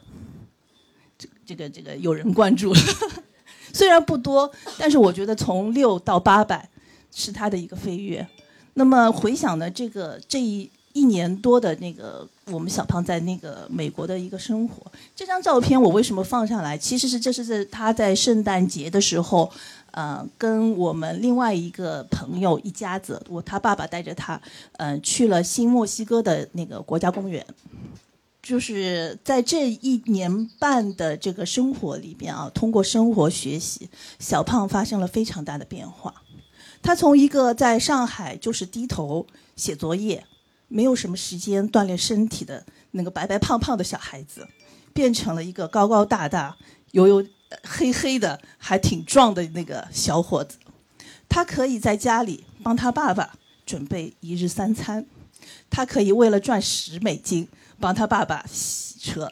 这这个这个有人关注了，虽然不多，但是我觉得从六到八百是他的一个飞跃。那么回想呢，这个这一一年多的那个我们小胖在那个美国的一个生活，这张照片我为什么放上来？其实是这是在他在圣诞节的时候。呃，跟我们另外一个朋友一家子，我他爸爸带着他，嗯，去了新墨西哥的那个国家公园。就是在这一年半的这个生活里边啊，通过生活学习，小胖发生了非常大的变化。他从一个在上海就是低头写作业，没有什么时间锻炼身体的那个白白胖胖的小孩子，变成了一个高高大大、有有。黑黑的还挺壮的那个小伙子，他可以在家里帮他爸爸准备一日三餐，他可以为了赚十美金帮他爸爸洗车，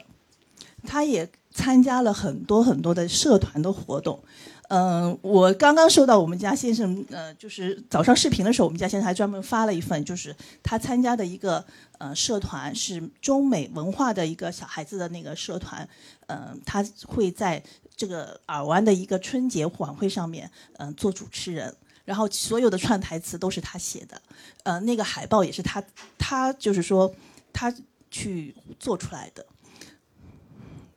他也参加了很多很多的社团的活动。嗯，我刚刚收到我们家先生，呃，就是早上视频的时候，我们家先生还专门发了一份，就是他参加的一个呃社团，是中美文化的一个小孩子的那个社团，嗯，他会在。这个尔湾的一个春节晚会上面，嗯，做主持人，然后所有的串台词都是他写的，呃，那个海报也是他，他就是说他去做出来的。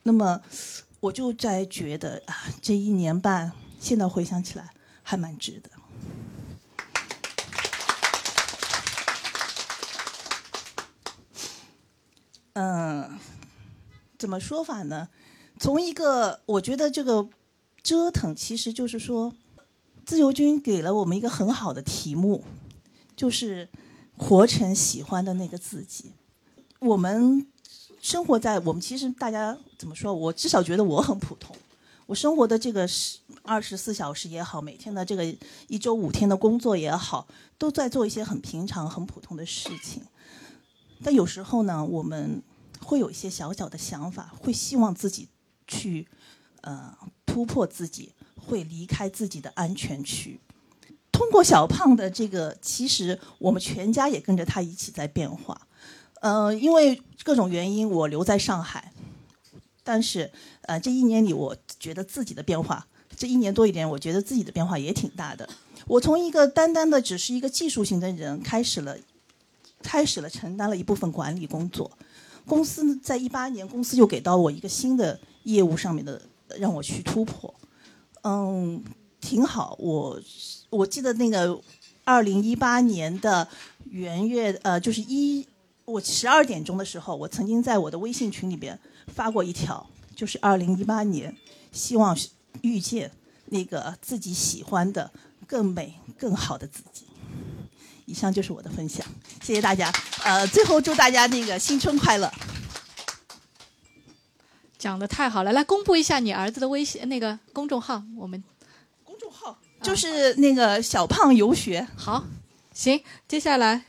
那么我就在觉得啊，这一年半，现在回想起来还蛮值得。嗯，怎么说法呢？从一个，我觉得这个折腾，其实就是说，自由军给了我们一个很好的题目，就是活成喜欢的那个自己。我们生活在我们其实大家怎么说？我至少觉得我很普通。我生活的这个十二十四小时也好，每天的这个一周五天的工作也好，都在做一些很平常、很普通的事情。但有时候呢，我们会有一些小小的想法，会希望自己。去，呃，突破自己，会离开自己的安全区。通过小胖的这个，其实我们全家也跟着他一起在变化。呃，因为各种原因，我留在上海，但是，呃，这一年里，我觉得自己的变化，这一年多一点，我觉得自己的变化也挺大的。我从一个单单的只是一个技术型的人，开始了，开始了承担了一部分管理工作。公司在一八年，公司又给到我一个新的。业务上面的让我去突破，嗯，挺好。我我记得那个二零一八年的元月，呃，就是一我十二点钟的时候，我曾经在我的微信群里边发过一条，就是二零一八年，希望遇见那个自己喜欢的更美更好的自己。以上就是我的分享，谢谢大家。呃，最后祝大家那个新春快乐。讲的太好了，来公布一下你儿子的微信那个公众号，我们公众号就是那个小胖游学。好，行，接下来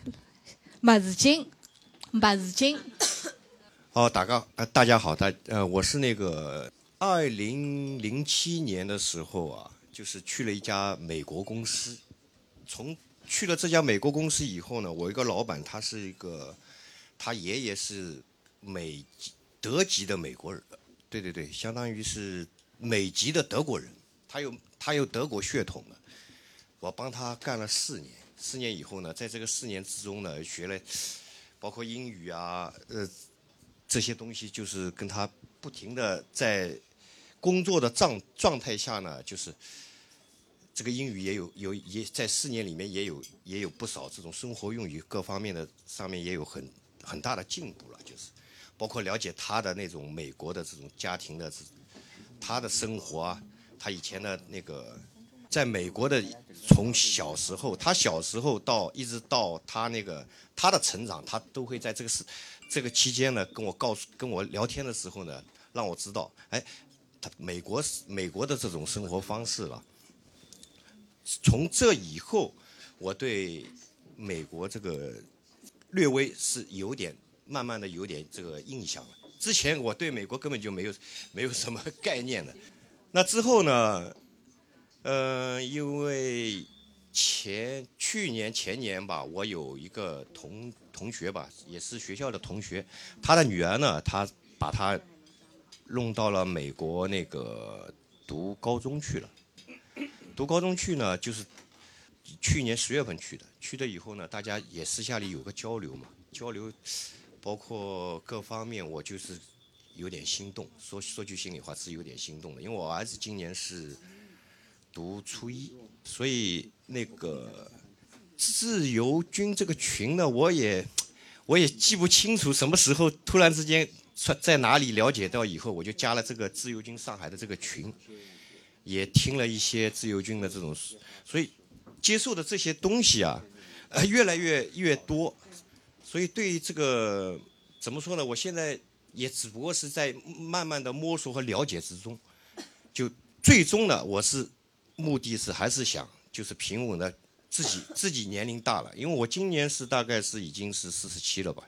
马子金，马子金。哦，大家呃，大家好，大呃，我是那个二零零七年的时候啊，就是去了一家美国公司，从去了这家美国公司以后呢，我一个老板他是一个，他爷爷是美德籍的美国人。对对对，相当于是美籍的德国人，他有他有德国血统的。我帮他干了四年，四年以后呢，在这个四年之中呢，学了包括英语啊，呃，这些东西，就是跟他不停的在工作的状状态下呢，就是这个英语也有有也在四年里面也有也有不少这种生活用语各方面的上面也有很很大的进步了，就是。包括了解他的那种美国的这种家庭的，他的生活啊，他以前的那个在美国的，从小时候，他小时候到一直到他那个他的成长，他都会在这个时这个期间呢，跟我告诉跟我聊天的时候呢，让我知道，哎，他美国美国的这种生活方式了。从这以后，我对美国这个略微是有点。慢慢的有点这个印象了。之前我对美国根本就没有没有什么概念的。那之后呢？呃，因为前去。年前年吧，我有一个同同学吧，也是学校的同学，他的女儿呢，他把他弄到了美国那个读高中去了。读高中去呢，就是去年十月份去的。去了以后呢，大家也私下里有个交流嘛，交流包括各方面，我就是有点心动。说说句心里话，是有点心动的，因为我儿子今年是读初一，所以那个自由军这个群呢，我也我也记不清楚什么时候突然之间在哪里了解到以后，我就加了这个自由军上海的这个群。也听了一些自由军的这种，所以接受的这些东西啊，呃，越来越越多，所以对这个怎么说呢？我现在也只不过是在慢慢的摸索和了解之中，就最终呢，我是目的是还是想就是平稳的自己自己年龄大了，因为我今年是大概是已经是四十七了吧，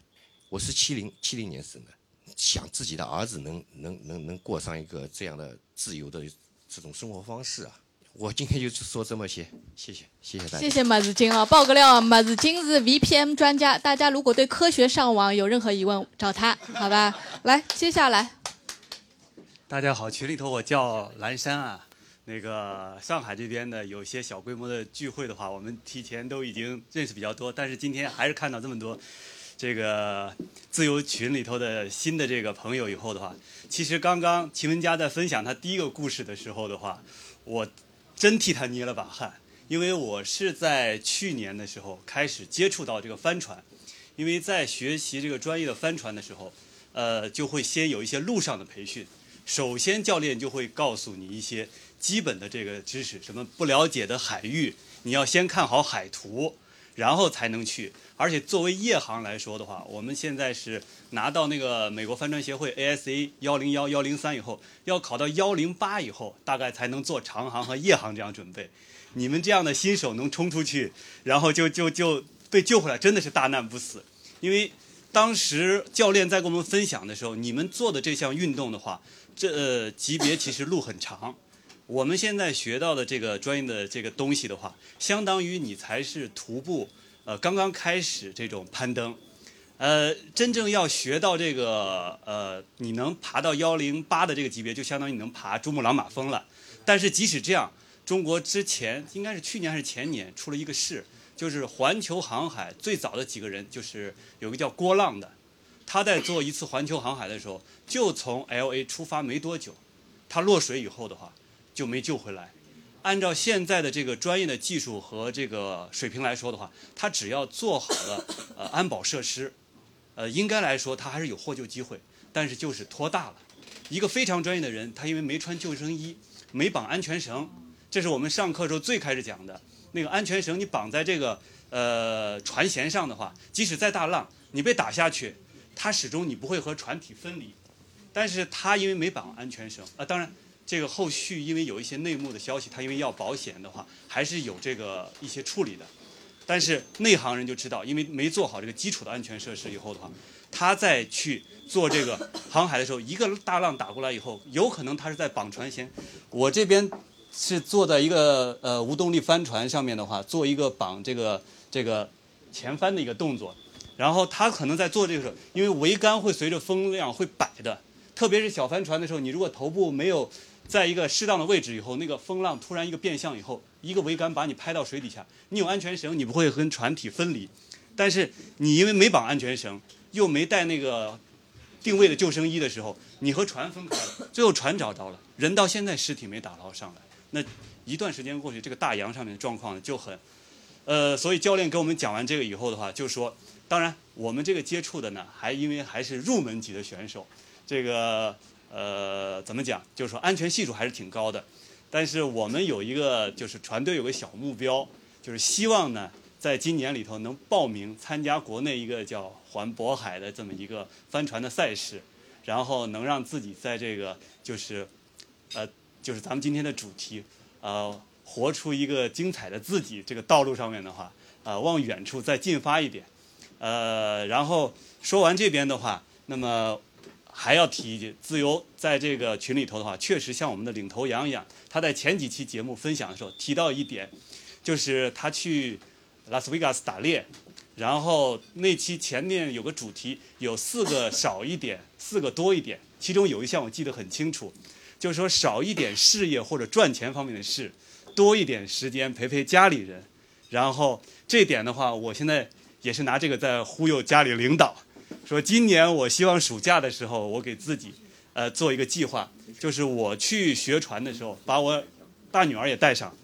我是七零七零年生的，想自己的儿子能能能能过上一个这样的自由的。这种生活方式啊，我今天就说这么些，谢谢，谢谢大家。谢谢马子金啊，爆个料，马子金是 VPN 专家，大家如果对科学上网有任何疑问，找他，好吧？来，接下来。大家好，群里头我叫蓝山啊，那个上海这边的有些小规模的聚会的话，我们提前都已经认识比较多，但是今天还是看到这么多。这个自由群里头的新的这个朋友以后的话，其实刚刚秦文佳在分享他第一个故事的时候的话，我真替他捏了把汗，因为我是在去年的时候开始接触到这个帆船，因为在学习这个专业的帆船的时候，呃，就会先有一些路上的培训，首先教练就会告诉你一些基本的这个知识，什么不了解的海域，你要先看好海图。然后才能去，而且作为夜航来说的话，我们现在是拿到那个美国帆船协会 ASA 幺零幺幺零三以后，要考到幺零八以后，大概才能做长航和夜航这样准备。你们这样的新手能冲出去，然后就就就被救回来，真的是大难不死。因为当时教练在跟我们分享的时候，你们做的这项运动的话，这级别其实路很长。我们现在学到的这个专业的这个东西的话，相当于你才是徒步，呃，刚刚开始这种攀登，呃，真正要学到这个，呃，你能爬到幺零八的这个级别，就相当于你能爬珠穆朗玛峰了。但是即使这样，中国之前应该是去年还是前年出了一个事，就是环球航海最早的几个人，就是有个叫郭浪的，他在做一次环球航海的时候，就从 L A 出发没多久，他落水以后的话。就没救回来。按照现在的这个专业的技术和这个水平来说的话，他只要做好了 呃安保设施，呃，应该来说他还是有获救机会。但是就是拖大了。一个非常专业的人，他因为没穿救生衣，没绑安全绳，这是我们上课时候最开始讲的那个安全绳。你绑在这个呃船舷上的话，即使再大浪，你被打下去，它始终你不会和船体分离。但是他因为没绑安全绳啊，当然。这个后续因为有一些内幕的消息，他因为要保险的话，还是有这个一些处理的。但是内行人就知道，因为没做好这个基础的安全设施以后的话，他再去做这个航海的时候，一个大浪打过来以后，有可能他是在绑船舷。我这边是坐在一个呃无动力帆船上面的话，做一个绑这个这个前帆的一个动作，然后他可能在做这个时候，因为桅杆会随着风量会摆的，特别是小帆船的时候，你如果头部没有在一个适当的位置以后，那个风浪突然一个变向以后，一个桅杆把你拍到水底下，你有安全绳，你不会跟船体分离。但是你因为没绑安全绳，又没带那个定位的救生衣的时候，你和船分开了。最后船找着了，人到现在尸体没打捞上来。那一段时间过去，这个大洋上面的状况就很，呃，所以教练给我们讲完这个以后的话，就说，当然我们这个接触的呢，还因为还是入门级的选手，这个。呃，怎么讲？就是说安全系数还是挺高的，但是我们有一个，就是船队有个小目标，就是希望呢，在今年里头能报名参加国内一个叫环渤海的这么一个帆船的赛事，然后能让自己在这个就是，呃，就是咱们今天的主题，呃，活出一个精彩的自己这个道路上面的话，呃，往远处再进发一点，呃，然后说完这边的话，那么。还要提一句，自由在这个群里头的话，确实像我们的领头羊一样。他在前几期节目分享的时候提到一点，就是他去拉斯维加斯打猎，然后那期前面有个主题，有四个少一点，四个多一点，其中有一项我记得很清楚，就是说少一点事业或者赚钱方面的事，多一点时间陪陪家里人。然后这点的话，我现在也是拿这个在忽悠家里领导，说今年我希望暑假的时候，我给自己呃做一个计划，就是我去学船的时候，把我大女儿也带上，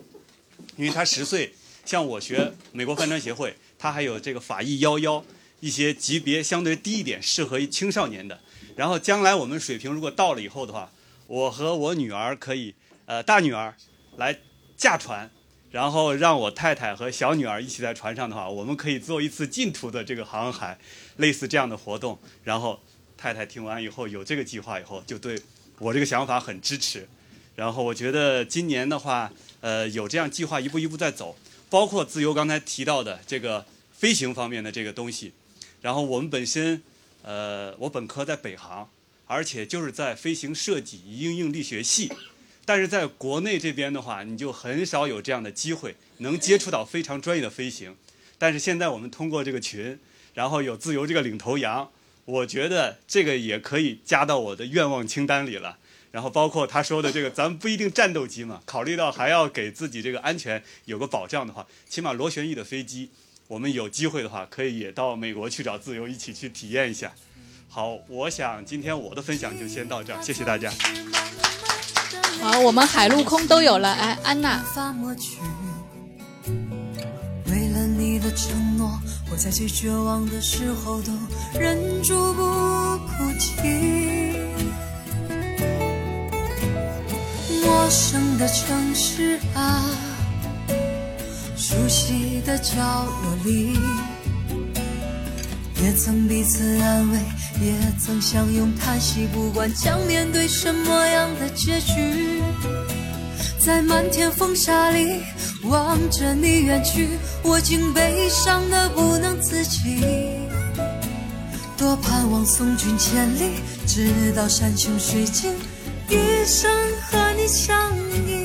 因为她十岁，像我学美国帆船协会，她还有这个法医幺幺一些级别相对低一点，适合于青少年的。然后将来我们水平如果到了以后的话，我和我女儿可以呃大女儿来驾船。然后让我太太和小女儿一起在船上的话，我们可以做一次近途的这个航海，类似这样的活动。然后太太听完以后有这个计划以后，就对我这个想法很支持。然后我觉得今年的话，呃，有这样计划一步一步在走，包括自由刚才提到的这个飞行方面的这个东西。然后我们本身，呃，我本科在北航，而且就是在飞行设计应用力学系。但是在国内这边的话，你就很少有这样的机会能接触到非常专业的飞行。但是现在我们通过这个群，然后有自由这个领头羊，我觉得这个也可以加到我的愿望清单里了。然后包括他说的这个，咱们不一定战斗机嘛，考虑到还要给自己这个安全有个保障的话，起码螺旋翼的飞机，我们有机会的话，可以也到美国去找自由一起去体验一下。好，我想今天我的分享就先到这儿，谢谢大家。好，我们海陆空都有了。哎，安娜。为了你的承诺，我在最绝望的时候都忍住不哭泣。陌生的城市啊，熟悉的角落里。也曾彼此安慰，也曾相拥叹息，不管将面对什么样的结局，在漫天风沙里望着你远去，我竟悲伤的不能自己。多盼望送君千里，直到山穷水尽，一生和你相依。